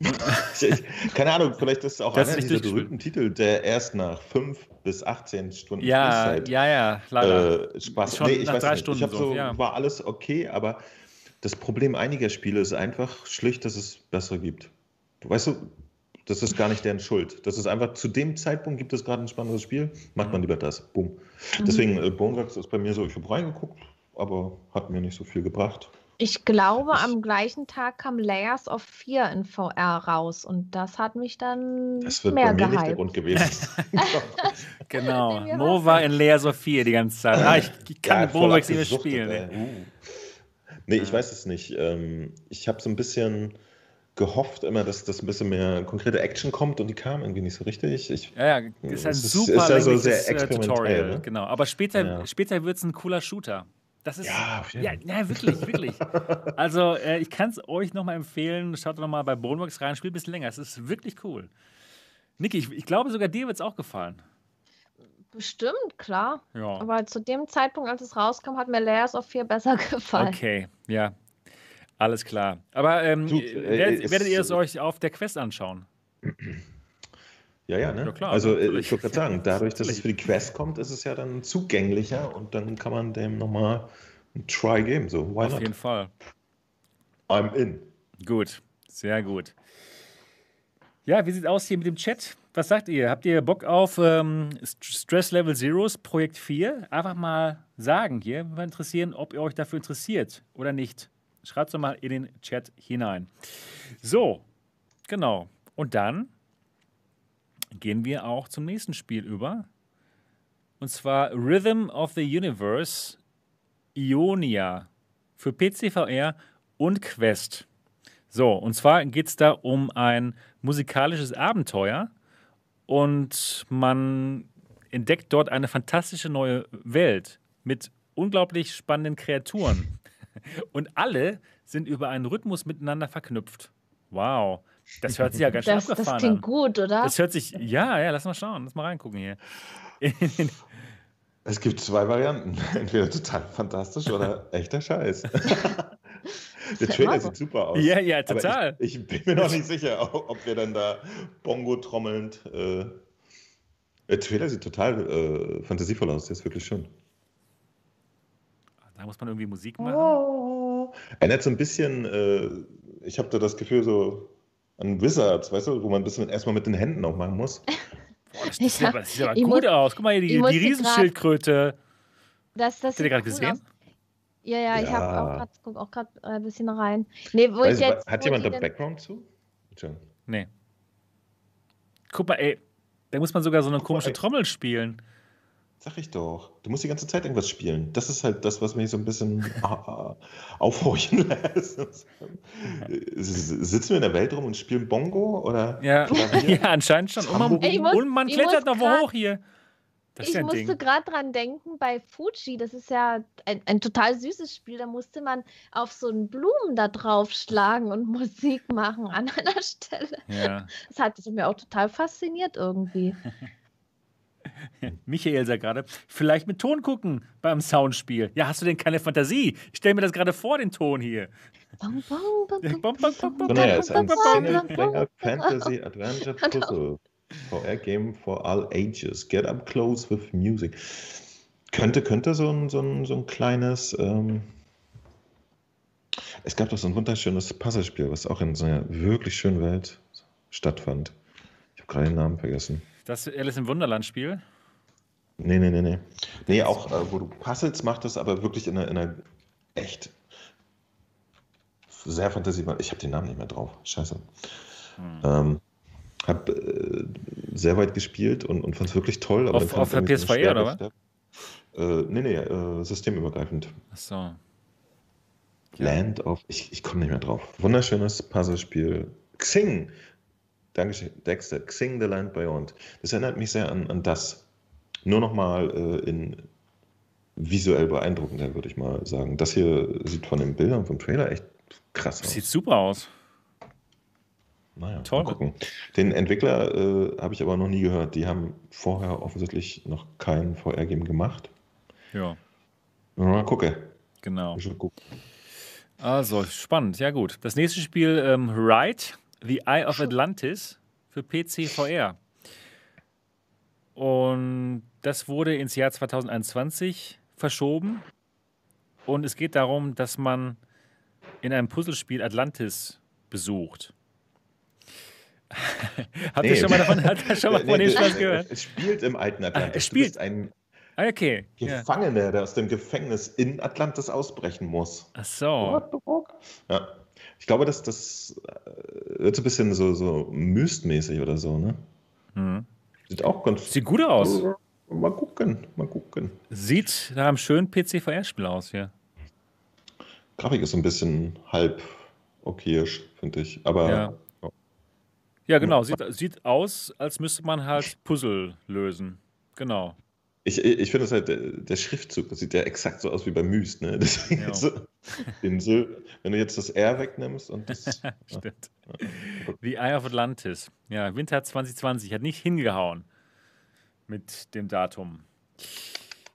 Ich, keine Ahnung, vielleicht ist es auch das einer dieser berühmten Titel, der erst nach 5 bis 18 Stunden ja, Spielzeit ja, ja, leider. Äh, Spaß. Schon nee, ich nach weiß drei nicht. Stunden ich so, so ja. war alles okay, aber das Problem einiger Spiele ist einfach schlicht, dass es bessere gibt. Weißt du, das ist gar nicht deren Schuld. Das ist einfach, zu dem Zeitpunkt gibt es gerade ein spannendes Spiel, macht man lieber das. Boom. Mhm. Deswegen, äh, Boneworks ist bei mir so, ich habe reingeguckt, aber hat mir nicht so viel gebracht. Ich glaube, ich, am gleichen Tag kam Layers of 4 in VR raus und das hat mich dann das wird mehr bei mir gehypt. nicht der Grund gewesen. genau, Mo war in Layers of 4 die ganze Zeit. Ah, ich, ich kann ja, Boneworks nicht spielen. Uh. Nee, ich weiß es nicht. Ähm, ich habe so ein bisschen gehofft immer, dass das ein bisschen mehr konkrete Action kommt und die kam irgendwie nicht so richtig. Ich, ja, ja, ist ein super ist ja so sehr äh, Tutorial. Ne? Genau, aber später, ja. später wird es ein cooler Shooter. Das ist, ja, ja, ja, wirklich, wirklich. Also, äh, ich kann es euch nochmal empfehlen. Schaut nochmal bei Boneworks rein, spielt ein bisschen länger. Es ist wirklich cool. Niki, ich, ich glaube, sogar dir wird es auch gefallen. Bestimmt, klar. Ja. Aber zu dem Zeitpunkt, als es rauskam, hat mir Layers of 4 besser gefallen. Okay, ja. Alles klar. Aber ähm, du, äh, werdet, werdet, ihr es euch auf der Quest anschauen? Ja, ja, ne? Ja, klar, also äh, natürlich. ich wollte gerade sagen, dadurch, dass es für die Quest kommt, ist es ja dann zugänglicher und dann kann man dem nochmal einen Try geben. So, why Auf not? jeden Fall. I'm in. Gut, sehr gut. Ja, wie sieht aus hier mit dem Chat? Was sagt ihr? Habt ihr Bock auf ähm, St- Stress Level Zeros Projekt 4? Einfach mal sagen hier. Würde mich interessieren, ob ihr euch dafür interessiert oder nicht. Schreibt es mal in den Chat hinein. So, genau. Und dann gehen wir auch zum nächsten Spiel über. Und zwar Rhythm of the Universe Ionia für PC, VR und Quest. So, und zwar geht es da um ein musikalisches Abenteuer und man entdeckt dort eine fantastische neue Welt mit unglaublich spannenden Kreaturen. Und alle sind über einen Rhythmus miteinander verknüpft. Wow, das hört sich ja ganz schön Das, das abgefahren klingt an. gut, oder? Das hört sich, ja, ja, lass mal schauen, lass mal reingucken hier. Es gibt zwei Varianten. Entweder total fantastisch oder echter Scheiß. Der ja Trailer sieht super aus. Ja, ja, Aber total. Ich, ich bin mir noch nicht sicher, ob ob wir dann da Bongo trommelnd. Äh, der Trailer sieht total äh, fantasievoll aus. Der ist wirklich schön. Da muss man irgendwie Musik machen. Oh. Erinnert so ein bisschen, äh, ich habe da das Gefühl so an Wizards, weißt du, wo man ein bisschen erstmal mit den Händen auch machen muss. Boah, das, sieht Ja, aber, das sieht aber ich gut muss- aus. Guck mal hier, die, die Riesenschildkröte. Das, das Habt ihr sieht gerade cool gesehen? aus. Ja, ja, ich habe Ja. auch gerade, guck auch gerade ein bisschen rein. Nee, wo Weiß, ich jetzt, hat wo jemand da Background zu? Nee. Guck mal, ey. Da muss man sogar so eine komische. Trommel spielen. Sag ich doch. Du musst die ganze Zeit irgendwas spielen. Das ist halt das, was mich so ein bisschen aufhorchen lässt. Sitzen wir in der Welt rum und spielen Bongo? Oder Ja, ja anscheinend schon. Und man, muss- und man ich klettert muss noch grad- hoch hier. Das ich ja musste gerade dran denken, bei Fuji, das ist ja ein, ein total süßes Spiel, da musste man auf so einen Blumen da drauf schlagen und Musik machen an einer Stelle. Ja. Das hat mir auch total fasziniert irgendwie. Michael sagt gerade, vielleicht mit Ton gucken beim Soundspiel. Ja, hast du denn keine Fantasie? Ich stelle mir das gerade vor, den Ton hier. Naja, es ist ein Single-Player. Fantasy Adventure Puzzle. VR-Game for all ages. Get up close with music. Könnte, könnte so ein, so ein, so ein kleines. Ähm es gab doch so ein wunderschönes Puzzlespiel, was auch in so einer wirklich schönen Welt stattfand. Ich habe gerade den Namen vergessen. Das Alice im Wunderland-Spiel. Nee, nee, nee, nee. Nee, auch äh, wo du Puzzles machtest, aber wirklich in einer, in einer echt sehr fantasievoll. Ich habe den Namen nicht mehr drauf. Scheiße. Ähm, hab äh, sehr weit gespielt und, und fand es wirklich toll. Aber Auf- auf der so PS4 oder schwer, Äh, nee, nee, äh, systemübergreifend. Achso. Land of. Ich, ich komme nicht mehr drauf. Wunderschönes Puzzlespiel. Xing. Dankeschön, Dexter. Xing the Land Beyond. Das erinnert mich sehr an, an das. Nur nochmal äh, in visuell beeindruckender, würde ich mal sagen. Das hier sieht von den Bildern vom Trailer echt krass aus. Sieht super aus. Naja, toll. Mal gucken. Den Entwickler äh, habe ich aber noch nie gehört. Die haben vorher offensichtlich noch kein VR-Game gemacht. Ja, Mal gucken. genau. Also, spannend. Ja, gut. Das nächste Spiel, ähm, Ride, The Eye of Atlantis für PC VR. Und das wurde ins Jahr 2021 verschoben. Und es geht darum, dass man in einem Puzzlespiel Atlantis besucht. Habt ihr Nee. schon mal davon, habt ihr schon mal Nee, von dem nee, Spaß es- gehört? Es spielt im alten Atlantis. es spielt. Du bist ein Ah, okay. Ja. Gefangener, der aus dem Gefängnis in Atlantis ausbrechen muss. Ach so. Ja. Ich glaube, das, das äh, wird so ein bisschen so, so Myst-mäßig oder so, ne? Mhm. Sieht auch ganz. Sieht gut aus. Mal gucken, mal gucken. Sieht nach einem schönen PC-VR-Spiel aus hier. Grafik ist so ein bisschen halb okayisch, finde ich. Aber Ja. Ja, genau. Sieht, sieht aus, als müsste man halt Puzzle lösen. Genau. Ich, ich finde es halt, der, der Schriftzug, das sieht ja exakt so aus wie bei Myst, ne? Ja. so, den Sil- wenn du jetzt das R wegnimmst und das. Stimmt. The Eye of Atlantis. Ja, Winter 2020 hat nicht hingehauen mit dem Datum.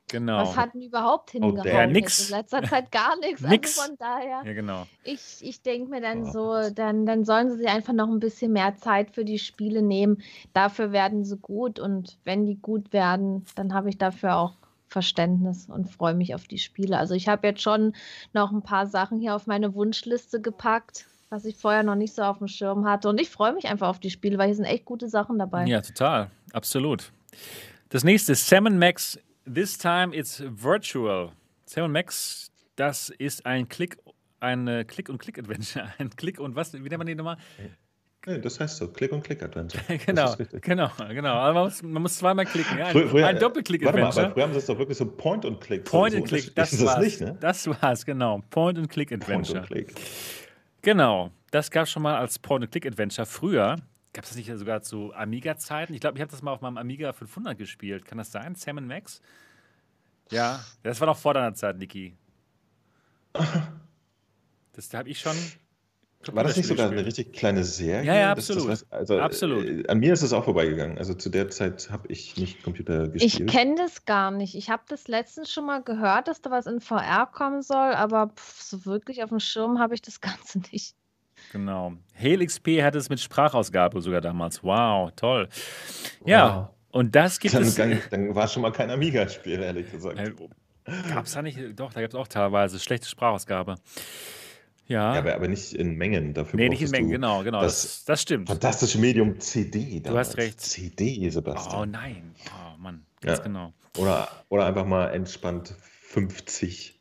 Genau. Was hat denn überhaupt hingehauen? der jetzt? nix. In letzter Zeit gar nichts. Nix. Also von daher, Ja, genau. ich, ich denke mir dann Ja. so, dann, dann sollen sie sich einfach noch ein bisschen mehr Zeit für die Spiele nehmen. Dafür werden sie gut und wenn die gut werden, dann habe ich dafür auch Verständnis und freue mich auf die Spiele. Also ich habe jetzt schon noch ein paar Sachen hier auf meine Wunschliste gepackt, was ich vorher noch nicht so auf dem Schirm hatte. Und ich freue mich einfach auf die Spiele, weil hier sind echt gute Sachen dabei. Ja, total. Absolut. Das nächste ist Sam Max. This time it's virtual. Sam Max, das ist ein Klick, ein äh, Klick- und Klick-Adventure. Ein Klick und was? Wie nennt man die nochmal? Nee, das heißt so, Click und Click Adventure. genau, Das richtig. genau, genau. Aber man muss, man muss zweimal klicken. Ja? Ein, Früher- früher- ein Warte mal, aber Doppelklick-Adventure. früher haben sie es doch wirklich so Point und Click. Point so and Click, das ist war's. nicht, ne? Das war's, genau. Point and Click Point Adventure. und Click. Genau, das gab es schon mal als Point-and-Click-Adventure. Früher gab es das nicht sogar zu Amiga-Zeiten. Ich glaube, ich habe das mal auf meinem Amiga 500 gespielt. Kann das sein? Sam Max? Ja, das war noch vor deiner Zeit, Niki. Das da habe ich schon. War das nicht sogar eine richtig kleine Serie? Ja, ja, Das- das absolut. weiß- also, Absolut. Äh, an mir ist es auch vorbeigegangen. Also zu der Zeit habe ich nicht Computer Ich gespielt. kenne das gar nicht. Ich habe das letztens schon mal gehört, dass da was in VR kommen soll, aber pff, so wirklich auf dem Schirm habe ich das Ganze nicht. Genau. Hail XP hatte es mit Sprachausgabe sogar damals. Wow, toll. Ja, und das gibt Dann, es. dann, dann war schon mal kein Amiga-Spiel, ehrlich gesagt. Gab es da nicht? Doch, da gab es auch teilweise schlechte Sprachausgabe. Ja. Ja, aber, aber nicht in Mengen. Dafür nee, nicht in Mengen, genau, genau. das Das, das stimmt. Fantastische Medium CD. Du hast recht. CD, Oh Sebastian. nein. Oh Mann, ganz Ja. genau. Oder, oder einfach mal entspannt 50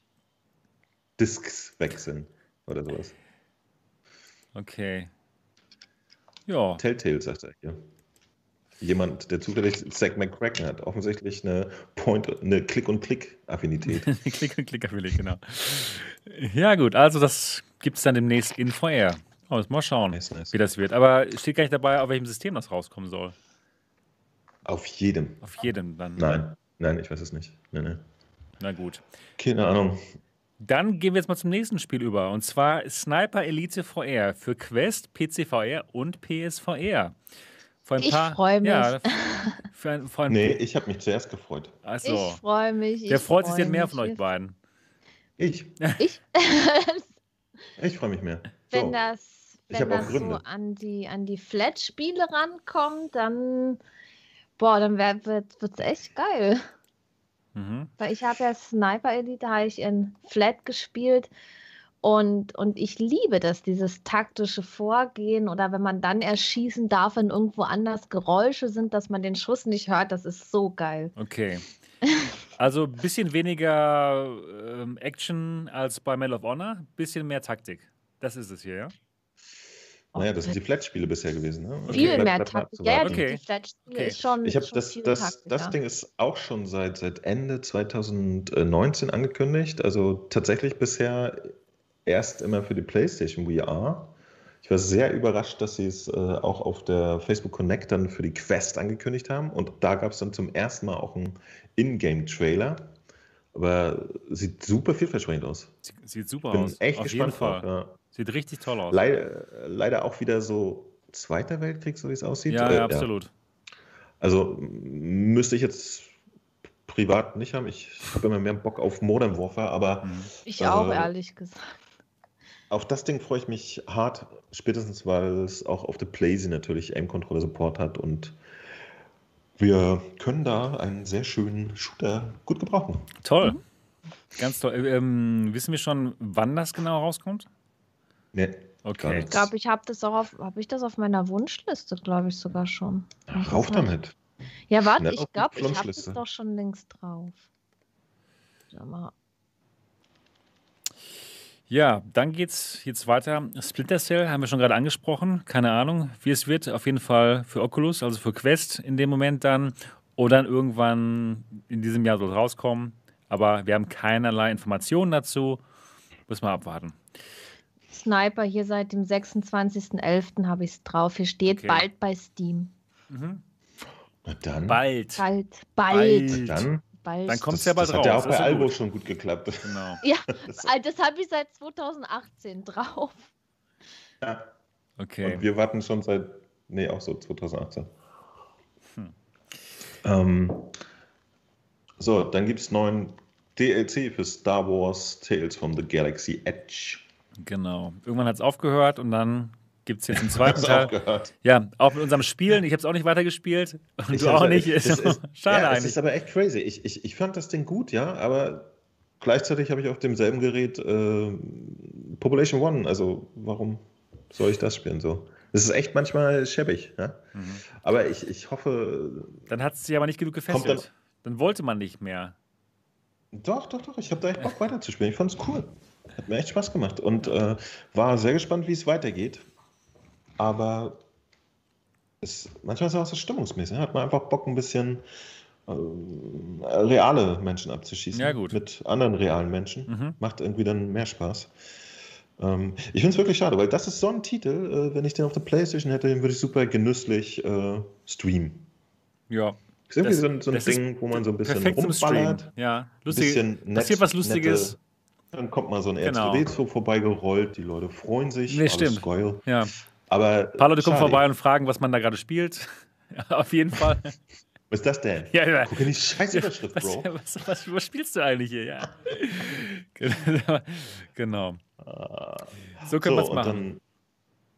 Discs wechseln oder sowas. Okay. Ja, Telltale, sagt er hier. Jemand, der zufällig Zack McCracken hat. Offensichtlich eine Point, eine. Klick und Klick will ich, genau. Ja, gut, also das gibt es dann demnächst in VR. Oh, mal schauen, Nice, nice. wie das wird. Aber steht gar nicht dabei, auf welchem System das rauskommen soll. Auf jedem. Auf jedem dann. Nein, nein, ich weiß es nicht. Nein, nein. Na gut. Keine Ahnung. Dann gehen wir jetzt mal zum nächsten Spiel über. Und zwar Sniper Elite VR für Quest, PC VR und PSVR. Vor ein Ich paar, freu mich. Ja, für ein, vor ein, Nee, ich habe mich zuerst gefreut. also, Ich freue mich. der ich freut sich denn mehr von euch beiden. Ich. Ich, Ich freue mich mehr. wenn So. das, Ich wenn hab auch das so Gründe. an die, an die Flat-Spiele rankommt, dann, boah, dann wird es echt geil. Mhm. Weil ich habe ja Sniper Elite, habe ich in Flat gespielt und, und ich liebe das, dieses taktische Vorgehen oder wenn man dann erschießen darf, wenn irgendwo anders Geräusche sind, dass man den Schuss nicht hört, das ist so geil. Okay. Also ein bisschen weniger ähm, Action als bei Medal of Honor, bisschen mehr Taktik. Das ist es hier, ja? Naja, das sind die Flat-Spiele bisher gewesen. Ne? Viel Flat- mehr Taktik. Ja, ja, die, Okay. die Flat-Spiele Okay. ist schon, Ich habe das, viel das, das. Ding ist auch schon seit, seit Ende 2019 angekündigt. Also tatsächlich bisher erst immer für die PlayStation VR. Ich war sehr überrascht, dass sie es äh, auch auf der Facebook Connect dann für die Quest angekündigt haben. Und da gab es dann zum ersten Mal auch einen Ingame-Trailer. Aber sieht super vielversprechend aus. Sie- Sieht super Bin aus. echt Auf gespannt jeden Fall. drauf. Ja. Sieht richtig toll aus. Leider, leider auch wieder so Zweiter Weltkrieg, so wie es aussieht. ja, Äh, ja, absolut. Also m- müsste ich jetzt privat nicht haben. Ich habe immer mehr Bock auf Modern Warfare, aber Mhm. Ich auch, Äh, ehrlich gesagt. auf das Ding freue ich mich hart, spätestens weil es auch auf der PlayStation natürlich Aim-Controller Support hat und wir können da einen sehr schönen Shooter gut gebrauchen. Toll. Mhm. Ganz toll. Äh, Ähm, wissen wir schon, wann das genau rauskommt? Nee, Okay. Ich glaube, ich habe das auch auf, habe ich das auf meiner Wunschliste, glaube ich sogar schon. Ach, Rauf damit. Ja, warte, Schnell ich glaube, ich habe das doch schon längst drauf. Sag mal. Ja, dann geht's jetzt weiter. Splinter Cell haben wir schon gerade angesprochen. Keine Ahnung, wie es wird. Auf jeden Fall für Oculus, also für Quest in dem Moment dann. Oder dann irgendwann in diesem Jahr soll es rauskommen. Aber wir haben keinerlei Informationen dazu. Müssen wir abwarten. Sniper hier seit dem 26.11. habe ich es drauf. Hier steht Okay. bald bei Steam. Mhm. Na dann. Bald. Bald, bald, Bald. Dann, bald. Dann kommt es ja bald das raus. hat ja auch Das bei ja Albo gut. schon gut geklappt. Genau. Ja, Das, das habe ich seit 2018 drauf. ja. Okay. Und wir warten schon seit, nee, auch so 2018. Hm. Ähm, So, dann gibt es neuen DLC für Star Wars Tales from the Galaxy Edge. Genau. Irgendwann hat es aufgehört und dann gibt es jetzt einen zweiten Teil. aufgehört. Ja, auch mit unserem Spielen. Ich habe es auch nicht weitergespielt. Und Ich du auch nicht. es Ist ist- Schade ja, Es eigentlich. ist aber echt crazy. Ich, ich, ich fand das Ding gut, ja, aber gleichzeitig habe ich auf demselben Gerät äh, Population One. Also warum soll ich das spielen so? Es ist echt manchmal schäbig, ja. Mhm. Aber ich, ich hoffe, Dann hat es sich aber nicht genug gefesselt. Dann wollte man nicht mehr. doch, doch, doch, ich habe da echt Bock weiterzuspielen. Ich fand es cool. Hat mir echt Spaß gemacht und äh, war sehr gespannt, wie es weitergeht. Aber es, manchmal ist es auch so stimmungsmäßig. Hat man einfach Bock, ein bisschen äh, reale Menschen abzuschießen. Ja, gut. Mit anderen realen Menschen. Mhm. Macht irgendwie dann mehr Spaß. Ähm, ich finde es wirklich schade, weil das ist so ein Titel, äh, wenn ich den auf der Playstation hätte, den würde ich super genüsslich äh, streamen. Ja. Ist irgendwie Das- so ein, so ein das Ding, wo man so ein bisschen rumballert. Ja. Lustig. bisschen nett, passiert was Lustiges. Nette, dann kommt mal so ein Genau. R2D2 vorbeigerollt, die Leute freuen sich, Nee, stimmt. geil. Ja. Aber Ein paar Leute kommen schade. vorbei und fragen, was man da gerade spielt. Auf jeden Fall. Was ist das denn? Ja, ja. Guck in die scheiß Überschrift, Was, Bro. was, was, was spielst du eigentlich hier? Ja. Genau. genau. So können wir es machen.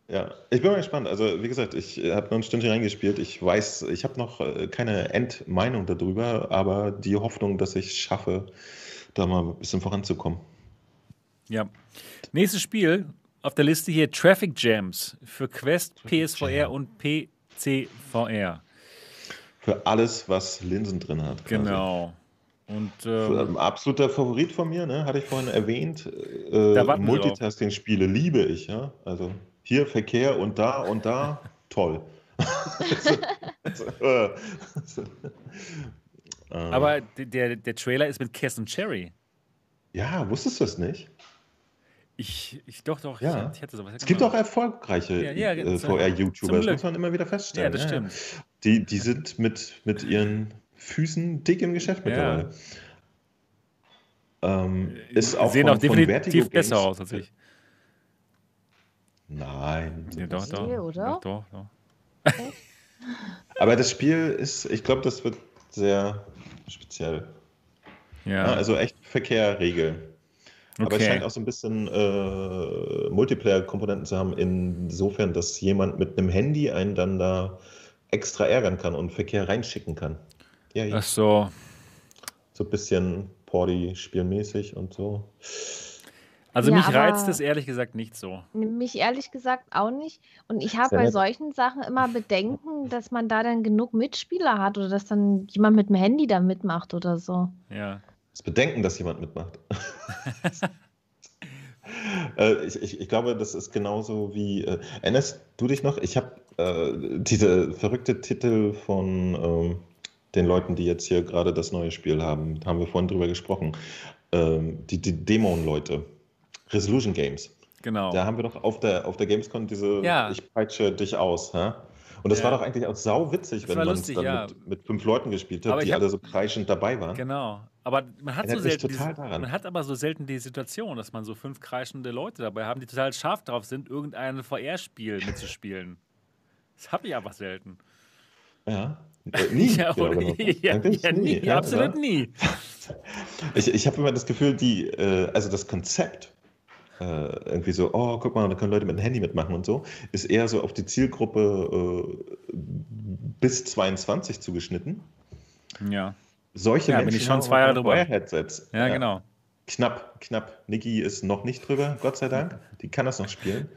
Dann, ja, ich bin mal gespannt. Also, wie gesagt, ich habe noch ein Stündchen reingespielt. Ich weiß, ich habe noch äh, keine Endmeinung darüber, aber die Hoffnung, dass ich es schaffe, da mal ein bisschen voranzukommen. Ja. Nächstes Spiel auf der Liste hier: Traffic Jams für Quest, PSVR Jam. und PCVR. Für alles, was Linsen drin hat. quasi. Genau. Und Ein ähm, absoluter Favorit von mir, ne? hatte ich vorhin erwähnt. Da Äh, Multitasking-Spiele liebe ich. Ja? Also hier Verkehr und da und da, toll. Äh, ähm, aber der, der Trailer ist mit Cass und Cherry. ja, wusstest du es nicht? Ich, ich doch, doch, Ja. ich, ich hatte sowas. Es gibt auch erfolgreiche Ja, ja, äh, VR-YouTuber, das muss man immer wieder Ja, feststellen. das stimmt. Die, die sind mit, mit ihren Füßen dick im Geschäft Ja. mittlerweile. Ähm, ist auch sehen von, auch von definitiv Vertigo besser Games. aus als ich. Nein. Ja, doch, doch, Nee, oder? doch, doch, doch. Aber das Spiel ist, ich glaube, das wird sehr speziell. Ja, Ja, also echt Verkehr regeln. Aber es okay. scheint auch so ein bisschen äh, Multiplayer-Komponenten zu haben, insofern, dass jemand mit einem Handy einen dann da extra ärgern kann und Verkehr reinschicken kann. Ja, ja. Ach so. so ein bisschen Porty-spielmäßig und so. Also Ja, mich reizt es ehrlich gesagt nicht so. Mich ehrlich gesagt auch nicht. Und ich habe bei solchen Sachen immer Bedenken, dass man da dann genug Mitspieler hat oder dass dann jemand mit dem Handy da mitmacht oder so. Ja. Das Bedenken, dass jemand mitmacht. äh, ich, ich, ich glaube, das ist genauso wie. Äh, erinnerst du dich noch? Ich habe äh, diese verrückte Titel von ähm, den Leuten, die jetzt hier gerade das neue Spiel haben, haben wir vorhin drüber gesprochen. Ähm, die die Dämon-Leute. Resolution Games. Genau. Da haben wir doch auf der, auf der Gamescom diese Ja. Ich peitsche dich aus. Hä? Und das Ja. war doch eigentlich auch sau witzig, wenn man lustig, dann ja. mit, mit fünf Leuten gespielt hat, Aber die hab- alle so kreischend dabei waren. Genau. Aber man hat, so selten diese, man hat aber so selten die Situation, dass man so fünf kreischende Leute dabei haben, die total scharf drauf sind, irgendein VR-Spiel mitzuspielen. Das habe ich einfach selten. Ja. Äh, nie. Ja, genau genommen. ja, ja, nie, ja, absolut nie. Ich, ich habe immer das Gefühl, die, äh, also das Konzept, äh, irgendwie so, oh, guck mal, da können Leute mit dem Handy mitmachen und so, ist eher so auf die Zielgruppe äh, bis 22 zugeschnitten. Ja, Solche Ja, bin Menschen ich schon haben zwei Jahre auch drüber. VR-Headsets. ja, genau. Knapp, knapp. Niki ist noch nicht drüber, Gott sei Dank. Die kann das noch spielen.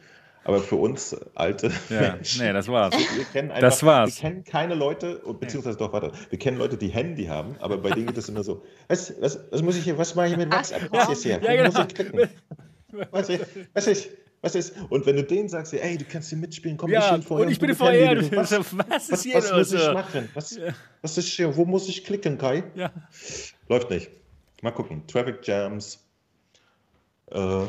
Aber für uns alte Ja, Menschen, nee, das war's. wir kennen einfach, Das war's. Wir kennen keine Leute, beziehungsweise doch, warte, wir kennen Leute, die Handy haben, aber bei denen geht es immer so, was, was, was muss ich hier, was mache ich mit WhatsApp? Ach, Was ist hier? Ja, genau. muss ich klicken? Was ist, was ist, was ist? Und wenn du denen sagst, ey, du kannst hier mitspielen, komm Ja, ich vorher. und ich bin. Handy, Du- Was, Was, was was, ist hier was muss los? ich machen? Was, was ist hier? Wo muss ich klicken, Kai? Ja. Läuft nicht. Mal gucken. Traffic Jams. Äh,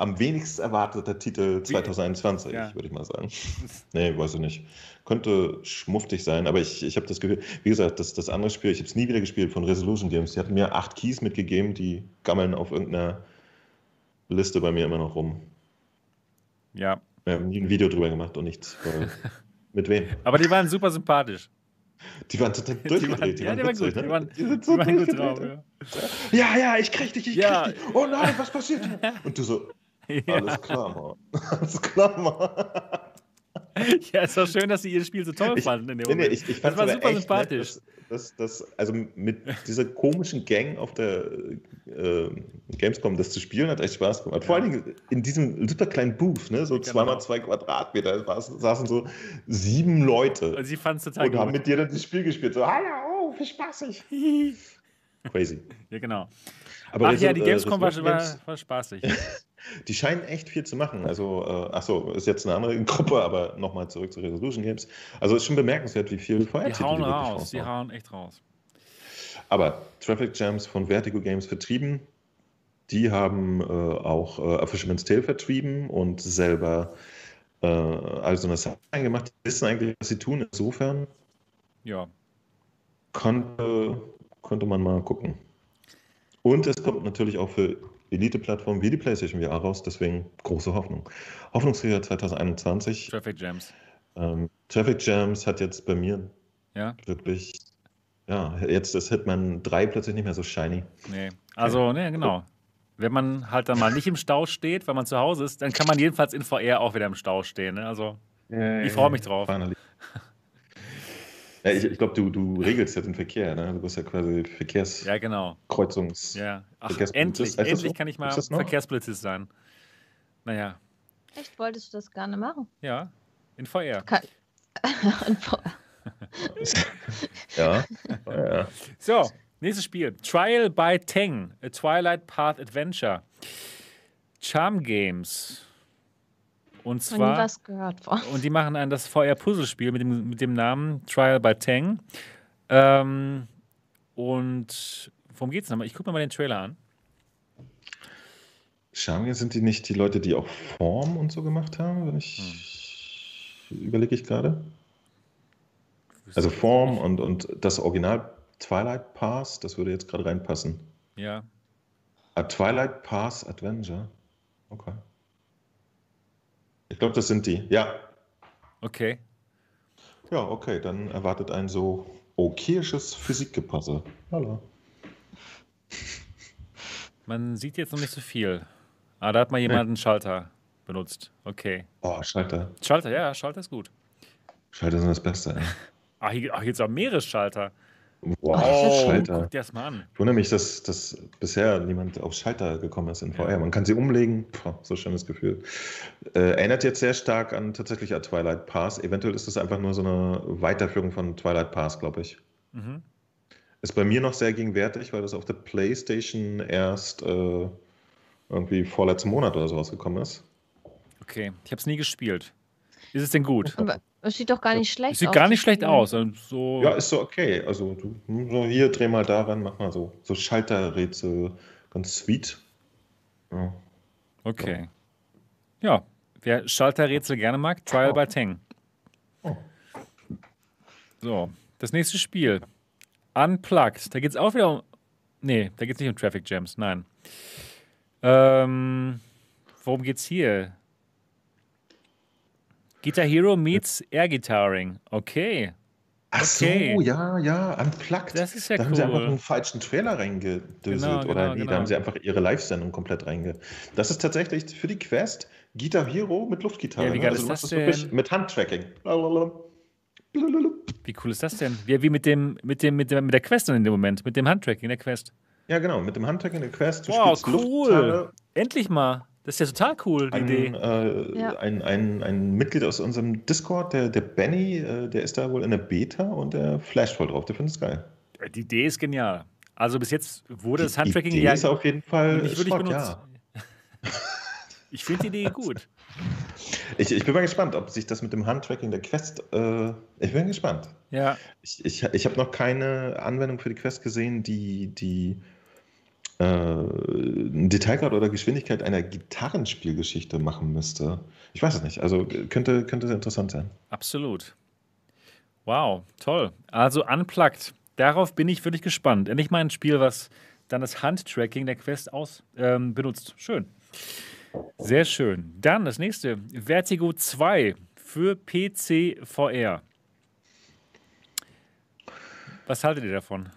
am wenigst erwarteter Titel 2021, Ja. würde ich mal sagen. nee, weiß ich nicht. Könnte schmuftig sein, aber ich, ich habe das Gefühl, wie gesagt, das, das andere Spiel, ich habe es nie wieder gespielt von Resolution Games. Die hatten mir acht Keys mitgegeben, die gammeln auf irgendeiner Liste bei mir immer noch rum. ja, Wir haben nie ein Video drüber gemacht und nichts. Mit wem? aber die waren super sympathisch. Die waren total durchgedreht. Die waren, ja, die waren gut. ne? Die waren, Die sind die so waren gut drauf. Ja. Ja, ja, ich krieg dich, ich Ja. krieg dich. Oh nein, was passiert hier? Und du so, alles klar, Mann. Alles klar, Mann. ja, ist doch schön, dass sie ihr Spiel so toll fanden in dem Nee, ich, ich das war super sympathisch. dass, dass, dass, also mit dieser komischen Gang auf der äh, Gamescom das zu spielen hat echt Spaß gemacht. Vor Ja. allen Dingen in diesem super kleinen Booth, ne? so Genau. zweimal zwei Quadratmeter, da saßen so sieben Leute Und sie fand es total und haben gut. mit dir dann das Spiel gespielt. So, hallo, oh, wie spaßig. Crazy. ja, genau. Aber Ach ja, die äh, Gamescom war, war, war spaßig. Die scheinen echt viel zu machen. Also, äh, ach so, ist jetzt eine andere Gruppe, aber nochmal zurück zu Resolution Games. Also, ist schon bemerkenswert, wie viel Die Feuertitel hauen wirklich raus, die hauen echt raus. Aber Traffic Jams von Vertigo Games vertrieben, die haben äh, auch äh, A Fisherman's Tale vertrieben und selber äh, also eine Sache gemacht. Die wissen eigentlich, was sie tun. Insofern Ja. konnte, konnte man mal gucken. Und es kommt natürlich auch für Elite-Plattformen wie die PlayStation VR raus, deswegen große Hoffnung. Hoffnungsträger 2021. Traffic Jams. Ähm, Traffic Jams hat jetzt bei mir Ja, wirklich, ja, jetzt ist Hitman 3 plötzlich nicht mehr so shiny. nee. Also, ne, genau. Wenn man halt dann mal nicht im Stau steht, weil man zu Hause ist, dann kann man jedenfalls in VR auch wieder im Stau stehen. Ne? Also, ich freue mich drauf. Finally. Ja, ich ich glaube, du, du regelst ja den Verkehr, ne? Du bist ja quasi Ja, genau. Verkehrskreuzungs. Ja. Ach, endlich, Heißt endlich so? kann ich mal? Verkehrspolizist sein. Naja, Echt, wolltest du das gerne machen? ja, in VR. Und vor- Ja. ja. So, nächstes Spiel. Trial by Teng, a Twilight Path Adventure. Charm Games. Und zwar, was gehört von. und die machen ein das VR-Puzzlespiel mit dem, mit dem Namen Trial by Teng. Ähm, und worum geht's nochmal? Ich gucke mir mal den Trailer an. Charmier sind die nicht die Leute, die auch Form und so gemacht haben, wenn ich überlege ich gerade. Also Form und, und das Original Twilight Pass, das würde jetzt gerade reinpassen. Ja. A Twilight Pass Adventure. Okay. Ich glaube, das sind die. Ja. Okay. Ja, okay, dann erwartet ein so okayisches Physikgepasse. Hallo. Man sieht jetzt noch nicht so viel. Ah, da hat mal jemand einen Schalter benutzt. Okay. Oh, Schalter. Schalter, ja, Schalter ist gut. Schalter sind das Beste. Ey. Ach, hier, ach jetzt auch Meeresschalter. Wow, Oh, Schalter. guck dir das mal an. Ich wundere mich, dass, dass bisher niemand auf Schalter gekommen ist in VR. Ja. Man kann sie umlegen. Puh, so schönes Gefühl. Äh, erinnert jetzt sehr stark an tatsächlich an Twilight Pass. Eventuell ist das einfach nur so eine Weiterführung von Twilight Pass, glaube ich. Mhm. Ist bei mir noch sehr gegenwärtig, weil das auf der PlayStation erst äh, irgendwie vorletzten Monat oder so rausgekommen ist. Okay, ich habe es nie gespielt. Ist es denn gut? Es sieht doch gar nicht schlecht Es sieht aus. gar das nicht schlecht aus. Und So, Ja, ist so okay. Also du, so hier, dreh mal daran, mach mal so, so Schalterrätsel, ganz sweet. Ja. okay. Ja, wer Schalterrätsel gerne mag, Trial by Teng. Oh. So, das nächste Spiel. Unplugged. Da geht es auch wieder um. Nee, da geht es nicht um Traffic Jams, nein. Ähm, worum geht's hier? Guitar Hero meets Air Guitaring. Okay. Ach Okay. so, ja, ja, unplugged. Das ist ja da haben sie einfach cool. einen falschen Trailer reingedöselt. Genau, oder genau, wie? genau. Da haben sie einfach ihre Live-Sendung komplett reinge. Das ist tatsächlich für die Quest Guitar Hero mit Luftgitarre. Ja, wie ne? geil also ist das machst wirklich? Mit Handtracking. Blablabla. Blablabla. Wie cool ist das denn? Wie, wie mit dem, mit dem, mit dem, mit der Quest dann in dem Moment, mit dem Handtracking der Quest. Ja, genau, mit dem Handtracking der Quest. Du Wow, cool. Luftgitarre. Endlich mal. Das ist ja total cool, die Ein, Idee. äh, Ja. ein, ein, ein Mitglied aus unserem Discord, der, der Benny, äh, der ist da wohl in der Beta und der flasht voll drauf. Der findet es geil. Die Idee ist genial. Also bis jetzt wurde das Die Handtracking Idee ja ist auf jeden Fall nicht wirklich Schrott, benutzt. ja. Ich finde die Idee gut. Ich, ich bin mal gespannt, ob sich das mit dem Handtracking der Quest. Äh, ich bin gespannt. Ja, Ich, ich, ich habe noch keine Anwendung für die Quest gesehen, die die Detailgrad oder Geschwindigkeit einer Gitarrenspielgeschichte machen müsste. Ich weiß es nicht. Also könnte, könnte sehr interessant sein. absolut. Wow, toll. Also unplugged. Darauf bin ich wirklich gespannt. Endlich mal ein Spiel, was dann das Handtracking der Quest aus ähm, benutzt. Schön. Sehr schön. Dann das nächste. Vertigo 2 für PC VR. Was haltet ihr davon?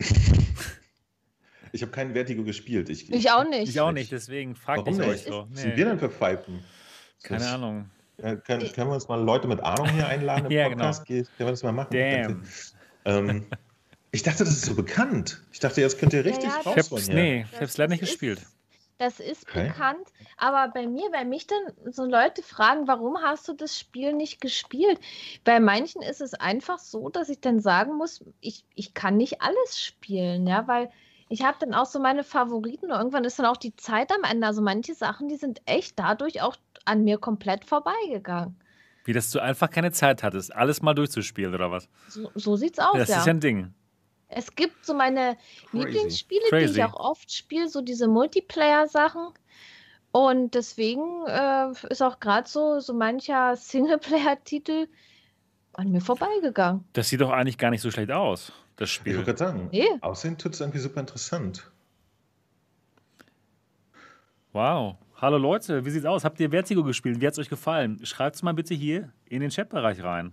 Ich habe keinen Vertigo gespielt. Ich, Ich auch nicht. Ich auch nicht, deswegen fragt ich euch nicht? so. Was sind wir denn für Pfeifen? keine Das- Ahnung. Ja, können, können wir uns mal Leute mit Ahnung hier einladen im Ja, genau. Podcast? Geht- Können wir das mal machen? Damn. Ähm, ich dachte, das ist so bekannt. Ich dachte, jetzt könnt ihr richtig ja, Ich raus hab's, von hier. nee, ich Das- hab's leider nicht gespielt. Das ist Okay. bekannt, aber bei mir, wenn mich dann so Leute fragen, warum hast du das Spiel nicht gespielt? Bei manchen ist es einfach so, dass ich dann sagen muss, ich, ich kann nicht alles spielen, ja, weil ich habe dann auch so meine Favoriten und irgendwann ist dann auch die Zeit am Ende. Also manche Sachen, die sind echt dadurch auch an mir komplett vorbeigegangen. Wie, dass du einfach keine Zeit hattest, alles mal durchzuspielen oder was? So, so sieht's aus, das ja. ist ja ein Ding. Es gibt so meine Crazy. Lieblingsspiele, die Crazy. ich auch oft spiele, so diese Multiplayer-Sachen. Und deswegen äh, ist auch gerade so, so mancher Singleplayer-Titel an mir vorbeigegangen. Das sieht doch eigentlich gar nicht so schlecht aus, das Ich Spiel. wollte gerade sagen, Nee. aussehen tut es irgendwie super interessant. Wow. Hallo Leute, wie sieht's aus? Habt ihr Vertigo gespielt? Wie hat's euch gefallen? Schreibt's mal bitte hier in den Chatbereich rein.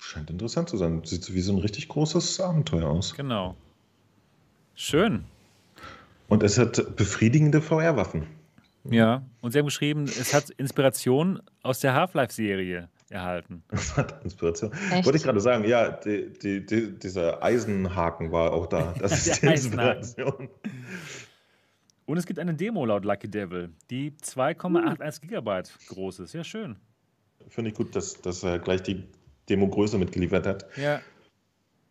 Scheint interessant zu sein. Sieht so wie so ein richtig großes Abenteuer aus. Genau. Schön. Und es hat befriedigende VR-Waffen. Ja. Und sie haben geschrieben, es hat Inspiration aus der Half-Life-Serie erhalten. Das hat Inspiration. Echt? Wollte ich gerade sagen, ja, die, die, die, dieser Eisenhaken war auch da. Das ist die. Inspiration. Und es gibt eine Demo laut Lucky Devil, die 2,81 Gigabyte groß ist. Ja, schön. Finde ich gut, dass, dass er gleich die Demo-Größe mitgeliefert hat. Ja.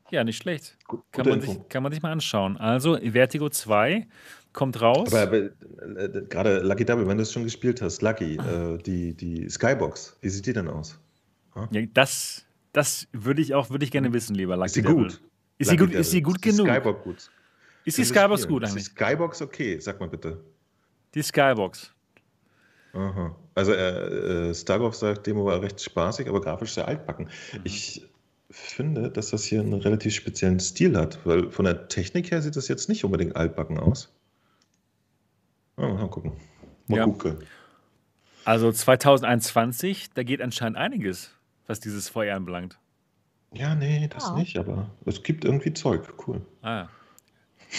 Ja, nicht schlecht. Gu- Kann gute man, Info. sich, kann man sich mal anschauen. Also, Vertigo 2 kommt raus. Aber, aber äh, gerade Lucky Double, wenn du es schon gespielt hast, Lucky, äh, die, die Skybox, wie sieht die denn aus? Ja, das, das würde ich auch würde ich gerne wissen, lieber Lucky Ist sie Devil. gut? Ist sie Lucky gut, ist sie Devil. gut die genug? Skybox gut? Ist die Skybox spielen? gut Ist eigentlich? die Skybox okay? Sag mal bitte. Die Skybox. Aha. Also äh, äh, Stargov sagt, Demo war recht spaßig, aber grafisch sehr altbacken. Mhm. Ich finde, dass das hier einen relativ speziellen Stil hat, weil von der Technik her sieht das jetzt nicht unbedingt altbacken aus. Ah, mal gucken. Mal Ja. gucken. Also 2021, da geht anscheinend einiges, was dieses VR anbelangt. Ja, nee, das Ja. nicht, aber es gibt irgendwie Zeug. Cool. Ah.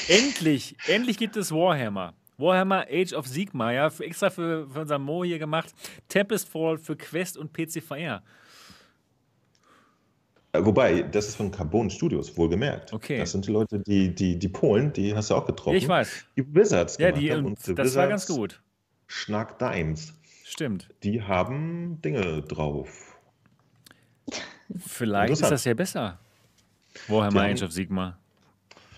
Endlich, endlich gibt es Warhammer. Warhammer Age of Sigmar, ja, für, extra für, für unseren Mo hier gemacht. Tempest Fall für Quest und PC VR. Äh, Wobei, das ist von Carbon Studios, wohlgemerkt. Okay. Das sind die Leute, die, die, die Polen, die hast du auch getroffen. Ich weiß. Die Wizards Ja, gemacht die, haben. und the das war ganz Wizards gut. Schnack Dimes. Stimmt. Die haben Dinge drauf. Vielleicht ist das ja besser. Warhammer Age of Sigmar.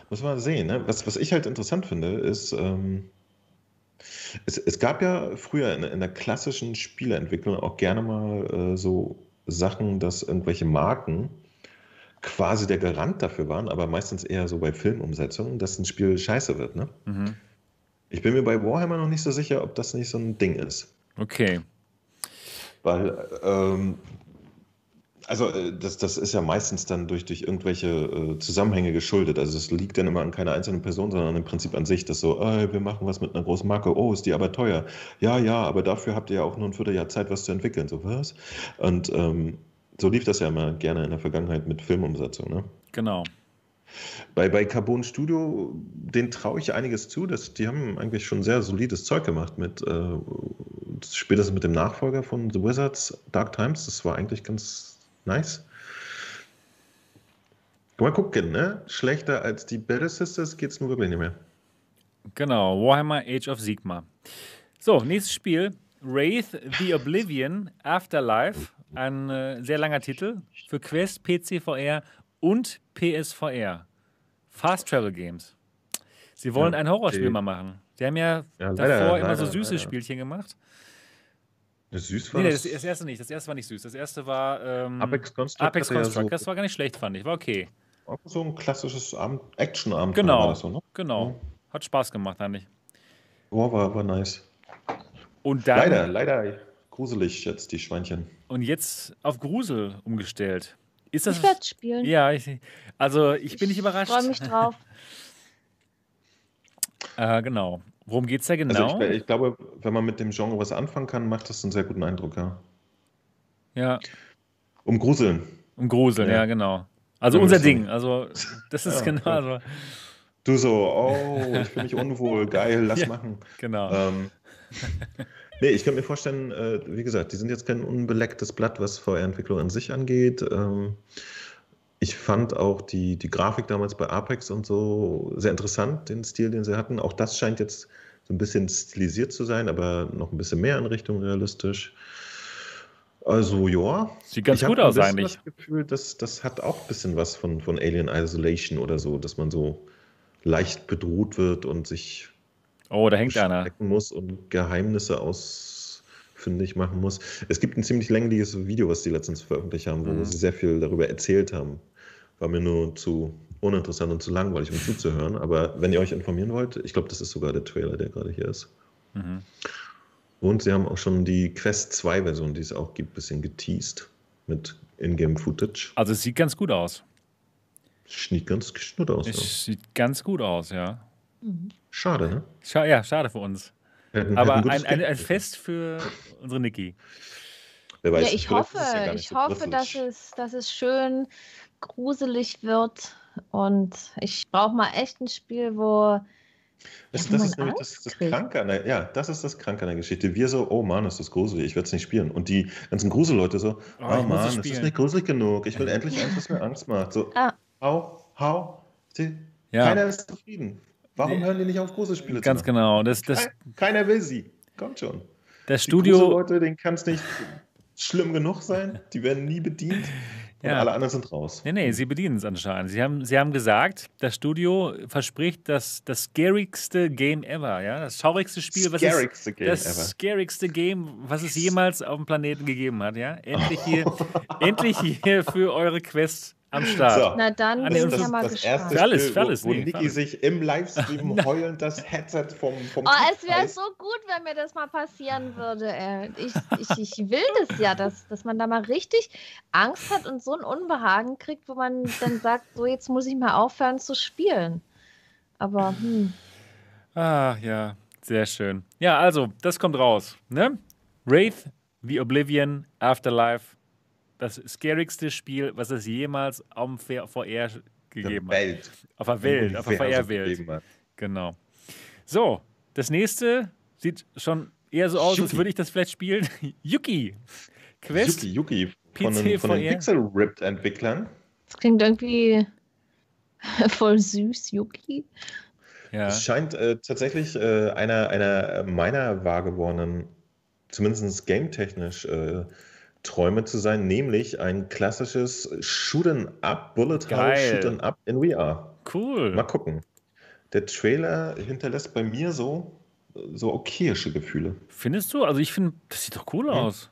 Muss man sehen. Ne? Was, was ich halt interessant finde, ist, ähm, es, es gab ja früher in, in der klassischen Spieleentwicklung auch gerne mal äh, so Sachen, dass irgendwelche Marken quasi der Garant dafür waren, aber meistens eher so bei Filmumsetzungen, dass ein Spiel scheiße wird. Ne? Mhm. Ich bin mir bei Warhammer noch nicht so sicher, ob das nicht so ein Ding ist. Okay. Weil, ähm, also äh, das, das ist ja meistens dann durch, durch irgendwelche äh, Zusammenhänge geschuldet. Also es liegt dann immer an keiner einzelnen Person, sondern im Prinzip an sich, dass so, äh, wir machen was mit einer großen Marke, oh, ist die aber teuer. Ja, ja, aber dafür habt ihr ja auch nur ein Vierteljahr Zeit, was zu entwickeln. So, was? Und ähm, so lief das ja immer gerne in der Vergangenheit mit Filmumsetzung. Ne? Genau. Bei, bei Carbon Studio, denen traue ich einiges zu. Dass, die haben eigentlich schon sehr solides Zeug gemacht mit, äh, spätestens mit dem Nachfolger von The Wizards, Dark Times. Das war eigentlich ganz nice. Mal gucken, ne? Schlechter als die Battle Sisters geht's nun wirklich nicht mehr. Genau. Warhammer Age of Sigmar. So, nächstes Spiel. Wraith the Oblivion Afterlife. Ein äh, sehr langer Titel für Quest, PC VR und PSVR. Fast Travel Games. Sie wollen Ja, ein Horrorspiel die- mal machen. Die haben ja, Ja, davor leider, immer so süße leider. Spielchen gemacht. Das süß war Nee, das. das, erste nicht. Das erste war nicht süß. Das erste war ähm, Apex Construct. Apex ja Construct. so, Das war gar nicht schlecht, fand ich. War okay. auch so ein klassisches Abend Action-Abenteuer Genau. war das so, ne? Genau. Hat Spaß gemacht, eigentlich. Oh, war, war nice. Und dann, Leider, leider gruselig jetzt, die Schweinchen. Und jetzt auf Grusel umgestellt. Ist das. Ich werde spielen. ja, ich, also ich bin nicht überrascht. freue mich drauf. Äh, genau. Worum geht's da genau? Also ich, ich glaube, wenn man mit dem Genre was anfangen kann, macht das einen sehr guten Eindruck, ja. Ja. Um Gruseln. Um Gruseln, ja, Ja. genau. Also Ja, unser Ding. Also das ist Ja, genau. Also, Du so, oh, ich fühle mich unwohl, geil, lass Ja. machen. genau. Ähm, nee, ich kann mir vorstellen, äh, wie gesagt, die sind jetzt kein unbelecktes Blatt, was VR-Entwicklung an sich angeht. Ähm, ich fand auch die, die Grafik damals bei Apex und so sehr interessant, den Stil, den sie hatten. Auch das scheint jetzt so ein bisschen stilisiert zu sein, aber noch ein bisschen mehr in Richtung realistisch. Also, ja. Sieht ganz ich gut aus eigentlich. das Gefühl, das, das hat auch ein bisschen was von, von Alien Isolation oder so, dass man so leicht bedroht wird und sich Oh, da hängt einer. muss und Geheimnisse ausfindig machen muss. Es gibt ein ziemlich längliches Video, was die letztens veröffentlicht haben, wo Mhm. sie sehr viel darüber erzählt haben. War mir nur zu uninteressant und zu langweilig, um zuzuhören. Aber wenn ihr euch informieren wollt, ich glaube, das ist sogar der Trailer, der gerade hier ist. Mhm. Und sie haben auch schon die Quest 2 Version, die es auch gibt, ein bisschen geteased mit Ingame-Footage. Also es sieht ganz gut aus. Sieht ganz geschnurrt aus. Es Ja. sieht ganz gut aus, ja. Schade, ne? Scha ja, schade für uns. Hätten- Aber hätten ein, ein, ein Fest für unsere Niki. Wer weiß, ja, ich hoffe, ja ich so hoffe, dass es, dass es schön gruselig wird. Und ich brauche mal echt ein Spiel, wo Das, Ja, das ist nämlich das, das. Kranke an der, ja, das ist das Kranke an der Geschichte. Wir so, oh Mann, ist das gruselig, ich werde es nicht spielen. Und die ganzen Gruselleute so, Oh, oh, Mann, es ist spielen. nicht gruselig genug. Ich will endlich eins, was mir Angst macht. So, Ah. hau, hau. Sie, Ja. Keiner ist zufrieden. Warum Nee. hören die nicht auf Gruselspiele Ganz zu genau. Das, das, Kein- Keiner will sie. Kommt schon. das Die Studio, Gruselleute, denen kann es nicht schlimm genug sein. Die werden nie bedient. Und Ja. alle anderen sind raus. Nee, nee, sie bedienen es anscheinend. Sie haben, sie haben gesagt, das Studio verspricht das, das scarigste Game ever, ja? Das schaurigste Spiel, was es, Scarigste Game das ever. scarigste Game, was es jemals auf dem Planeten gegeben hat, ja? Endlich hier, endlich hier für eure Quest am Start. So. Na dann Ah, bin nee, ich ja das- mal das gespannt. erste Für alles, Spiel, für alles, wo, wo nee, Niki alles. sich im Livestream heulend das Headset vom, vom Oh, Kopf es wäre so gut, wenn mir das mal passieren würde. Ey. Ich, ich, ich will das ja, dass, dass man da mal richtig Angst hat und so ein Unbehagen kriegt, wo man dann sagt, so jetzt muss ich mal aufhören zu spielen. Aber hm, Ah, ja, sehr schön. Ja, also, das kommt raus, ne? Wraith, The Oblivion, Afterlife. Das scarigste Spiel, was es jemals am VR VR gegeben hat. Welt. Auf der Welt, auf der VR-Welt. hat. Genau. So, das nächste sieht schon eher so aus, als Yuki. würde ich das vielleicht spielen. Yuki. Quest. Yuki, Yuki. Von, PC den, von den VR. Pixel-Ripped-Entwicklern. das klingt irgendwie voll süß, Yuki. Ja. Es scheint äh, tatsächlich äh, einer, einer meiner wahrgewordenen, zumindest game-technisch, äh, Träume zu sein, nämlich ein klassisches Shoot'em-up, Bullet Hell Geil. Shoot'em-up in VR. Cool. Mal gucken. Der Trailer hinterlässt bei mir so, so okayische Gefühle. Findest du? Also ich finde, das sieht doch cool aus.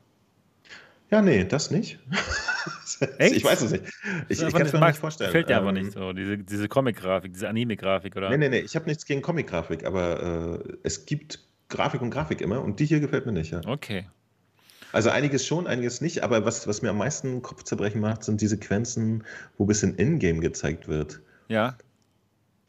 Ja, nee, das nicht. Echt? Ich weiß es nicht. Ich, ich kann es mir nicht vorstellen. Gefällt dir Ähm, nicht so, diese, diese Comic-Grafik, diese Anime-Grafik, oder? Nee, nee, nee, ich habe nichts gegen Comic-Grafik, aber äh, es gibt Grafik und Grafik immer und die hier gefällt mir nicht, ja. Okay. Also einiges schon, einiges nicht, aber was, was mir am meisten Kopfzerbrechen macht, sind die Sequenzen, wo ein bisschen Ingame gezeigt wird. Ja.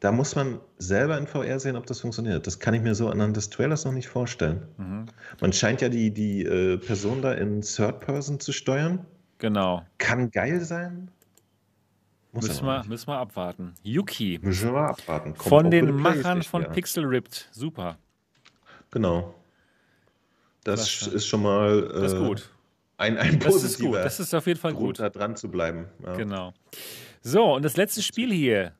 Da muss man selber in VR sehen, ob das funktioniert. Das kann ich mir so anhand des Trailers noch nicht vorstellen. Mhm. Man scheint ja die, die äh, Person da in Third Person zu steuern. Genau. Kann geil sein. Muss Müssen wir, müssen wir abwarten. Yuki. Müssen wir abwarten. Kommt Von den Machern von ja. Pixel Ripped. Super. Genau. Das ist schon mal äh, Das ist gut. ein, ein Das ist positiver gut. Das ist auf jeden Fall Grund, gut. da dran zu bleiben. Ja. Genau. So, und das letzte Spiel hier.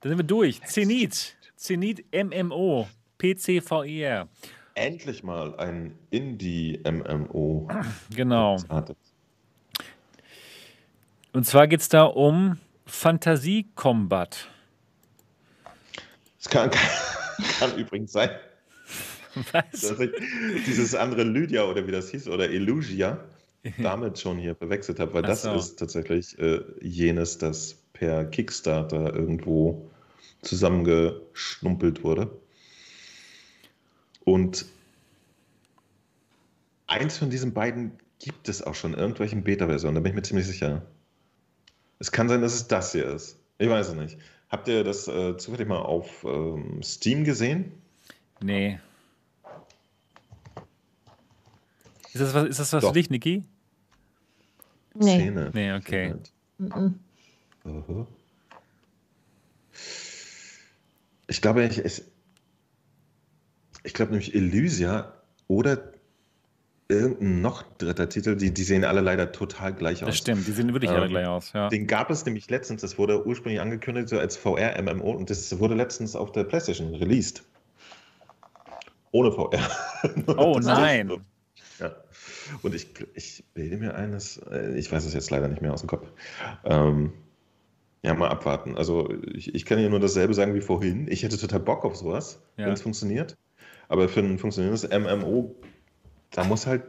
Da sind wir durch. Zenit. Zenit MMO. PC VR. Endlich mal ein Indie-MMO. Genau. Und zwar geht es da um Fantasie Combat. Es kann, kann, kann übrigens sein, Was? dass ich dieses andere Lydia oder wie das hieß, oder Illusia, damit schon hier verwechselt habe, weil Ach das so. ist tatsächlich äh, jenes, das per Kickstarter irgendwo zusammengeschnumpelt wurde. Und eins von diesen beiden gibt es auch schon in irgendwelchen Beta-Versionen, da bin ich mir ziemlich sicher. Es kann sein, dass es das hier ist. Ich weiß es nicht. Habt ihr das äh, zufällig mal auf ähm, Steam gesehen? Nee. Ist das was, ist das was Doch. für dich, Niki? Nee. Szene. Nee, okay. Mhm. Ich glaube, ich, ich, ich glaube nämlich Elysia oder irgendein noch dritter Titel, die, die sehen alle leider total gleich aus. Das stimmt, die sehen wirklich Ähm, alle gleich aus. Ja. Den gab es nämlich letztens, das wurde ursprünglich angekündigt so als VR-MMO und das wurde letztens auf der PlayStation released. Ohne VR. Oh nein. Ja. Und ich, ich bilde mir eines, äh, ich weiß es jetzt leider nicht mehr aus dem Kopf. Ähm, ja, mal abwarten. Also ich, ich kann ja nur dasselbe sagen wie vorhin. Ich hätte total Bock auf sowas, Ja. wenn es funktioniert. Aber für ein funktionierendes MMO, da muss halt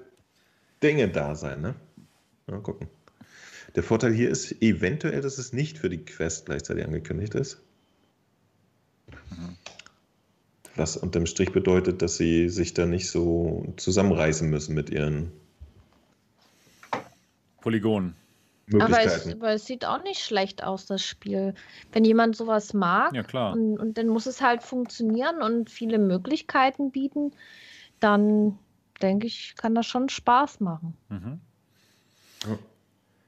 Dinge da sein, ne? Mal gucken. Der Vorteil hier ist eventuell, dass es nicht für die Quest gleichzeitig angekündigt ist. Was unterm Strich bedeutet, dass sie sich da nicht so zusammenreißen müssen mit ihren Polygon. Aber es, aber es sieht auch nicht schlecht aus, das Spiel. Wenn jemand sowas mag Ja, klar. und, und dann muss es halt funktionieren und viele Möglichkeiten bieten, dann denke ich, kann das schon Spaß machen. Mhm. Ja.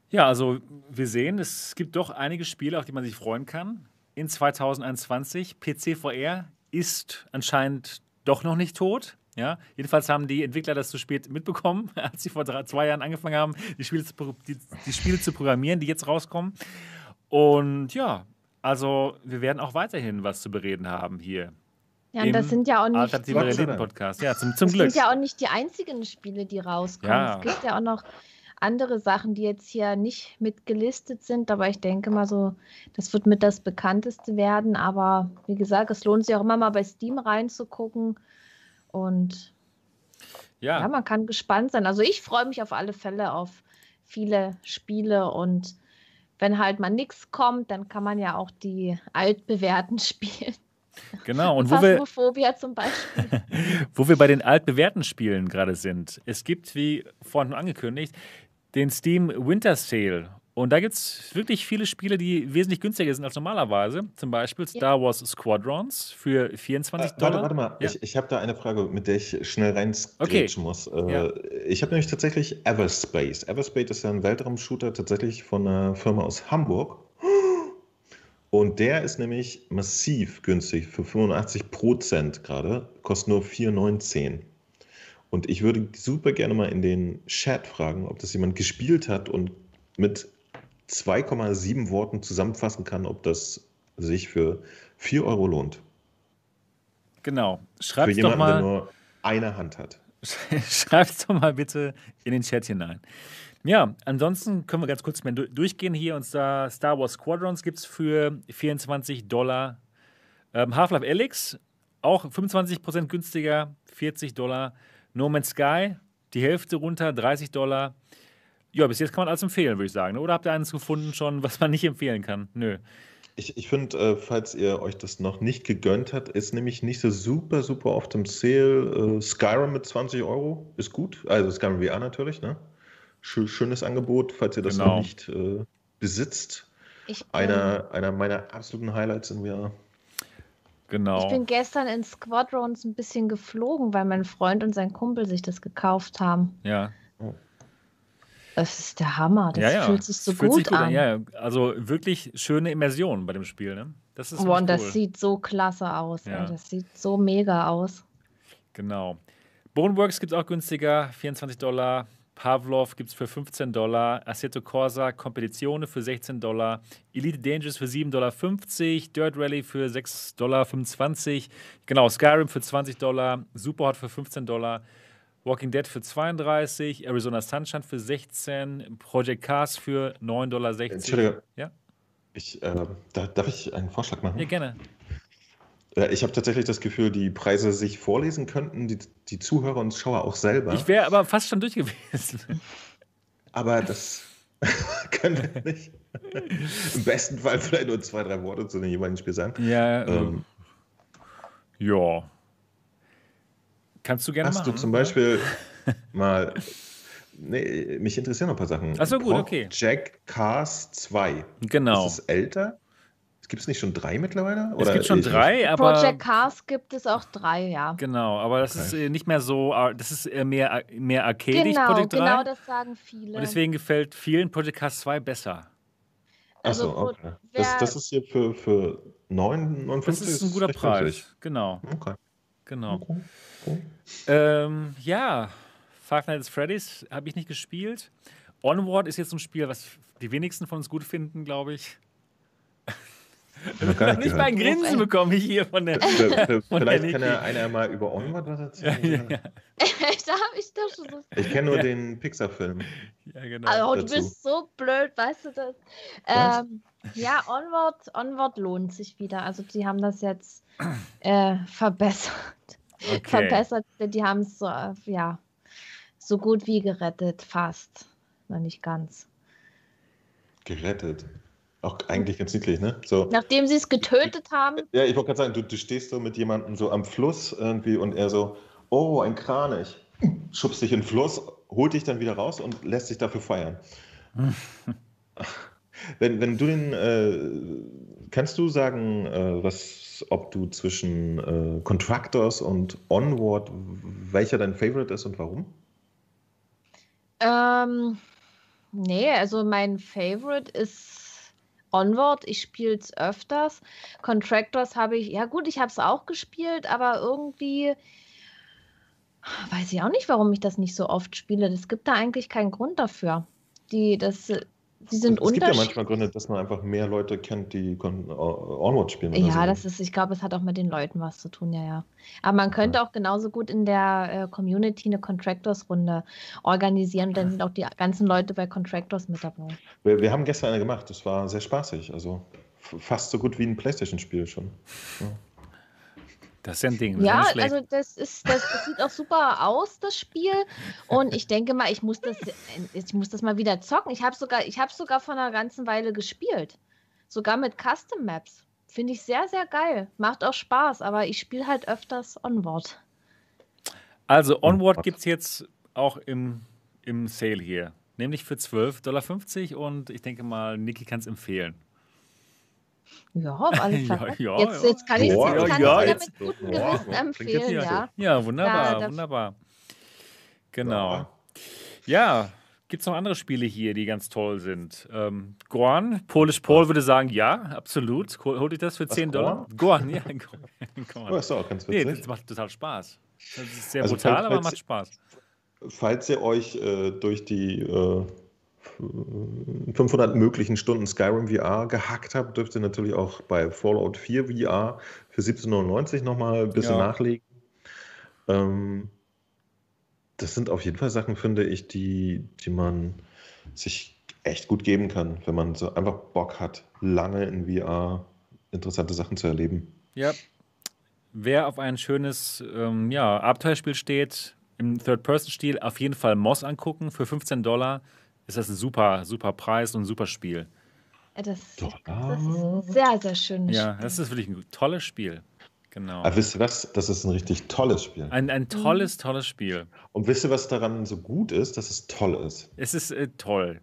Ja, also wir sehen, es gibt doch einige Spiele, auf die man sich freuen kann. In 2021, PC VR ist anscheinend doch noch nicht tot. Ja, jedenfalls haben die Entwickler das zu spät mitbekommen, als sie vor drei, zwei Jahren angefangen haben, die Spiele, zu, die, die Spiele zu programmieren, die jetzt rauskommen. Und ja, also wir werden auch weiterhin was zu bereden haben hier. Ja, und das sind ja auch nicht Alternative Realitäten. Podcast. Ja, zum, zum Das Glück. sind ja auch nicht die einzigen Spiele, die rauskommen. Ja. Es gibt ja auch noch andere Sachen, die jetzt hier nicht mitgelistet sind, aber ich denke mal so, das wird mit das bekannteste werden. Aber wie gesagt, es lohnt sich auch immer mal bei Steam reinzugucken. Und ja. ja, man kann gespannt sein. Also ich freue mich auf alle Fälle auf viele Spiele und wenn halt mal nichts kommt, dann kann man ja auch die altbewährten spielen. genau. Und wo wir, Phasmophobia zum Beispiel. Wo wir bei den altbewährten Spielen gerade sind. Es gibt, wie vorhin angekündigt, den Steam Winter Sale. Und da gibt es wirklich viele Spiele, die wesentlich günstiger sind als normalerweise. Zum Beispiel Star Wars Squadrons für 24 Äh, Dollar. Warte, warte mal, Ja. ich, ich habe da eine Frage, mit der ich schnell rein Okay. muss. Äh, Ja. Ich habe nämlich tatsächlich Everspace. Everspace ist ja ein Weltraumshooter tatsächlich von einer Firma aus Hamburg. Und der ist nämlich massiv günstig für 85 Prozent gerade, kostet nur 4,19. Und ich würde super gerne mal in den Chat fragen, ob das jemand gespielt hat und mit 2,7 Worten zusammenfassen kann, ob das sich für 4 Euro lohnt. Genau. Für Schreibt doch jemanden, der mal, nur eine Hand hat. schreibt doch mal bitte in den Chat hinein. Ja, ansonsten können wir ganz kurz mal du- durchgehen hier. Und zwar Star Wars Squadrons gibt es für 24 Dollar. Ähm, Half-Life Alyx auch 25% günstiger, 40 Dollar. No Man's Sky, die Hälfte runter, 30 Dollar. Ja, bis jetzt kann man alles empfehlen, würde ich sagen. ne? Oder habt ihr eines gefunden schon, was man nicht empfehlen kann? Nö. Ich, ich finde, äh, falls ihr euch das noch nicht gegönnt habt, ist nämlich nicht so super, super oft im Sale. Äh, Skyrim mit 20 Euro ist gut. Also Skyrim VR natürlich, ne? Schö- Schönes Angebot, falls ihr das Genau. noch nicht äh, besitzt. Ich Einer, einer meiner absoluten Highlights in VR. Genau. ich bin gestern in Squadrons ein bisschen geflogen, weil mein Freund und sein Kumpel sich das gekauft haben. ja. Das ist der Hammer. Das ja, ja. fühlt sich so Fühlt gut, sich gut an. Ja, also wirklich schöne Immersion bei dem Spiel. Ne? Das ist Oh, und das cool. sieht so klasse aus. Ja. Ey. Das sieht so mega aus. Genau. Boneworks gibt es auch günstiger, 24 Dollar. Pavlov gibt es für 15 Dollar. Assetto Corsa Competizione für 16 Dollar. Elite Dangerous für 7,50 Dollar. Dirt Rally für 6,25 Dollar. Genau, Skyrim für 20 Dollar. Superhot für 15 Dollar. Walking Dead für 32. Arizona Sunshine für 16. Project Cars für 9,60 Dollar. Entschuldige. Ja? Ich, äh, da, darf ich einen Vorschlag machen? Ja, gerne. Äh, Ich habe tatsächlich das Gefühl, die Preise sich vorlesen könnten, die, die Zuhörer und Schauer auch selber. Ich wäre aber fast schon durch gewesen. Aber das können wir nicht. Im besten Fall vielleicht nur zwei, drei Worte zu dem jeweiligen Spiel sagen. Ja, Ähm, ja. Kannst du gerne hast machen. du zum Beispiel mal. Nee, mich interessieren noch ein paar Sachen. Ach so, gut, okay. Jack Cars 2. Genau. Ist es älter? Gibt es nicht schon drei mittlerweile? es gibt schon drei, aber. Project Cars gibt es auch drei, ja. Genau, aber das Okay. ist äh, nicht mehr so, ar- das ist äh, mehr, mehr arcadisch, Genau, Project 3. genau das sagen viele. und deswegen gefällt vielen Project Cars 2 besser. Achso, Also, okay. Das, das ist hier für, für 59 Das ist ein guter Preis. günstig. Genau, Okay. genau. okay. okay. Ähm, ja, Five Nights at Freddy's habe ich nicht gespielt. Onward ist jetzt ein Spiel, was die wenigsten von uns gut finden, glaube ich. Noch gar nicht Nicht mal ein. Grinsen bekomme ich hier von der. V- v- Von Vielleicht der kann ja einer mal über Onward was erzählen. ja, da habe ich doch schon so. Ich kenne nur den Pixar-Film. ja, genau. Also, du dazu. bist so blöd, weißt du das? Ähm, ja, Onward, Onward lohnt sich wieder. Also, die haben das jetzt äh, verbessert. okay. Verbessert. Die haben es so, äh, ja, so gut wie gerettet, fast. Noch nicht ganz. Gerettet. Auch eigentlich ganz niedlich, ne? So. Nachdem sie es getötet haben, Ja, ich wollte gerade sagen, du, du stehst so mit jemandem so am Fluss irgendwie und er so, oh, ein Kranich. Schubst dich in den Fluss, holt dich dann wieder raus und lässt sich dafür feiern. wenn, wenn du den, äh, kannst du sagen, äh, was, ob du zwischen äh, Contractors und Onward, welcher dein Favorite ist und warum? Ähm, nee, also mein Favorite ist Onward. Ich spiele es öfters. Contractors habe ich, ja gut, ich habe es auch gespielt, aber irgendwie weiß ich auch nicht, warum ich das nicht so oft spiele. Es gibt da eigentlich keinen Grund dafür. Die, das, die sind es gibt ja manchmal Gründe, dass man einfach mehr Leute kennt, die Con Onward spielen. Ja, so. das ist, ich glaube, es hat auch mit den Leuten was zu tun, ja, ja. Aber man könnte auch genauso gut in der äh, Community eine Contractors-Runde organisieren. Dann sind auch die ganzen Leute bei Contractors mit dabei. Wir, wir haben gestern eine gemacht, das war sehr spaßig. Also fast so gut wie ein Playstation-Spiel schon. Das ist ja ein Ding. Das ist Ja, also das ist, das, das sieht auch super aus, das Spiel. Und ich denke mal, ich muss das, ich muss das mal wieder zocken. Ich habe sogar, ich habe sogar vor einer ganzen Weile gespielt. Sogar mit Custom Maps. Finde ich sehr, sehr geil. Macht auch Spaß, aber ich spiele halt öfters Onward. Also, Onward gibt es jetzt auch im, im Sale hier. Nämlich für 12,50 Dollar und ich denke mal, Niki kann es empfehlen. Ja, auf alle Fälle. ja, jetzt, ja. jetzt kann ich es Ja, jetzt ja, jetzt- mit gutem Gewissen jetzt empfehlen, ja. Ja, wunderbar, Da- wunderbar. Genau. Ja, gibt es noch andere Spiele hier, die ganz toll sind? Ähm, Gorn, Polish Paul würde sagen, ja, absolut. Hol hol dich das für 10 Dollar? Gorn, ja. Gorn. Oh, ist doch auch ganz Nee, witzig. das macht total Spaß. Das ist sehr Also, brutal, falls- aber macht Spaß. Falls ihr euch äh, durch die äh, 500 möglichen Stunden Skyrim VR gehackt habt, dürft ihr natürlich auch bei Fallout 4 VR für 17,99 nochmal ein bisschen Ja. nachlegen. Ähm, das sind auf jeden Fall Sachen, finde ich, die, die man sich echt gut geben kann, wenn man so einfach Bock hat, lange in VR interessante Sachen zu erleben. Ja. Wer auf ein schönes ähm, ja, Abenteuerspiel steht, im Third-Person-Stil, auf jeden Fall Moss angucken. Für 15 Dollar ist das ein super, super Preis und ein super Spiel. Ja, Das, Doch, das ist ein sehr, sehr schönes Ja, Spiel. das ist wirklich ein tolles Spiel. Genau. Aber wisst ihr was? Das ist ein richtig tolles Spiel. Ein, ein tolles, tolles Spiel. Und wisst ihr, was daran so gut ist? Dass es toll ist. Es ist äh, toll.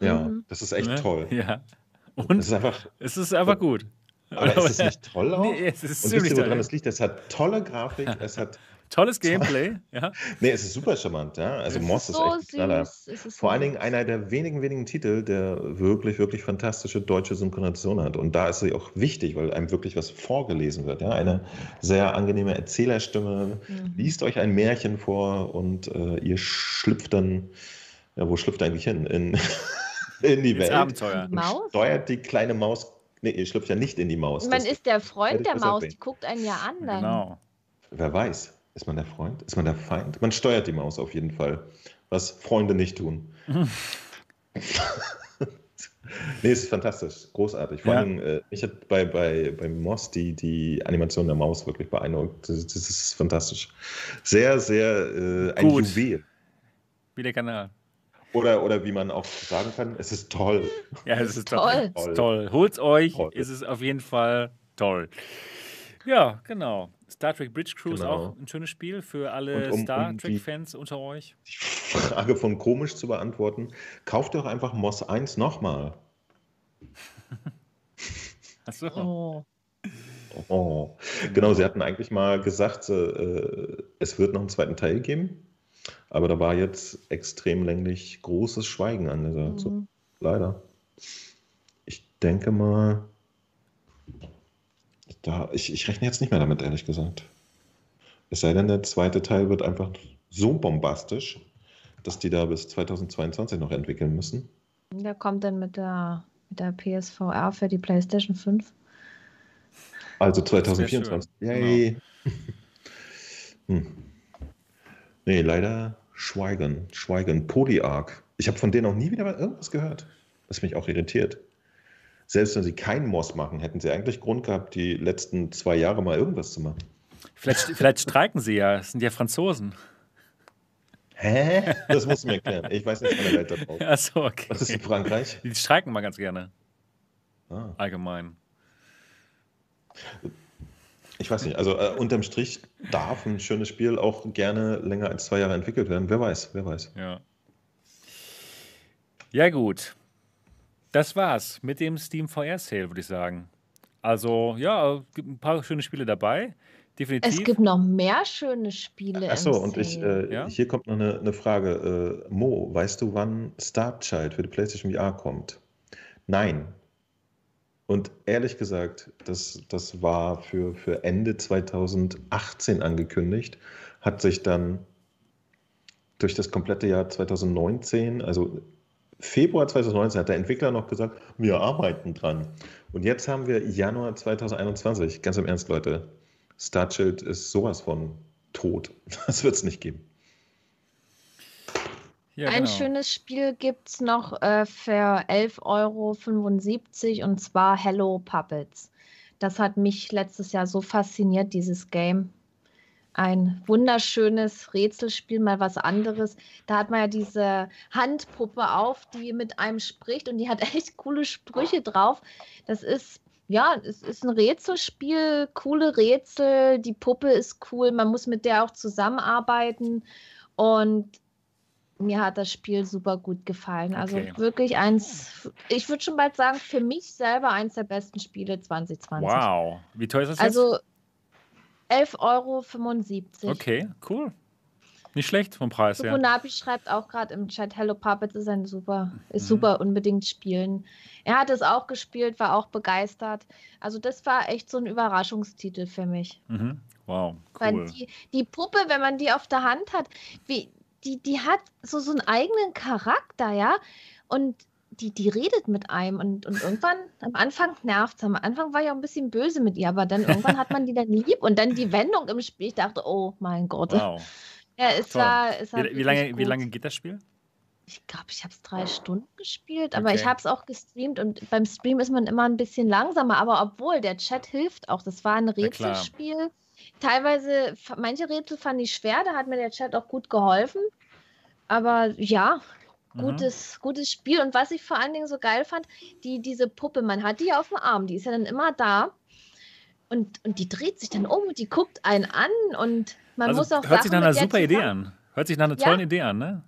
Ja, Mhm. das ist echt ne? toll. Ja. Und ist einfach. es ist einfach gut. Aber ist es nicht toll auch? Nee, es ist Und wisst ihr, woran toll. es liegt? Es hat tolle Grafik, es hat. Tolles Gameplay. Ja. Nee, es ist super charmant, ja. Also Es ist Moss ist, so echt ein Knaller. ist Vor allen Dingen einer der wenigen, wenigen Titel, der wirklich, wirklich fantastische deutsche Synchronisation hat. Und da ist sie auch wichtig, weil einem wirklich was vorgelesen wird. Ja? Eine sehr angenehme Erzählerstimme Mhm. liest euch ein Märchen vor und äh, ihr schlüpft dann, ja, wo schlüpft ihr eigentlich hin? In, in die Ins Welt. Abenteuer. Maus? Steuert die kleine Maus. Nee, ihr schlüpft ja nicht in die Maus. Man Das- ist der Freund der Maus, die guckt einen ja an. Dann. Genau. Wer weiß, ist man der Freund? Ist man der Feind? Man steuert die Maus auf jeden Fall, was Freunde nicht tun. nee, ist fantastisch, großartig. Vor Ja. allem, äh, mich hat bei, bei, bei Moss die, die Animation der Maus wirklich beeindruckt. Das, das ist fantastisch. Sehr, sehr äh, ein Gut. Juwel. Wie der Kanal. Oder, oder wie man auch sagen kann, es ist toll. Ja, es ist Toll. toll. Es toll. Holt's euch, Toll. es ist auf jeden Fall toll. Ja, genau. Star Trek Bridge Crew ist Genau. auch ein schönes Spiel für alle um- Star um Trek-Fans unter euch. Die Frage von komisch zu beantworten, kauft doch einfach Moss 1 nochmal. Achso. Oh. Oh. Genau, sie hatten eigentlich mal gesagt, äh, es wird noch einen zweiten Teil geben. Aber da war jetzt extrem länglich großes Schweigen angesagt. So, Mhm. leider. Ich denke mal, da, ich, ich rechne jetzt nicht mehr damit, ehrlich gesagt. Es sei denn, der zweite Teil wird einfach so bombastisch, dass die da bis 2022 noch entwickeln müssen. Der kommt dann mit der, mit der PSVR für die PlayStation 5. Also wär 2024. schön. Yay. hm. Nee, leider Schweigen. Schweigen. Polyarc. Ich habe von denen auch nie wieder mal irgendwas gehört. Das mich auch irritiert. Selbst wenn sie keinen Moss machen, hätten sie eigentlich Grund gehabt, die letzten zwei Jahre mal irgendwas zu machen. Vielleicht, vielleicht streiken sie ja. Das sind ja Franzosen. Hä? Das musst du mir erklären. Ich weiß nicht von der Welt da drauf. Achso, okay. Was ist in Frankreich? Die streiken mal ganz gerne. Ah, Allgemein. ich weiß nicht. Also äh, unterm Strich darf ein schönes Spiel auch gerne länger als zwei Jahre entwickelt werden. Wer weiß, wer weiß. Ja. Ja, gut. Das war's mit dem Steam VR Sale, würde ich sagen. Also, ja, gibt ein paar schöne Spiele dabei. Definitiv. Es gibt noch mehr schöne Spiele. Achso, und ich, äh, Ja? hier kommt noch eine, eine Frage. Äh, Mo, weißt du, wann Star Child für die PlayStation VR kommt? Nein. Und ehrlich gesagt, das, das war für, für Ende 2018 angekündigt, hat sich dann durch das komplette Jahr 2019, also Februar 2019, hat der Entwickler noch gesagt, wir arbeiten dran. Und jetzt haben wir Januar 2021. Ganz im Ernst, Leute. Starchild ist sowas von tot. Das wird es nicht geben. ja, Ein genau. schönes Spiel gibt es noch äh, für 11,75 Euro und zwar Hello Puppets. Das hat mich letztes Jahr so fasziniert, dieses Game. Ein wunderschönes Rätselspiel, mal was anderes. Da hat man ja diese Handpuppe auf, die mit einem spricht und die hat echt coole Sprüche drauf. Das ist, ja, es ist ein Rätselspiel, coole Rätsel. Die Puppe ist cool, man muss mit der auch zusammenarbeiten und mir hat das Spiel super gut gefallen. Also Okay. wirklich eins, ich würde schon bald sagen, für mich selber eins der besten Spiele 2020. Wow. Wie teuer ist das Also 11,75 Euro. Okay, cool. Nicht schlecht vom Preis her. Sukunabi schreibt auch gerade im Chat, Hello Puppets ist ein super, ist Mhm. super, unbedingt spielen. Er hat es auch gespielt, war auch begeistert. Also das war echt so ein Überraschungstitel für mich. Mhm. Wow, Weil cool. die, die Puppe, wenn man die auf der Hand hat, wie, die, die hat so, so einen eigenen Charakter, ja. Und die, die redet mit einem und, und irgendwann, am Anfang nervt es. Am Anfang war ich auch ein bisschen böse mit ihr, aber dann irgendwann hat man die dann lieb und dann die Wendung im Spiel. Ich dachte, oh mein Gott. Wow. Ja, es Toll. war, es war Wie, lange, wie lange geht das Spiel? Ich glaube, ich habe es drei Stunden gespielt, aber ich Okay. habe es auch gestreamt und beim Stream ist man immer ein bisschen langsamer, aber obwohl der Chat hilft auch. Das war ein. Rätselspiel. Teilweise, manche Rätsel fand ich schwer, da hat mir der Chat auch gut geholfen. Aber ja, Mhm. gutes, gutes Spiel. Und was ich vor allen Dingen so geil fand, die, diese Puppe, man hat die ja auf dem Arm, die ist ja dann immer da. Und, und die dreht sich dann um und die guckt einen an und man also, muss auch hört sich nach einer super Idee an. Hört sich nach einer Ja. tollen Idee an, ne?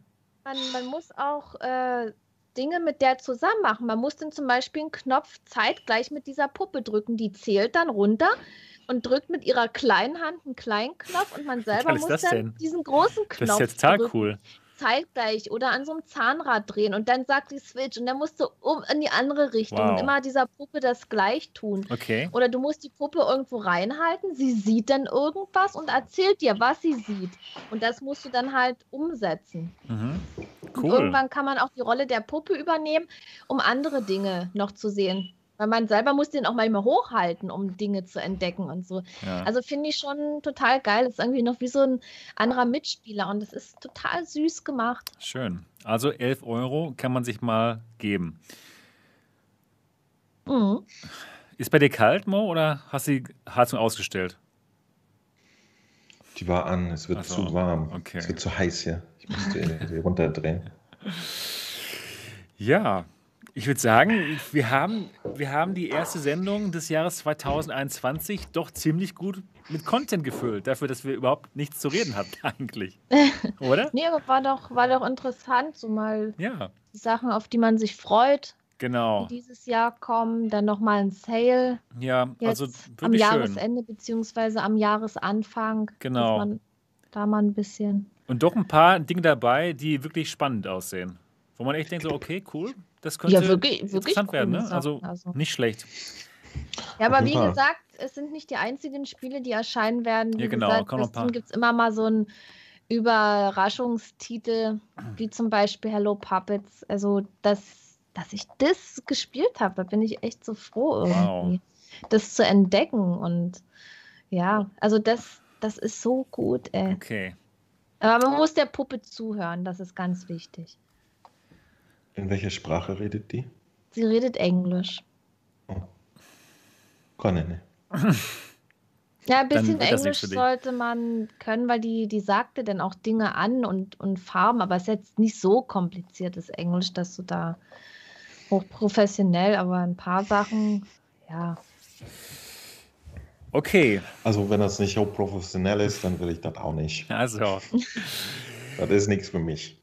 man, man muss auch äh, Dinge mit der zusammen machen. Man muss dann zum Beispiel einen Knopf zeitgleich mit dieser Puppe drücken. Die zählt dann runter und drückt mit ihrer kleinen Hand einen kleinen Knopf und man selber muss dann denn? diesen großen Knopf Das ist jetzt total drücken, cool. Zeitgleich oder an so einem Zahnrad drehen und dann sagt die Switch und dann musst du um in die andere Richtung Wow. und immer dieser Puppe das gleich tun. Okay. Oder du musst die Puppe irgendwo reinhalten, sie sieht dann irgendwas und erzählt dir, was sie sieht. Und das musst du dann halt umsetzen. Mhm. Und Cool. irgendwann kann man auch die Rolle der Puppe übernehmen, um andere Dinge noch zu sehen. Weil man selber muss den auch manchmal hochhalten, um Dinge zu entdecken und so. Ja. Also finde ich schon total geil. Das ist irgendwie noch wie so ein anderer Mitspieler und es ist total süß gemacht. Schön. Also 11 Euro kann man sich mal geben. Mhm. Ist bei dir kalt, Mo, oder hast du die Heizung ausgestellt? Die war an, es wird so, zu warm. okay. Es wird zu heiß hier. Ich musste die runterdrehen. Ja, ich würde sagen, wir haben, wir haben die erste Sendung des Jahres 2021 doch ziemlich gut mit Content gefüllt, dafür, dass wir überhaupt nichts zu reden hatten eigentlich. Oder? Nee, aber war doch, war doch interessant, so mal Ja, die Sachen, auf die man sich freut, Genau. die dieses Jahr kommen. Dann nochmal ein Sale Ja, also am wirklich schön. Jahresende beziehungsweise am Jahresanfang. Genau. Man da mal ein bisschen. Und doch ein paar Dinge dabei, die wirklich spannend aussehen. Wo man echt denkt, so, okay, cool, das könnte Ja, wirklich- wirklich interessant werden. Ne? Also, also. nicht schlecht. Ja, aber wie Fall. gesagt, es sind nicht die einzigen Spiele, die erscheinen werden. Wie Ja, genau, gesagt, kommen noch bei ein paar. Steam gibt es immer mal so einen Überraschungstitel, wie zum Beispiel Hello Puppets. Also, dass, dass ich das gespielt habe, da bin ich echt so froh irgendwie, das zu entdecken. Und ja, also das, das ist so gut, ey. Okay. Aber man muss der Puppe zuhören, das ist ganz wichtig. In welcher Sprache redet die? Sie redet Englisch. Kann ich nicht. Ja, ein bisschen Englisch sollte man können, weil die, die sagte dann auch Dinge an und, und Farben, aber es ist jetzt nicht so kompliziertes Englisch, dass du da hochprofessionell, aber ein paar Sachen, ja. Okay, Also, wenn das nicht so professionell ist, dann will ich das auch nicht. also. Das ist nichts für mich.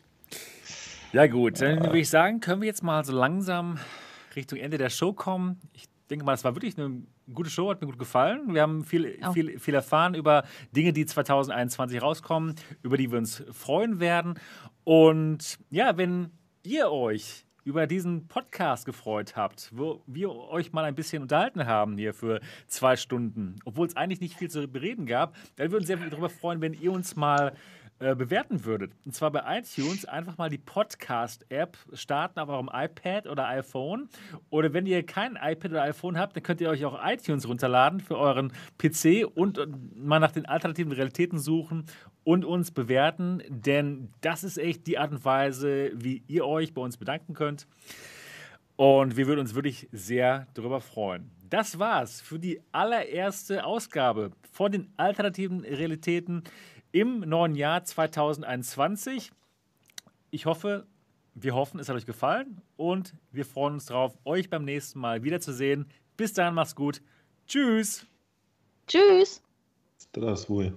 Ja, gut, dann würde ich sagen, können wir jetzt mal so langsam Richtung Ende der Show kommen. Ich denke mal, es war wirklich eine gute Show, hat mir gut gefallen. Wir haben viel, viel, viel erfahren über Dinge, die 2021 rauskommen, über die wir uns freuen werden. Und ja, wenn ihr euch über diesen Podcast gefreut habt, wo wir euch mal ein bisschen unterhalten haben hier für zwei Stunden, obwohl es eigentlich nicht viel zu bereden gab, dann würden wir uns sehr darüber freuen, wenn ihr uns mal äh, bewerten würdet. Und zwar bei iTunes einfach mal die Podcast-App starten auf eurem iPad oder iPhone. Oder wenn ihr kein iPad oder iPhone habt, dann könnt ihr euch auch iTunes runterladen für euren PC und äh, mal nach den alternativen Realitäten suchen und uns bewerten. Denn das ist echt die Art und Weise, wie ihr euch bei uns bedanken könnt. Und wir würden uns wirklich sehr darüber freuen. Das war's für die allererste Ausgabe von den alternativen Realitäten im neuen Jahr 2021. Ich hoffe, wir hoffen, es hat euch gefallen und wir freuen uns darauf, euch beim nächsten Mal wiederzusehen. Bis dahin, macht's gut. Tschüss. Tschüss! Das ist wohl.